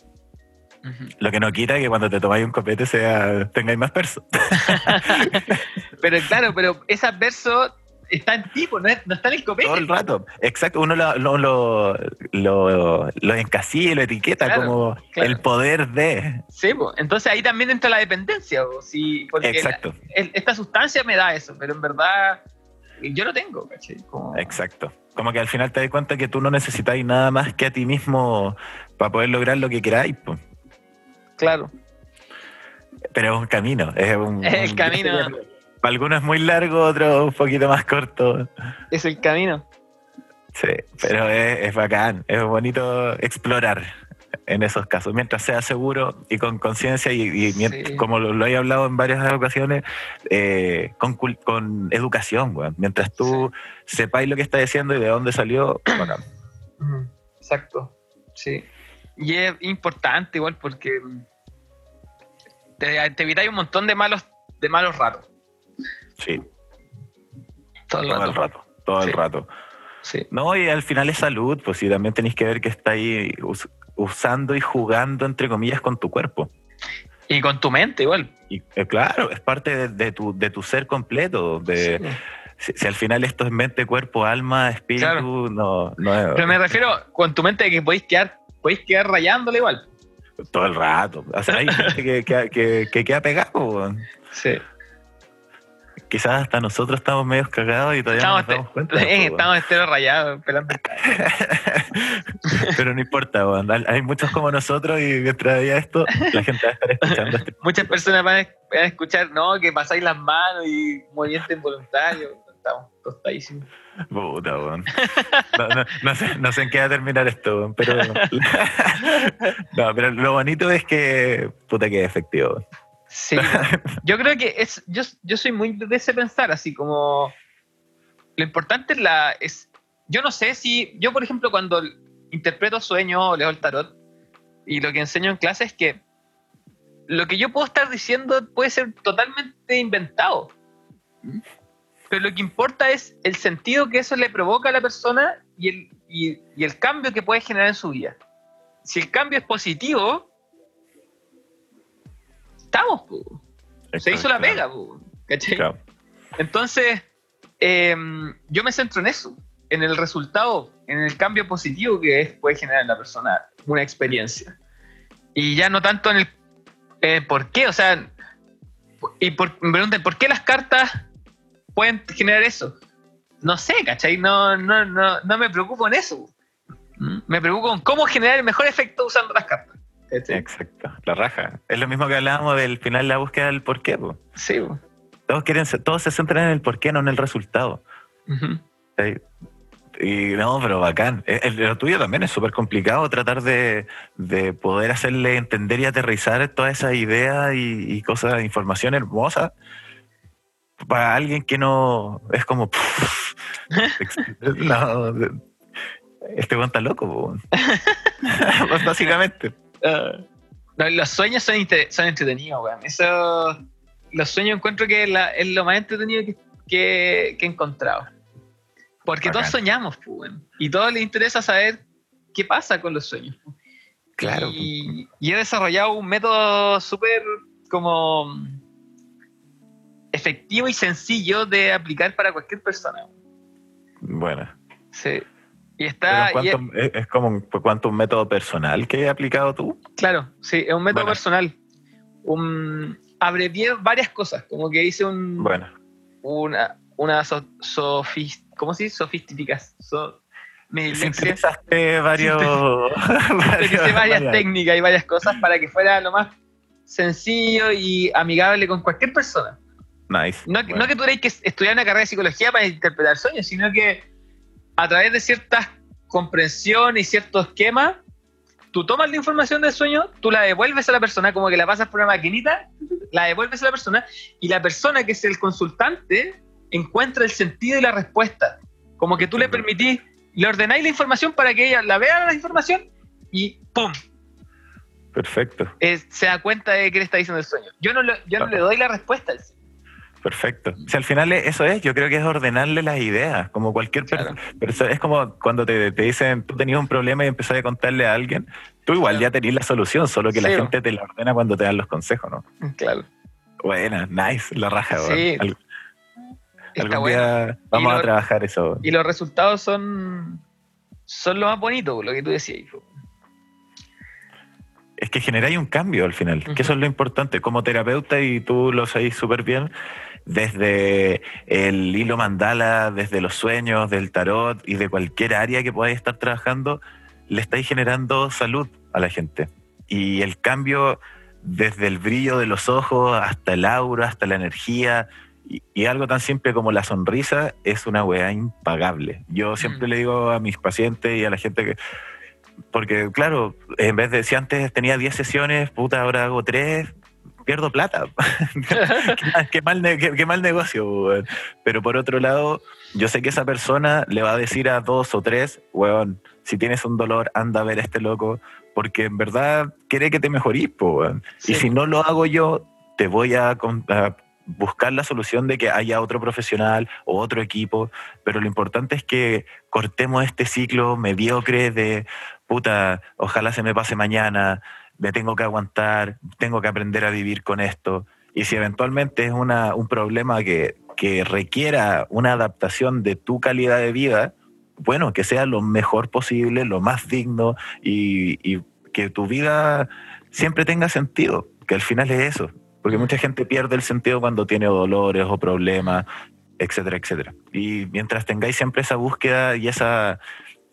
Lo que no quita que cuando te tomáis un copete sea, tengáis más perso. Pero claro, pero es adverso está en ti, pues, no, es- no está en el copete. Todo el rato. Exacto. Uno lo, lo, lo, lo, lo encasilla y lo etiqueta Claro, como claro. el poder de. Sí, pues. Entonces ahí también entra la dependencia, po, sí, porque Exacto. la- el- esta sustancia me da eso, pero en verdad yo lo tengo. Como- Exacto. Como que al final te das cuenta que tú no necesitáis nada más que a ti mismo para poder lograr lo que queráis. po. Claro. Pero es un camino. Es un, Es el un- camino. Para algunos es muy largo, otros un poquito más corto. Es el camino. Sí, pero es, es bacán. Es bonito explorar en esos casos, mientras sea seguro y con conciencia y, Sí. como lo, lo he hablado en varias ocasiones, eh, con, cul- con educación, weón. Mientras tú sepáis lo que estás diciendo y de dónde salió, bacán. Exacto. Sí. Y es importante igual porque te, te evitáis un montón de malos, de malos ratos. Sí, Todo el todo el rato. todo Sí. el rato. Sí. No, y al final es salud, pues sí, también tenéis que ver que estáis us- usando y jugando, entre comillas, con tu cuerpo. Y con tu mente igual. Y eh, claro, es parte de, de tu, de tu ser completo. De, Sí. si, si al final esto es mente, cuerpo, alma, espíritu, Claro. no, no es Pero me refiero con tu mente de que podéis quedar, podéis quedar rayándole igual. Todo el rato. O sea, hay gente que, que, que- que queda pegado. weón. Sí. Quizás hasta nosotros estamos medio cagados y todavía Estamos, no nos damos cuenta. eh, eso, estamos estero rayados, weón. Pero no importa, weón. hay muchos como nosotros y mientras haya esto, la gente va a estar escuchando este Muchas personas van a, van a escuchar, no, que pasáis las manos y movimiento involuntario. Estamos tostadísimos. Puta, weón. No, no- no sé, no sé en qué va a terminar esto, pero. No, pero lo bonito es que. Puta que es efectivo. Sí. Yo creo que es. Yo, yo soy muy de ese pensar, así como. Lo importante es la. Es, yo no sé si. Yo, por ejemplo, cuando interpreto sueños o leo el tarot, y lo que enseño en clase es que lo que yo puedo estar diciendo puede ser totalmente inventado. Pero lo que importa es el sentido que eso le provoca a la persona y el, y, y el cambio que puede generar en su vida. Si el cambio es positivo, estamos, po. se hizo la pega, po, ¿cachai? claro. Entonces, eh, yo me centro en eso, en el resultado, en el cambio positivo que es- puede generar en la persona una experiencia. Y ya no tanto en el eh, por qué, o sea, y por, me preguntan, ¿por qué las cartas pueden generar eso? No sé, ¿cachai? No, no, no, no me preocupo en eso. ¿Mm? Me preocupo en cómo generar el mejor efecto usando las cartas. ¿cachai? Exacto, la raja. Es lo mismo que hablábamos del final, la búsqueda del porqué. po. Sí. po. Todos, quieren, todos se centran en el porqué, no en el resultado. Y no, pero bacán. Eh, el- lo tuyo también es súper complicado tratar de, de poder hacerle entender y aterrizar todas esas ideas y, y cosas, información hermosa para alguien que no es como. no, este weón está loco. Pues básicamente. Ah, no, los sueños son, son entretenidos, weón. Eso, los sueños encuentro que es, la- es lo más entretenido que, que- que he encontrado. Porque Bacán. todos soñamos, weón. Y todos les interesa saber qué pasa con los sueños. Claro. Y, y he desarrollado un método súper como efectivo y sencillo de aplicar para cualquier persona. Bueno. Sí. Y está. en y es- es, como un, cuanto un método personal que he aplicado tú. Claro, sí, es un método Bueno. personal. Un, abrevié varias cosas, como que hice un, Bueno, una, una so, sofis- ¿cómo se dice? Sofísticas. So, dislexia. sintetizaste varios. Utilicé varias técnicas y varias cosas para que fuera lo más sencillo y amigable con cualquier persona. Nice. No, Bueno. no que tuvierais que estudiar una carrera de psicología para interpretar sueños, sino que a través de ciertas comprensión y ciertos esquemas, tú tomas la información del sueño, tú la devuelves a la persona, como que la pasas por una maquinita, la devuelves a la persona, y la persona que es el consultante encuentra el sentido y la respuesta. Como que tú le permitís, le ordenáis la información para que ella la vea la información y ¡pum! Perfecto, Eh, se da cuenta de qué le está diciendo el sueño. Yo no, lo- yo no le doy la respuesta al sueño. Perfecto. Si al final es- eso es, yo creo que es ordenarle las ideas, como cualquier Claro. persona. Es como cuando te, te dicen, tú tenías un problema y empezás a contarle a alguien, tú igual Claro. ya tenías la solución, solo que la gente te la ordena cuando te dan los consejos, ¿no? Claro. Buena, nice, la raja, Sí. weón. Al- Está Algún bueno. día vamos a trabajar eso. Y los resultados son, son lo más bonito, lo que tú decías. Es que generáis un cambio al final, que eso es lo importante. Como terapeuta, y tú lo sabéis súper bien, desde el hilo mandala, desde los sueños, del tarot y de cualquier área que podáis estar trabajando, le estáis generando salud a la gente. Y el cambio desde el brillo de los ojos hasta el aura, hasta la energía, y, y algo tan simple como la sonrisa es una weá impagable. Yo siempre Mm. le digo a mis pacientes y a la gente que, porque claro, en vez de si antes tenía 10 sesiones, puta, ahora hago 3, pierdo plata. qué, mal- qué mal, qué- negocio. weón. Pero por otro lado, yo sé que esa persona le va a decir a dos o tres, weón, si tienes un dolor, anda a ver a este loco, porque en verdad quiere que te mejorís, weón. Sí. Y si no lo hago yo, te voy a, a buscar la solución de que haya otro profesional o otro equipo, pero lo importante es que cortemos este ciclo mediocre de, puta, ojalá se me pase mañana, me tengo que aguantar, tengo que aprender a vivir con esto. Y si eventualmente es una, un problema que, que requiera una adaptación de tu calidad de vida, bueno, que sea lo mejor posible, lo más digno y, y que tu vida siempre tenga sentido, que al final es eso. Porque mucha gente pierde el sentido cuando tiene dolores o problemas, etcétera, etcétera. Y mientras tengáis siempre esa búsqueda y esa,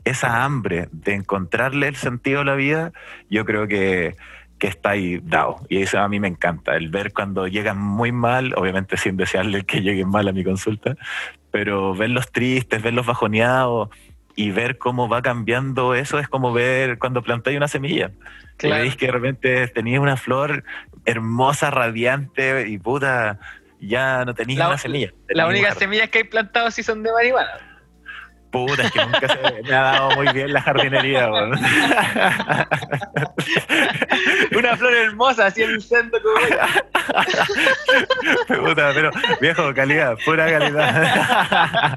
esa hambre de encontrarle el sentido a la vida, yo creo que, que está ahí dado. Y eso a mí me encanta, el ver cuando llegan muy mal, obviamente sin desearle que lleguen mal a mi consulta, pero verlos tristes, verlos bajoneados y ver cómo va cambiando eso es como ver cuando plantáis una semilla. Claro. veis que de repente tenías una flor hermosa, radiante y puta, ya no tenías La- una semilla. Las tenías únicas una- semillas que hay plantadas sí son de marihuana. Puta, es que nunca se me ha dado muy bien la jardinería, weón. Una flor hermosa, así en el centro. como- Puta, pero viejo, calidad, pura calidad.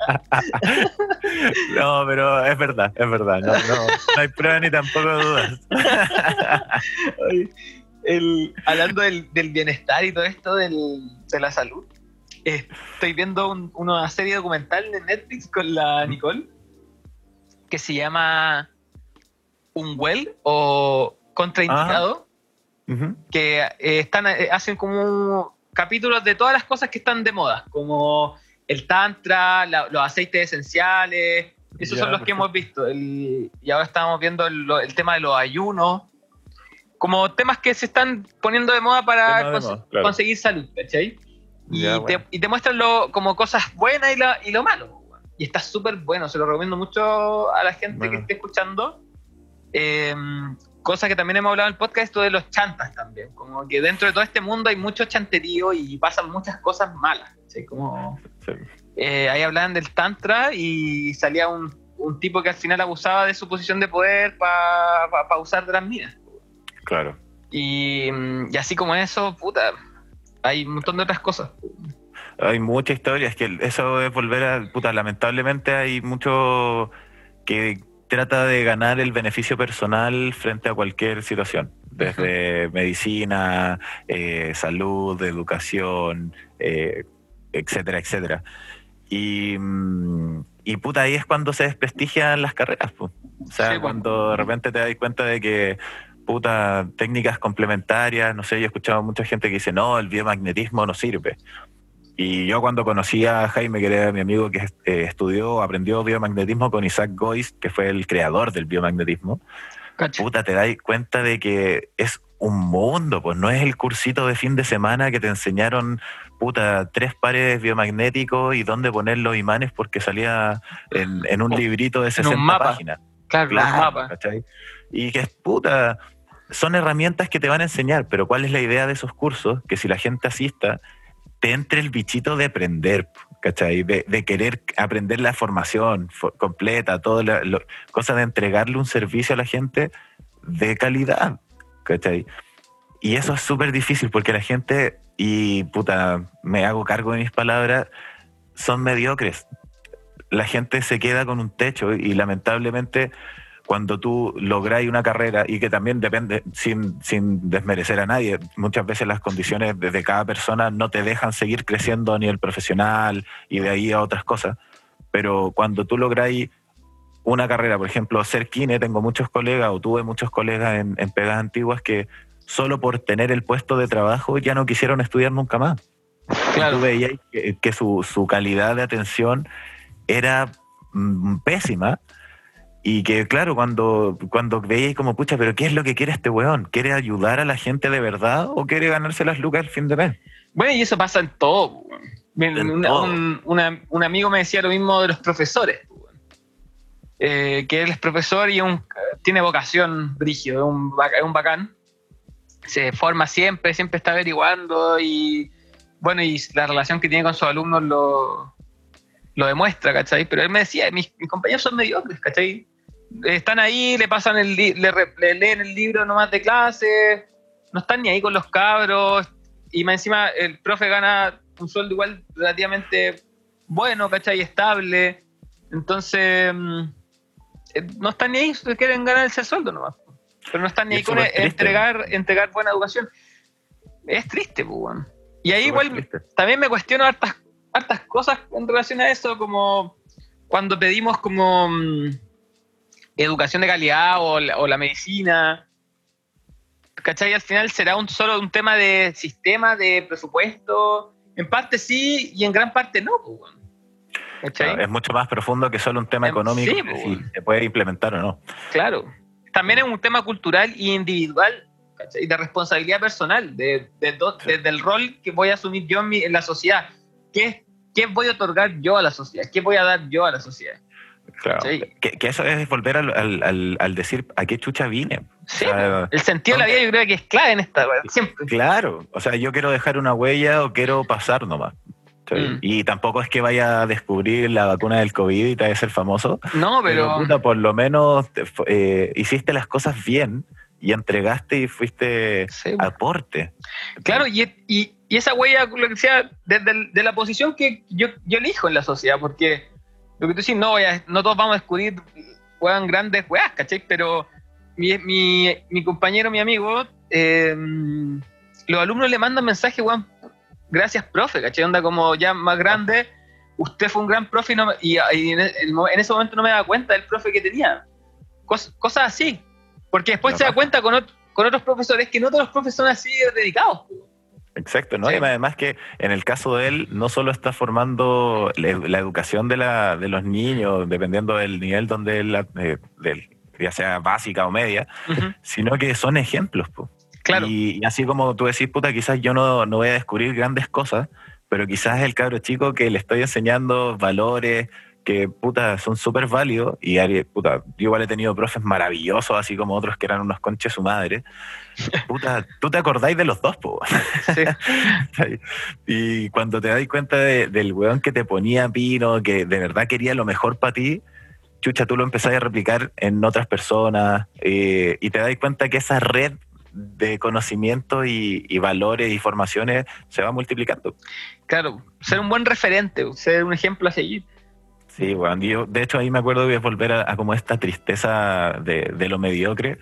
No, pero es verdad, es verdad. No, no, no hay prueba ni tampoco dudas. El- hablando del, del bienestar y todo esto del- de la salud, eh, estoy viendo un- una serie documental de Netflix con la Nicole que se llama Un Well o Contraindicado, Ujú. que eh, están, eh, hacen como capítulos de todas las cosas que están de moda, como el tantra, la- los aceites esenciales, esos Ya, son los que hemos visto. El- y ahora estamos viendo el, tema de los ayunos, como temas que se están poniendo de moda para Tema de cons- moda, claro. conseguir salud, ¿cachai? Y, Ya, te, bueno. y te muestran lo, como cosas buenas y, la- y lo malo. Y está súper bueno, se lo recomiendo mucho a la gente que Bueno. esté escuchando. Eh, cosa que también hemos hablado en el podcast, esto de los chantas también. Como que dentro de todo este mundo hay mucho chanterío y pasan muchas cosas malas. ¿sí? Como, Sí. eh, ahí hablaban del tantra y salía un, un tipo que al final abusaba de su posición de poder para usar de las minas. Claro. Y, mm, y así como eso, puta, hay un montón de otras cosas. Hay mucha historia, es que eso es volver a. Puta, lamentablemente hay mucho que trata de ganar el beneficio personal frente a cualquier situación, desde medicina, eh, salud, educación, eh, etcétera, etcétera. Y, mm, y puta, ahí es cuando se desprestigian las carreras. po. O sea, Sí, cuando de repente te das cuenta de que puta, técnicas complementarias, no sé, yo he escuchado a mucha gente que dice, no, el biomagnetismo no sirve. Y yo cuando conocí a Jaime, que era mi amigo que eh, estudió, aprendió biomagnetismo con Isaac Gois, que fue el creador del biomagnetismo, ¿Cacha? puta, te das cuenta de que es un mundo, pues no es el cursito de fin de semana que te enseñaron, puta, tres pares biomagnéticos y dónde poner los imanes porque salía en, en un Oh, librito de un 60 mapa. páginas. Claro, los mapas. ¿cachai? Y que es puta, son herramientas que te van a enseñar, pero ¿cuál es la idea de esos cursos? Que si la gente asista, te entre el bichito de aprender, ¿cachai? De, de querer aprender la formación fo- completa, todo la, cosa de entregarle un servicio a la gente de calidad, ¿cachai? Y eso es súper difícil porque la gente, y puta, me hago cargo de mis palabras, son mediocres. La gente se queda con un techo y lamentablemente cuando tú lográis una carrera y que también depende, sin, sin desmerecer a nadie, muchas veces las condiciones de, cada persona no te dejan seguir creciendo a nivel profesional y de ahí a otras cosas, pero cuando tú lográis una carrera, por ejemplo, ser kine, tengo muchos colegas o tuve muchos colegas en, en pegas antiguas que solo por tener el puesto de trabajo ya no quisieron estudiar nunca más. Claro. Tú veías que, que su, su calidad de atención era mm, pésima y que claro, cuando, cuando veíais como, pucha, pero ¿qué es lo que quiere este weón? ¿Quiere ayudar a la gente de verdad o quiere ganarse las lucas al fin de mes? Bueno, y eso pasa en todo. En un, una- un amigo me decía lo mismo de los profesores. Eh, que él es profesor y un, tiene vocación brígido, es un, un bacán. Se forma siempre, siempre está averiguando y bueno, y la relación que tiene con sus alumnos lo, lo demuestra, ¿cachai? Pero él me decía, mis, mis compañeros son mediocres, ¿cachai? Están ahí, le pasan el le, leen el libro nomás de clase, no están ni ahí con los cabros, y más encima el profe gana un sueldo igual relativamente bueno, ¿cachai? Estable. Entonces, mm, eh, no están ni ahí, quieren ganar ese sueldo nomás. Pero no están ni ahí con entregar, entregar buena educación. Es triste, pues. Y ahí igual triste. también me cuestiono hartas, hartas cosas en relación a eso, como cuando pedimos como mm, educación de calidad o la, o la medicina. ¿Cachai? Al final será un, solo un tema de sistema, de presupuesto. En parte sí y en gran parte no. pues. Claro, es mucho más profundo que solo un tema Em, económico, sí, pues, si se puede implementar o no. Claro. También es un tema cultural y individual, ¿cachai? de responsabilidad personal, de, de do- Sí. de- del rol que voy a asumir yo en, mi- en la sociedad. ¿Qué, ¿Qué voy a otorgar yo a la sociedad? ¿Qué voy a dar yo a la sociedad? Claro. Sí. Que, que eso es volver al, al- al- al decir a qué chucha vine. Sí, O sea, el sentido de la vida yo creo que es clave en esta, siempre. Claro, o sea, yo quiero dejar una huella o quiero pasar nomás. Mm. Y tampoco es que vaya a descubrir la vacuna del COVID y te vaya a ser famoso, No, pero, por lo menos eh, hiciste las cosas bien y entregaste y fuiste Sí, aporte. Claro, y, y, y esa huella, lo que decía, desde de la posición que yo, yo elijo en la sociedad, porque lo que tú dices, no, voy a- no todos vamos a descubrir weón, grandes weas, ¿cachai? Pero mi, mi, mi compañero, mi amigo, eh, los alumnos le mandan mensajes, weón, gracias, profe, ¿cachai? Onda como ya más grande, usted fue un gran profe y, no y- y en, el mo- en ese momento no me daba cuenta del profe que tenía. Cos- cosas así. Porque después La se da cuenta con, ot- con otros profesores que no todos los profes son así de dedicados. Exacto, ¿no? Sí. Y además que en el caso de él, no solo está formando la, la educación de, la, de los niños, dependiendo del nivel donde él, eh, del- ya sea básica o media, sino que son ejemplos. po. Claro. Y, y así como tú decís, puta, quizás yo no, no voy a descubrir grandes cosas, pero quizás el cabro chico que le estoy enseñando valores que, puta, son súper válidos, y puta, yo igual he tenido profes maravillosos, así como otros que eran unos conches su madre, puta, tú te acordáis de los dos, po. Sí. y cuando te das cuenta de- del weón que te ponía pino, que de verdad quería lo mejor para ti, chucha, tú lo empezás a replicar en otras personas eh, y te das cuenta que esa red de conocimiento y, y valores y formaciones se va multiplicando. Claro, ser un buen referente, ser un ejemplo a seguir. Sí, bueno, yo de hecho ahí me acuerdo que es volver a, a como esta tristeza de, de lo mediocre.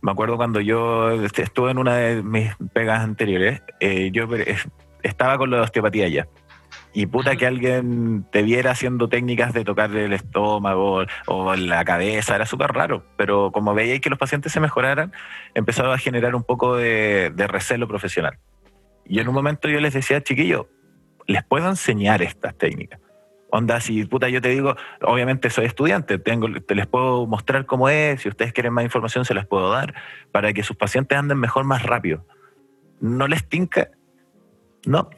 Me acuerdo cuando yo estuve en una de mis pegas anteriores, eh, yo estaba con la osteopatía ya. Y puta que alguien te viera haciendo técnicas de tocarle el estómago o la cabeza, era súper raro. Pero como veíais que los pacientes se mejoraran, empezaba a generar un poco de, de recelo profesional. Y en un momento yo les decía, chiquillos, les puedo enseñar estas técnicas. Onda, si puta yo te digo, obviamente soy estudiante, tengo, te les puedo mostrar cómo es, si ustedes quieren más información se las puedo dar, para que sus pacientes anden mejor más rápido. ¿No les tinca? No.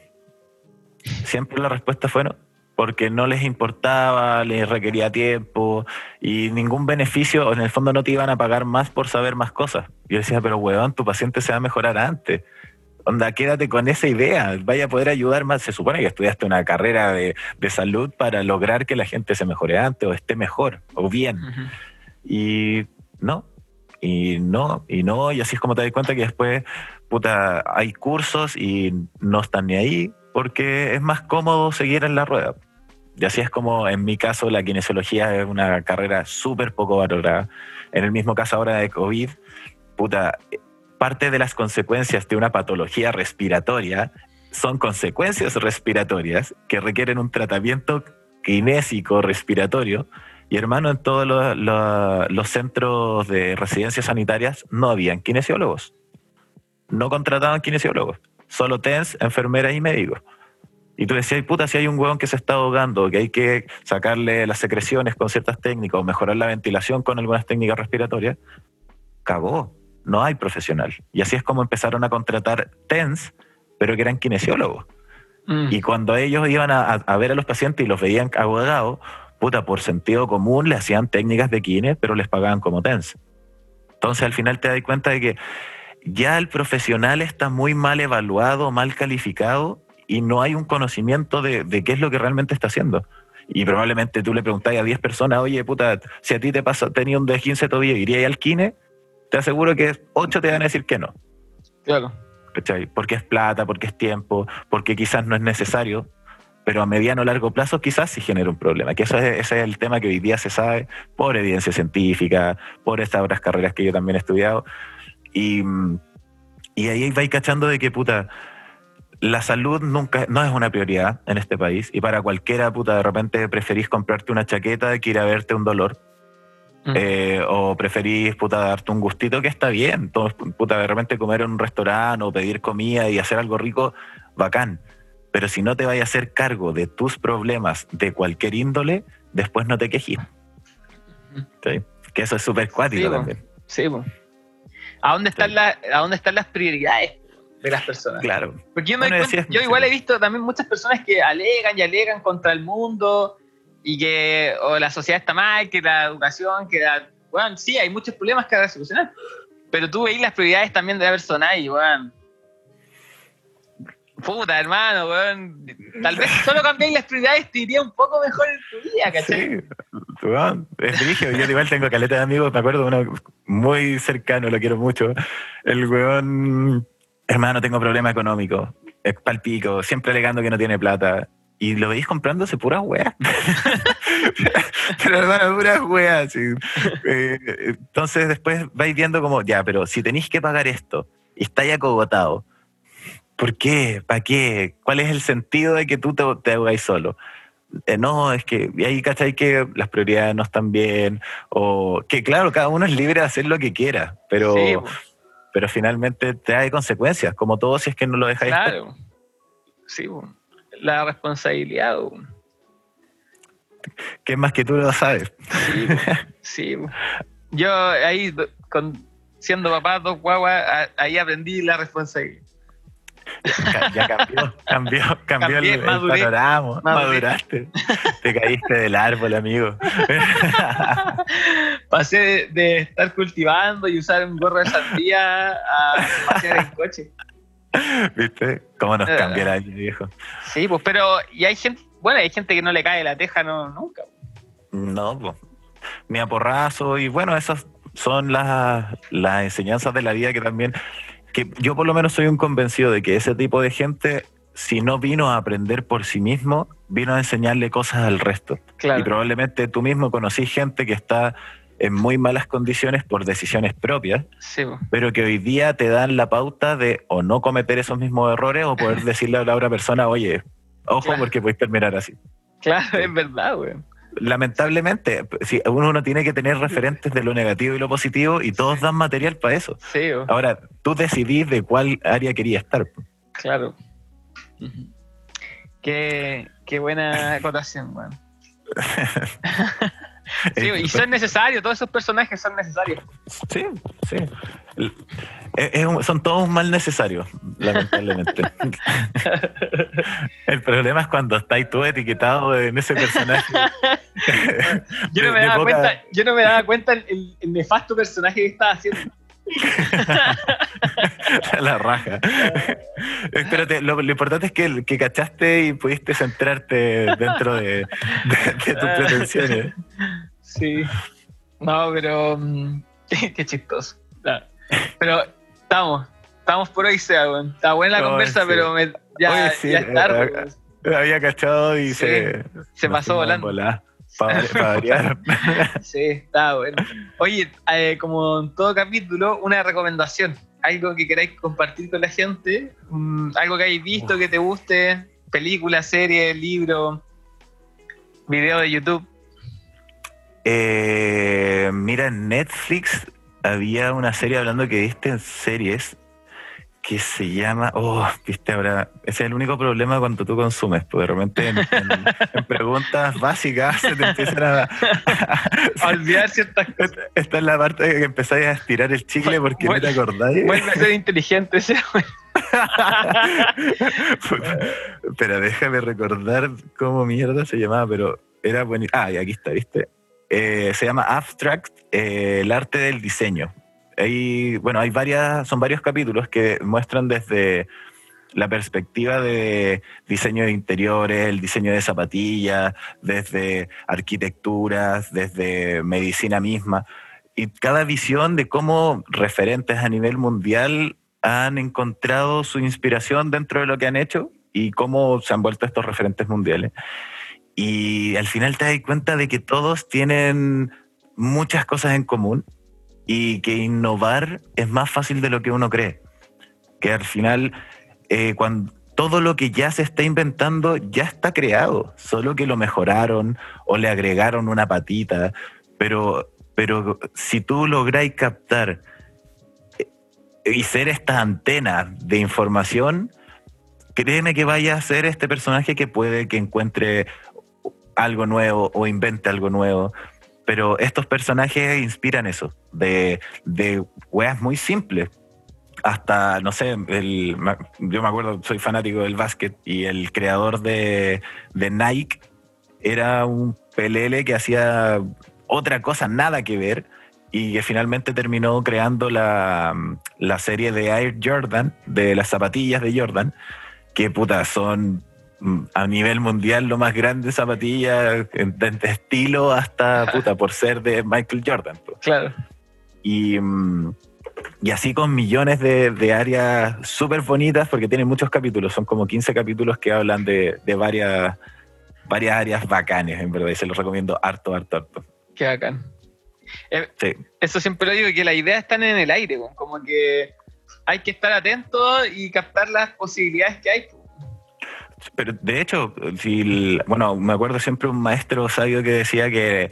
Siempre la respuesta fue no, porque no les importaba, les requería tiempo y ningún beneficio, en el fondo no te iban a pagar más por saber más cosas. Yo decía, pero weón, tu paciente se va a mejorar antes. Onda, quédate con esa idea, vaya a poder ayudar más. Se supone que estudiaste una carrera de, de salud para lograr que la gente se mejore antes o esté mejor o bien. Y no, y no, y no, y así es como te das cuenta que después, puta, hay cursos y no están ni ahí porque es más cómodo seguir en la rueda. Y así es como en mi caso la kinesiología es una carrera súper poco valorada. En el mismo caso ahora de COVID, puta, parte de las consecuencias de una patología respiratoria son consecuencias respiratorias que requieren un tratamiento kinésico respiratorio. Y hermano, en todos los, centros de residencias sanitarias no habían kinesiólogos. No contrataban kinesiólogos. Solo TENS, enfermeras y médicos. Y tú decías, puta, si hay un hueón que se está ahogando, que hay que sacarle las secreciones con ciertas técnicas o mejorar la ventilación con algunas técnicas respiratorias, cagó. No hay profesional. Y así es como empezaron a contratar TENS, pero que eran kinesiólogos. Mm. Y cuando ellos iban a, ver a los pacientes y los veían ahogados, puta, por sentido común le hacían técnicas de kine, pero les pagaban como TENS. Entonces al final te das cuenta de que ya el profesional está muy mal evaluado, mal calificado y no hay un conocimiento de, de qué es lo que realmente está haciendo. Y probablemente tú le preguntáis a 10 personas, oye, puta, si a ti te pasa, tenía un D15 tobillo, ¿irías al kine? Te aseguro que 8 te van a decir que no. Claro. ¿cachai? Porque es plata, porque es tiempo, porque quizás no es necesario, pero a mediano o largo plazo quizás sí genera un problema. Que eso es, ese es el tema que hoy día se sabe por evidencia científica, por estas otras carreras que yo también he estudiado. Y, y ahí vais cachando de que, puta, la salud nunca no es una prioridad en este país. Y para cualquiera, puta, de repente preferís comprarte una chaqueta que ir a verte un dolor. Mm. Eh, o preferís, puta, darte un gustito que está bien. Todos, puta, de repente comer en un restaurante o pedir comida y hacer algo rico, bacán. Pero si no te vayas a hacer cargo de tus problemas de cualquier índole, después no te quejes. ¿Sí? Que eso es súper cuático Sí, también. Sí, po. ¿A dónde están, Sí. las, ¿A dónde están las prioridades de las personas? Claro. Porque yo, me Bueno, cuenta- yo igual he visto también muchas personas que alegan y alegan contra el mundo y que o la sociedad está mal, que la educación, que la... Bueno, sí, hay muchos problemas que hay que solucionar. Pero tú veis las prioridades también de la persona y, weón... Puta, hermano, weón. Tal vez solo cambiáis las prioridades te iría un poco mejor en tu vida, ¿cachai? Sí, weón, es brígido. Yo igual tengo caleta de amigos, me acuerdo uno muy cercano, lo quiero mucho. El weón, hermano, tengo problema económico, es palpico, siempre alegando que no tiene plata. Y lo veis comprándose puras weas. pero hermano, puras weas. sí. Eh, entonces después vais viendo como, ya, pero si tenéis que pagar esto y estáis acogotado, ¿por qué? ¿Para qué? ¿Cuál es el sentido de que tú te, te solo? Eh, no, es que y ahí cachai que las prioridades no están bien, o que claro, cada uno es libre de hacer lo que quiera, pero, Sí, pero finalmente trae consecuencias, como todo si es que no lo dejáis. Claro. Sí, po. La responsabilidad. po. que es más que tú lo sabes. Sí, sí. Yo ahí, con, siendo papá, dos guaguas, ahí aprendí la responsabilidad. Ya cambió, cambió, cambió Cambié, el, el maduré, panorama, maduré. maduraste, te caíste del árbol, amigo. Pasé de, de estar cultivando y usar un gorro de sandía a pasear en coche. ¿Viste? ¿Cómo nos Eh. cambió el año, viejo? Sí, pues, pero, y hay gente, bueno, hay gente que no le cae la teja no, nunca. No, po. ni a porrazo. Y bueno, esas son las, las enseñanzas de la vida que también, que yo por lo menos soy un convencido de que ese tipo de gente, si no vino a aprender por sí mismo, vino a enseñarle cosas al resto. Y Claro. probablemente tú mismo conocí gente que está en muy malas condiciones por decisiones propias, Sí, pero que hoy día te dan la pauta de o no cometer esos mismos errores o poder decirle a la otra persona, oye, ojo Claro. porque puedes terminar así. Claro, es verdad, güey. Lamentablemente, si uno tiene que tener referentes de lo negativo y lo positivo y todos dan material para eso. Sí. Ahora, tú decidís de cuál área querías estar. claro. Qué, qué buena acotación, weón. Sí, Eh, y son necesarios, todos esos personajes son necesarios. Sí, sí. El- es- es un- son todos mal necesario, lamentablemente. El problema es cuando estáis tú etiquetado en ese personaje. Yo no me daba poca- cuenta, yo no me daba cuenta el, el- el nefasto personaje que estaba haciendo. la raja. Espérate, lo, lo importante es que, que cachaste y pudiste centrarte dentro de, de- de tus pretensiones. Sí. No, pero mm, qué chistoso. Pero estamos, estamos por hoy, sea, weón. Está buena la No, conversa, sí. pero me- ya, Oye, sí, ya es tarde. eh, weón. había cachado y Sí, se... se pasó volando. Para variar. Sí, está bueno. Oye, eh, como en todo capítulo, una recomendación. Algo que queráis compartir con la gente. mm, algo que hayáis visto que te guste. Película, serie, libro, video de YouTube. Eh, mira, en Netflix había una serie hablando que viste en series que se llama. Oh, viste ahora. Ese es el único problema cuando tú consumes, porque de repente en, en- en preguntas básicas se te empiezan a. A olvidar ciertas cosas. Esta es la parte de que empezáis a estirar el chicle porque no te acordáis. Vuelve a ser inteligente ese Pero déjame recordar cómo mierda se llamaba, pero era buenísimo. Ah, y aquí está, ¿viste? Eh, se llama Abstract, eh, el arte del diseño. Hay, bueno, hay varias, son varios capítulos que muestran desde la perspectiva de diseño de interiores, el diseño de zapatillas, desde arquitecturas, desde medicina misma, y cada visión de cómo referentes a nivel mundial han encontrado su inspiración dentro de lo que han hecho y cómo se han vuelto estos referentes mundiales. Y al final te das cuenta de que todos tienen muchas cosas en común y que innovar es más fácil de lo que uno cree. Que al final, eh, cuando todo lo que ya se está inventando ya está creado, solo que lo mejoraron o le agregaron una patita, pero, pero si tú lográis captar eh, y ser esta antena de información, créeme que vaya a ser este personaje que puede que encuentre algo nuevo o invente algo nuevo. Pero estos personajes inspiran eso, de, de weas muy simples. Hasta, no sé, yo me acuerdo, soy fanático del básquet y el creador de, de Nike era un pelele que hacía otra cosa, nada que ver, y que finalmente terminó creando la, la serie de Air Jordan, de las zapatillas de Jordan, que puta, son a nivel mundial lo más grande zapatillas, en- desde estilo hasta puta, por ser de Michael Jordan. Claro. Y, mm, y así con millones de, de áreas súper bonitas, porque tiene muchos capítulos, son como 15 capítulos que hablan de, de varias, varias áreas bacanes, en verdad, y se los recomiendo harto, harto, harto. Qué bacán. Eh, Sí. Eso siempre lo digo, que las ideas están en el aire, como que hay que estar atentos y captar las posibilidades que hay. Pero de hecho, si bueno, me acuerdo siempre un maestro sabio que decía que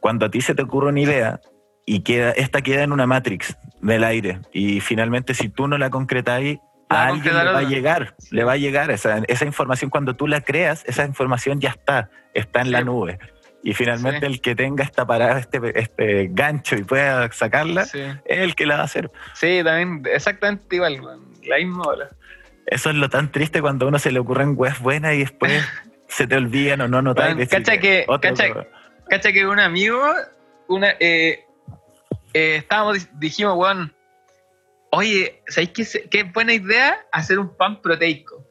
cuando a ti se te ocurre una idea y queda, esta queda en una matrix del aire y finalmente si tú no la concretáis, a alguien le va a llegar, le va a llegar esa, esa información cuando tú la creas, esa información ya está, está en la nube. Y finalmente Sí. el que tenga esta parada, este, este gancho y pueda sacarla, Sí. es el que la va a hacer. Sí, también exactamente igual, la misma hora. Eso es lo tan triste cuando a uno se le ocurren webs buenas y después se te olvidan o no notas. Bueno, cacha que- cacha- Cacha que un amigo, una, eh, eh, estábamos, dijimos, weón, oye, ¿sabéis qué, qué buena idea hacer un pan proteico?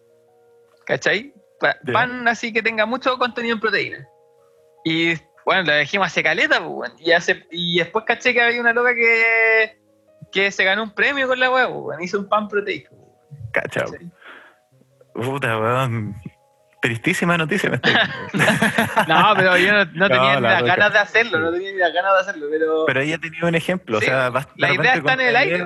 ¿Cachai? Pan así que tenga mucho contenido en proteína. Y bueno, lo dijimos hace caleta, pues, weón. Y, hace, y después caché que había una loca que, que se ganó un premio con la huevo, weón. Hizo un pan proteico. Cacha, puta, weón. Tristísima noticia me está No, pero yo no, no tenía No, ni la las ganas de hacerlo, no tenía ni las ganas de hacerlo, pero... Pero ella ha tenido un ejemplo, Sí, o sea, la de idea está en el aire.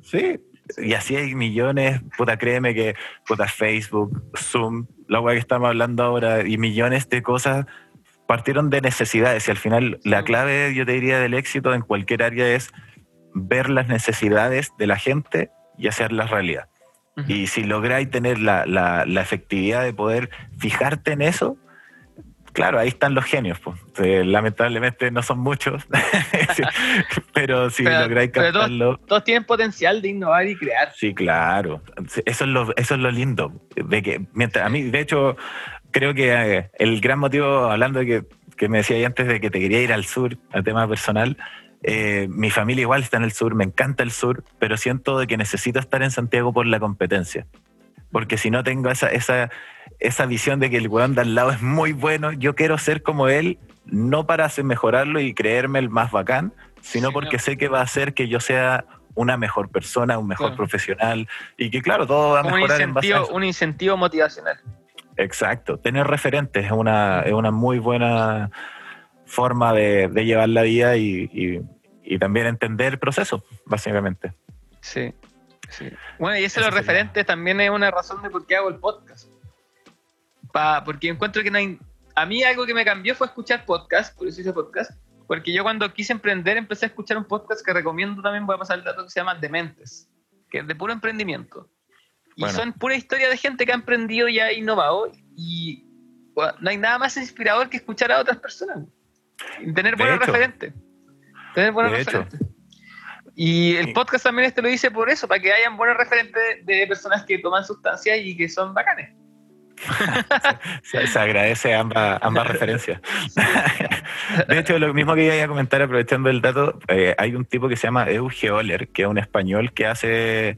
Sí, y así hay millones, puta, créeme que, puta, Facebook, Zoom, la weá que estamos hablando ahora, y millones de cosas partieron de necesidades, y al final la clave, yo te diría, del éxito en cualquier área es ver las necesidades de la gente y hacerlas realidad. Y si lográis tener la, la- la efectividad de poder fijarte en eso, claro, ahí están los genios. pues. Eh, lamentablemente no son muchos, pero si Pero- lográis todos- captarlo, Todos tienen potencial de innovar y crear. sí, claro. Eso es lo, eso es lo lindo. De que, mientras, a mí, de hecho, creo que eh, el gran motivo, hablando de que, que me decía ahí antes de que te quería ir al sur, al tema personal, eh, mi familia igual está en el sur, me encanta el sur, pero siento de que necesito estar en Santiago por la competencia. Porque si no tengo esa, esa, esa visión de que el weón de al lado es muy bueno, yo quiero ser como él, no para hacer mejorarlo y creerme el más bacán, sino Sí, porque no. sé que va a hacer que yo sea una mejor persona, un mejor profesional y que claro, todo va a un mejorar en base a incentivo, un incentivo motivacional. Exacto, tener referentes es una, es una muy buena forma de, de llevar la vida y, y- y también entender el proceso, básicamente. Sí, sí. Bueno, y eso Eso los referentes también es una razón de por qué hago el podcast. Pa- porque encuentro que no hay... A mí algo que me cambió fue escuchar podcast, por eso hice podcast, porque yo cuando quise emprender empecé a escuchar un podcast que recomiendo también, voy a pasar el dato, que se llama Dementes, que es de puro emprendimiento. Y Bueno. son pura historia de gente que ha emprendido y ha innovado y bueno, no hay nada más inspirador que escuchar a otras personas. Tener buenos referentes. Tener buenos De hecho. referentes. Y el podcast también este lo hice por eso, para que hayan buenos referentes de personas que toman sustancias y que son bacanes. Se, se agradece ambas, ambas referencias. De hecho, lo mismo que iba a comentar aprovechando el dato, eh, hay un tipo que se llama Euge Oller, que es un español que hace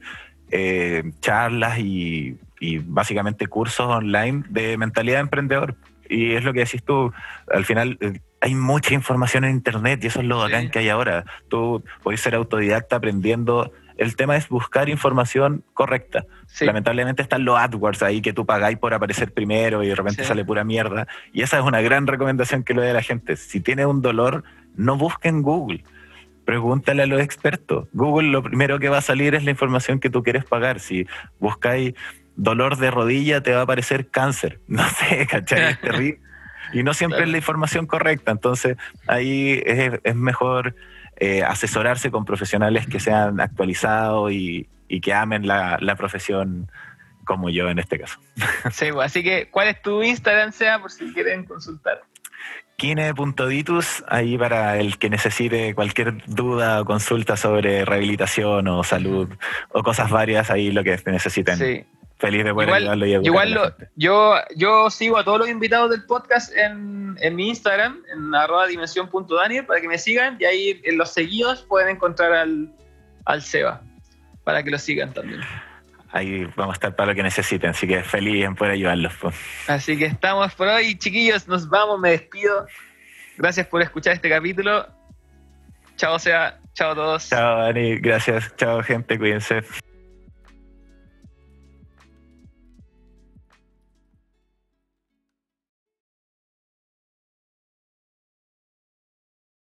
eh, charlas y, y básicamente cursos online de mentalidad de emprendedor. Y es lo que decís tú, al final eh, hay mucha información en Internet y eso es lo bacán Sí. que hay ahora. Tú puedes ser autodidacta aprendiendo. El tema es buscar información correcta. Sí. Lamentablemente están los AdWords ahí que tú pagáis por aparecer primero y de repente Sí. sale pura mierda. Y esa es una gran recomendación que le doy a la gente. Si tiene un dolor, no busque en Google. Pregúntale a los expertos. Google lo primero que va a salir es la información que tú quieres pagar. Si buscáis dolor de rodilla, te va a aparecer cáncer. No sé, ¿cachai? Es terrible. Y no siempre Claro. es la información correcta. Entonces, ahí es, es mejor eh, asesorarse con profesionales que sean actualizados y, y que amen la, la profesión como yo en este caso. Sí, pues, así que, ¿cuál es tu Instagram, sea por si quieren consultar? Kine.ditus, ahí para el que necesite cualquier duda o consulta sobre rehabilitación o salud o cosas varias, ahí lo que necesiten. Sí. Feliz de poder Igual, ayudarlo y igual lo- yo, yo sigo a todos los invitados del podcast en, en mi Instagram, en arroba dimensión.daniel, para que me sigan y ahí en los seguidos pueden encontrar al, al Seba, para que lo sigan también. Ahí vamos a estar para lo que necesiten, así que feliz en poder ayudarlos. pues. Así que estamos por hoy, chiquillos, nos vamos, me despido. Gracias por escuchar este capítulo. Chao, Seba. Chao a todos. Chao, Dani. Gracias. Chao, gente. Cuídense.